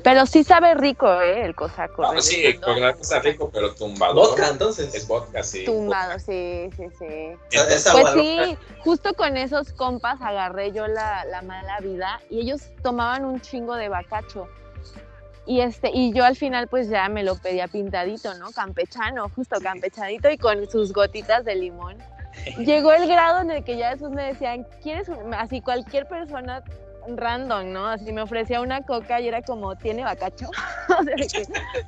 Speaker 1: Pero sí sabe rico, ¿eh? El cosaco.
Speaker 2: No, sí,
Speaker 1: regresando
Speaker 2: con la está rico, pero tumbador.
Speaker 3: vodka, entonces.
Speaker 2: Es vodka, sí.
Speaker 1: Tumbado, sí, sí, sí. Pues sí, justo con esos compas agarré yo la, la mala vida y ellos tomaban un chingo de bacacho. Y este, y yo al final pues ya me lo pedía pintadito, ¿no? Campechano, justo campechanito y con sus gotitas de limón. Llegó el grado en el que ya después me decían, ¿quieres un-?" así cualquier persona random, ¿no? Así me ofrecía una coca y era como, ¿tiene bacacho? o sea, de que,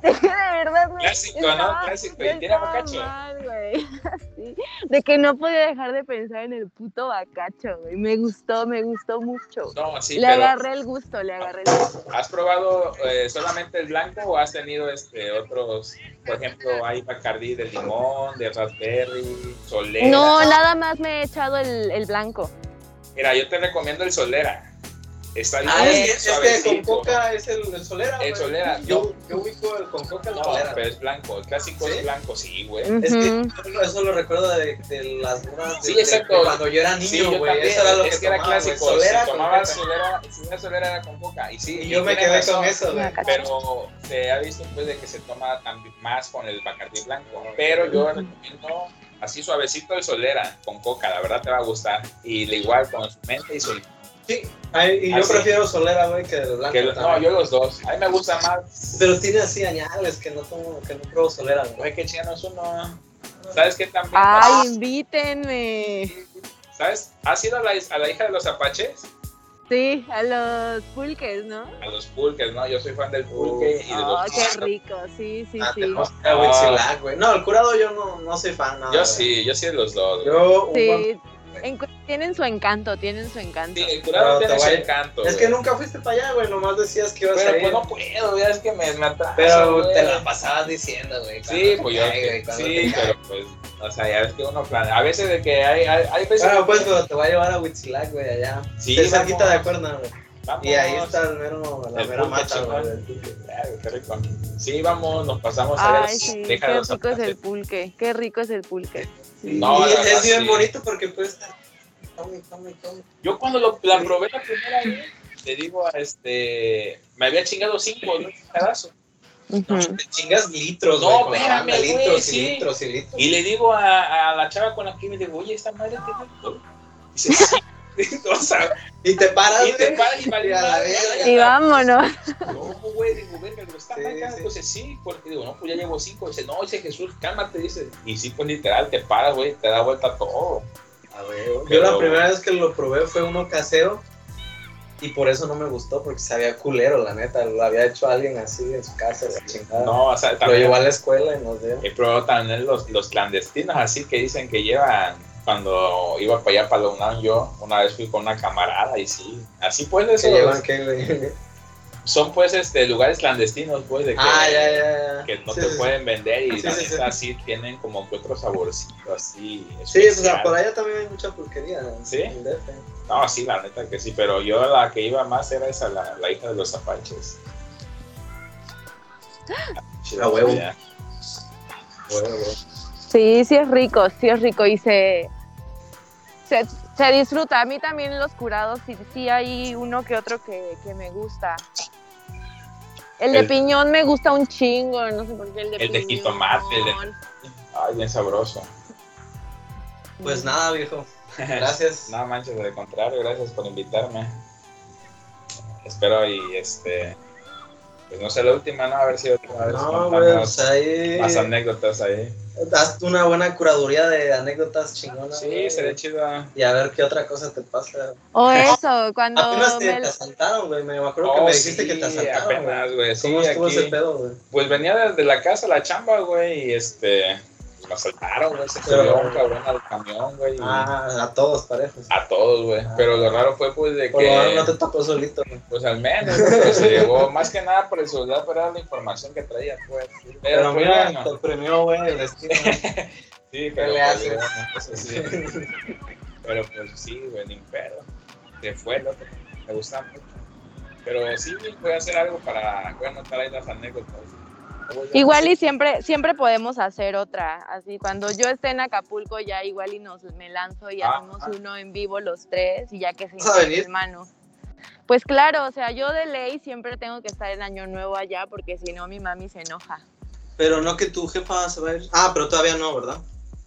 Speaker 1: de verdad me
Speaker 2: Clásico, ¿no?
Speaker 1: estaba-
Speaker 2: Clásico,
Speaker 1: yo
Speaker 2: ¿y tiene bacacho?
Speaker 1: mal, güey. Así, de que no podía dejar de pensar en el puto bacacho, güey. Me gustó, me gustó mucho.
Speaker 2: No, sí,
Speaker 1: le
Speaker 2: pero
Speaker 1: agarré el gusto, le agarré el gusto.
Speaker 2: ¿has probado eh, solamente el blanco o has tenido este otros? Por ejemplo, hay Bacardí de limón, de raspberry, solera.
Speaker 1: No, nada más me he echado el, el blanco.
Speaker 2: Mira, yo te recomiendo el solera. Está bien
Speaker 3: Ah, es que, es que con
Speaker 2: suavecito.
Speaker 3: coca es el, el solera.
Speaker 2: El solera,
Speaker 3: Yo, yo ubico el con coca el
Speaker 2: No,
Speaker 3: solera.
Speaker 2: pero es blanco. El clásico
Speaker 3: ¿Sí?
Speaker 2: es blanco, sí, güey.
Speaker 3: Es que eso lo recuerdo de, de las de,
Speaker 2: Sí,
Speaker 3: de-
Speaker 2: exacto.
Speaker 3: de cuando yo era niño,
Speaker 2: Sí, yo
Speaker 3: güey.
Speaker 2: también.
Speaker 3: eso era lo
Speaker 2: es
Speaker 3: que,
Speaker 2: que era
Speaker 3: tomaba, güey.
Speaker 2: clásico.
Speaker 3: Solera
Speaker 2: si
Speaker 3: coca.
Speaker 2: solera, si una solera era con coca. Y sí,
Speaker 3: Y yo me quedé
Speaker 2: razón,
Speaker 3: con eso, güey.
Speaker 2: Pero se ha visto pues de que se toma también más con el Bacardí blanco. Pero yo recomiendo así suavecito el solera con coca, la verdad te va a gustar. Y de igual con su mente y su
Speaker 3: Sí, ay, y yo
Speaker 2: Así.
Speaker 3: prefiero solera, güey, que el blanco.
Speaker 2: que lo- no, yo los dos. A mí me gusta más.
Speaker 3: Pero tiene así añales que no tomo, que no pruebo solera, güey.
Speaker 2: Güey, que chinos uno. ¿Sabes qué también?
Speaker 1: Ay, invítenme.
Speaker 2: ¿Sabes? ¿Has ido a la, a la hija de los apaches?
Speaker 1: Sí, a los pulques, ¿no?
Speaker 2: A los pulques, ¿no? Yo soy fan del pulque y de
Speaker 1: Oh,
Speaker 2: los
Speaker 1: qué rico, sí, sí,
Speaker 3: Ah,
Speaker 1: sí.
Speaker 3: güey. No, el curado yo no, no soy fan, nada.
Speaker 2: Yo sí, yo sí de los dos.
Speaker 3: Yo, un buen-
Speaker 1: Sí, tienen su encanto, tienen su encanto.
Speaker 2: Sí, el curado
Speaker 3: te
Speaker 2: tiene su encanto.
Speaker 3: Es que
Speaker 2: güey.
Speaker 3: nunca fuiste para allá, güey. Nomás decías que ibas a ir.
Speaker 2: pues no puedo, ya es que me, me atraso,
Speaker 3: Pero
Speaker 2: güey.
Speaker 3: te la pasabas diciendo, güey.
Speaker 2: Sí, pues
Speaker 3: te
Speaker 2: yo. Sí,
Speaker 3: te
Speaker 2: pero pues. O sea, ya ves que uno planea. A veces de que hay, hay, hay veces.
Speaker 3: Bueno, pues, pero te voy a llevar a Huitzilac, güey, allá.
Speaker 2: Sí,
Speaker 3: Sí, cerquita de Acuerna, güey.
Speaker 2: Vamos.
Speaker 3: Y ahí está el mero, la
Speaker 2: El
Speaker 3: mera mata, güey.
Speaker 2: Sí, vamos, nos pasamos a ver.
Speaker 1: Sí, qué rico es el pulque, qué rico es el pulque. Sí.
Speaker 2: No, verdad,
Speaker 3: es bien
Speaker 2: sí.
Speaker 3: bonito porque puedes estar. Tome, tome, tome.
Speaker 2: Yo cuando lo, la probé la primera vez, te digo, a este. Me había chingado cinco, ¿no? Un pedazo.
Speaker 1: Ujú.
Speaker 3: Te chingas litros,
Speaker 2: No, espérame,
Speaker 3: litros
Speaker 2: sí.
Speaker 3: y litros y litros.
Speaker 2: Y le digo a, a la chava con la que me digo, oye, esta madre tiene alcohol. Dice, sí. o sea,
Speaker 3: Y te paras,
Speaker 2: y te paras y vale
Speaker 3: y a la
Speaker 2: ya.
Speaker 1: Y vámonos.
Speaker 2: No, güey, digo, verga, pero está
Speaker 3: Sí,
Speaker 2: mal,
Speaker 3: sí.
Speaker 2: Pues sí, porque digo, no, pues ya llevo cinco. Dice, no, dice Jesús, cálmate, dice. Y sí, pues literal, te paras, güey, te da vuelta todo.
Speaker 3: Yo
Speaker 2: Pero-
Speaker 3: la primera vez que lo probé fue uno casero y por eso no me gustó porque sabía culero, la neta. Lo había hecho alguien así en su casa, la chingada.
Speaker 2: No, o sea,
Speaker 3: lo
Speaker 2: también
Speaker 3: llevó a la escuela y nos dio.
Speaker 2: he probado también los, los clandestinos, así que dicen que llevan. Cuando iba para allá, para la UNAM, yo una vez fui con una camarada y sí, así pues eso,
Speaker 3: llevan que, güey.
Speaker 2: Son pues este lugares clandestinos pues de que,
Speaker 3: Ah, ya, ya, ya.
Speaker 2: que no
Speaker 3: Sí,
Speaker 2: te
Speaker 3: sí, sí.
Speaker 2: pueden vender y
Speaker 3: Sí,
Speaker 2: la
Speaker 3: sí,
Speaker 2: neta
Speaker 3: sí.
Speaker 2: sí tienen como que otro saborcito así.
Speaker 3: Sí, o sea, por allá también hay mucha pulquería.
Speaker 2: ¿Sí?
Speaker 3: en DF.
Speaker 2: No, sí, la neta que sí, pero yo la que iba más era esa, la, la hija de los apaches.
Speaker 3: A huevo.
Speaker 1: Sí, sí es rico, sí es rico y se, se, se disfruta. A mí también los curados, sí, sí hay uno que otro que, que me gusta. El de
Speaker 2: El-
Speaker 1: piñón me gusta un chingo, no sé por qué el de
Speaker 2: El de jitomate, el de- Ay, bien sabroso.
Speaker 3: Pues nada, viejo. Gracias.
Speaker 2: No manches, de contrario, gracias por invitarme. Espero y este. Pues no sé la última, ¿no? A ver si otra vez
Speaker 3: No, güey, pues ahí.
Speaker 2: más anécdotas ahí.
Speaker 3: Haz una buena curaduría de anécdotas chingonas.
Speaker 2: Sí,
Speaker 3: güey.
Speaker 2: sería chido.
Speaker 3: Y a ver qué otra cosa te pasa.
Speaker 1: O eso, cuando
Speaker 3: Apenas te,
Speaker 1: me-
Speaker 3: te asaltaron, güey. Me acuerdo que
Speaker 2: Oh,
Speaker 3: me dijiste
Speaker 2: sí,
Speaker 3: que te asaltaron.
Speaker 2: apenas,
Speaker 3: güey.
Speaker 2: Sí,
Speaker 3: ¿Cómo estuvo
Speaker 2: aquí.
Speaker 3: ese pedo, güey?
Speaker 2: Pues venía desde la casa a la chamba, güey, y este. Me asaltaron, güey. Se subió un cabrón al camión, güey.
Speaker 3: Ah, a todos parejos.
Speaker 2: A todos, güey.
Speaker 3: Ah.
Speaker 2: Pero lo raro fue, pues, de
Speaker 3: Por lo menos no
Speaker 2: que.
Speaker 3: te tocó solito, güey.
Speaker 2: Pues al menos, pues, se llevó más que nada por el celular, pero era la información que traía, pues. Pero,
Speaker 3: Pero
Speaker 2: pues,
Speaker 3: mira,
Speaker 2: bueno.
Speaker 3: te premió, güey, el destino.
Speaker 2: Sí, pero
Speaker 3: le
Speaker 2: pues, bueno, eso sí. Pero pues sí, güey, ni pedo. Se fue, loco. Me gusta mucho. Pero sí, voy a hacer algo para, voy a anotar ahí las anécdotas.
Speaker 1: Igual y siempre, siempre podemos hacer otra. Así, cuando yo esté en Acapulco, ya igual y nos me lanzo y
Speaker 2: Ah,
Speaker 1: hacemos
Speaker 2: ah.
Speaker 1: uno en vivo los tres y ya que se hermano. Pues claro, o sea, yo de ley siempre tengo que estar en Año Nuevo allá porque si no mi mami se enoja.
Speaker 3: Pero no que tu jefa se va a ir. Ah, pero todavía no, ¿verdad?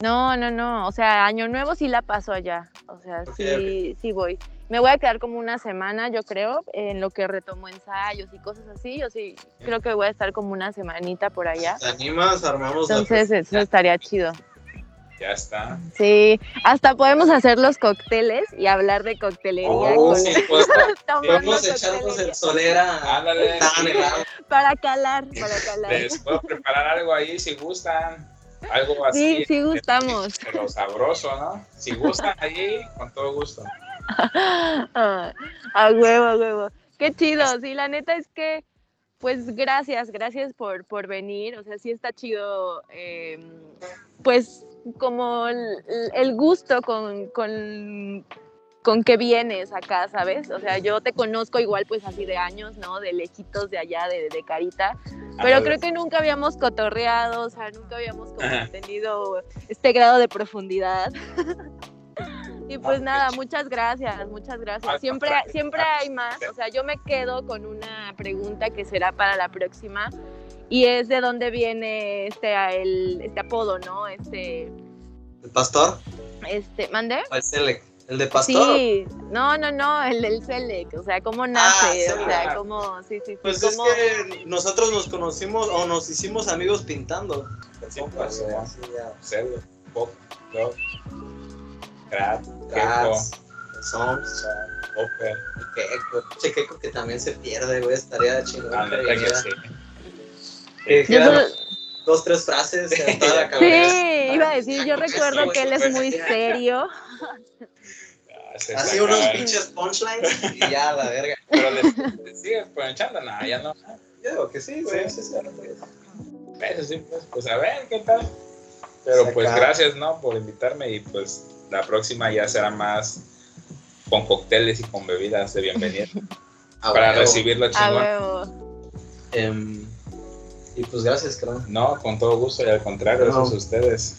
Speaker 1: No, no, no, o sea, Año Nuevo sí la paso allá, o sea,
Speaker 3: Ok,
Speaker 1: sí, sí voy. Me voy a quedar como una semana, yo creo, en lo que retomo ensayos y cosas así, yo sí creo que voy a estar como una semanita por allá.
Speaker 3: ¿Te animas? Armamos la
Speaker 1: Entonces eso estaría chido.
Speaker 2: Ya está.
Speaker 1: Sí, hasta podemos hacer los cócteles y hablar de coctelería
Speaker 3: Oh,
Speaker 1: con-
Speaker 3: sí, pues, Podemos echarnos el solera.
Speaker 2: Ándale.
Speaker 1: para calar, para calar.
Speaker 2: Les puedo preparar algo ahí si gustan. Algo así.
Speaker 1: Sí, sí gustamos.
Speaker 2: Pero sabroso, ¿no? Si gustan allí, con todo gusto.
Speaker 1: Ah, a huevo, a huevo. Qué chido, sí, la neta es que, pues gracias, gracias por, por venir, o sea, sí está chido, eh, pues como el, el gusto con, con, con que vienes acá, ¿sabes? O sea, yo te conozco igual pues así de años, ¿no? De lejitos de allá, de, de carita, pero
Speaker 2: Ándale.
Speaker 1: creo que nunca habíamos cotorreado, o sea, nunca habíamos como tenido este grado de profundidad. Y pues nada, muchas gracias, muchas gracias. Siempre, siempre hay más. O sea, yo me quedo con una pregunta que será para la próxima y es de dónde viene este, el, este apodo, ¿no? Este,
Speaker 3: ¿El pastor?
Speaker 1: este, ¿mande?
Speaker 3: ¿O el Selec? ¿El de pastor?
Speaker 1: Sí, no, no, no, el del Selec, o sea, cómo nace, o
Speaker 3: Selec.
Speaker 1: sea, cómo, sí, sí, sí,
Speaker 3: Pues es que nosotros nos conocimos o nos hicimos amigos pintando.
Speaker 2: Sí, pues,
Speaker 3: así ya.
Speaker 2: Pop, rock,
Speaker 3: Cats,
Speaker 2: gecko,
Speaker 3: Sons,
Speaker 2: hopper.
Speaker 3: Keiko. Che, Keiko que también se pierde, güey. Estaría chingón.
Speaker 2: La
Speaker 3: que
Speaker 2: sí.
Speaker 1: Solo-
Speaker 3: dos, tres frases en toda la cabeza.
Speaker 1: Sí, iba a decir, yo recuerdo que él es muy serio.
Speaker 2: Ah,
Speaker 3: Así unos pinches punchlines y ya la verga.
Speaker 2: Pero les sigues ponchando, no, ya no.
Speaker 3: Yo digo que sí, güey.
Speaker 2: Sí.
Speaker 3: Sí, sí, sí,
Speaker 2: pues, pues a ver qué tal. Pero pues gracias, ¿no? Por invitarme y pues la próxima ya será más con cócteles y con bebidas de bienvenida para
Speaker 3: huevo.
Speaker 2: recibirlo
Speaker 1: A
Speaker 2: chingón.
Speaker 3: Em, y pues gracias, creo.
Speaker 2: No, con todo gusto y al contrario,
Speaker 3: No.
Speaker 2: eso es ustedes.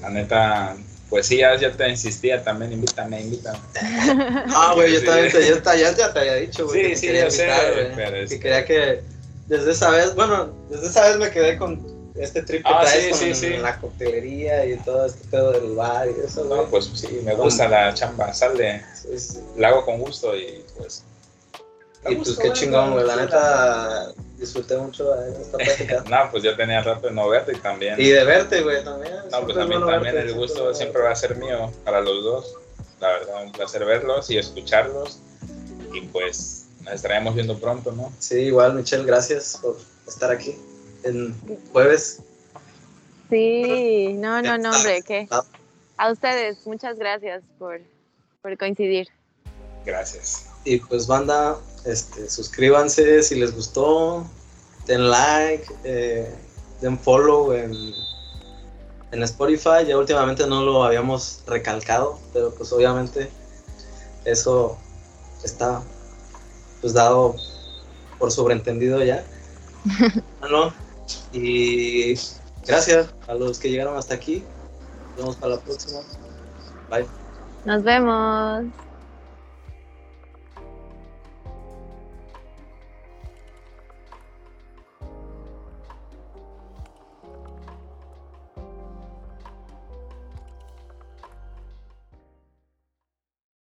Speaker 2: La neta, pues sí, ya, ya te insistía también, invítame, invítame.
Speaker 3: Ah, güey, yo
Speaker 2: Sí.
Speaker 3: también te, ya, te- ya, ya te había dicho, güey.
Speaker 2: Sí,
Speaker 3: que
Speaker 2: sí,
Speaker 3: quería
Speaker 2: yo sé,
Speaker 3: invitar,
Speaker 2: pero
Speaker 3: Que quería que desde esa vez, bueno, desde esa vez me quedé con este trip que
Speaker 2: Ah,
Speaker 3: traes
Speaker 2: sí,
Speaker 3: con
Speaker 2: sí, sí.
Speaker 3: la coctelería y todo este pedo del bar y eso, güey.
Speaker 2: No, pues sí, me gusta la chamba, sale, la hago con gusto y pues...
Speaker 3: Y pues qué chingón, güey. La neta, disfruté mucho de esta plática.
Speaker 2: No, pues yo tenía rato de no verte y también...
Speaker 3: Y de verte, güey, también.
Speaker 2: No, pues
Speaker 3: bueno
Speaker 2: también
Speaker 3: verte,
Speaker 2: el gusto
Speaker 3: siempre-
Speaker 2: siempre va a ser mío para los dos. La verdad, un placer verlos y escucharlos. Y pues nos estaremos viendo pronto, ¿no?
Speaker 3: Sí, igual, Michelle, gracias por estar aquí en jueves.
Speaker 1: Sí, no, no, no, hombre, ¿qué? A ustedes, muchas gracias por, por coincidir.
Speaker 2: Gracias.
Speaker 3: Y pues, banda, este, suscríbanse si les gustó, den like, eh, den follow en, en Spotify. Ya últimamente no lo habíamos recalcado, pero pues obviamente eso está pues dado por sobreentendido ya. Ah, ¿no? Y gracias a los que llegaron hasta aquí. Nos vemos para la próxima. Bye.
Speaker 1: Nos vemos.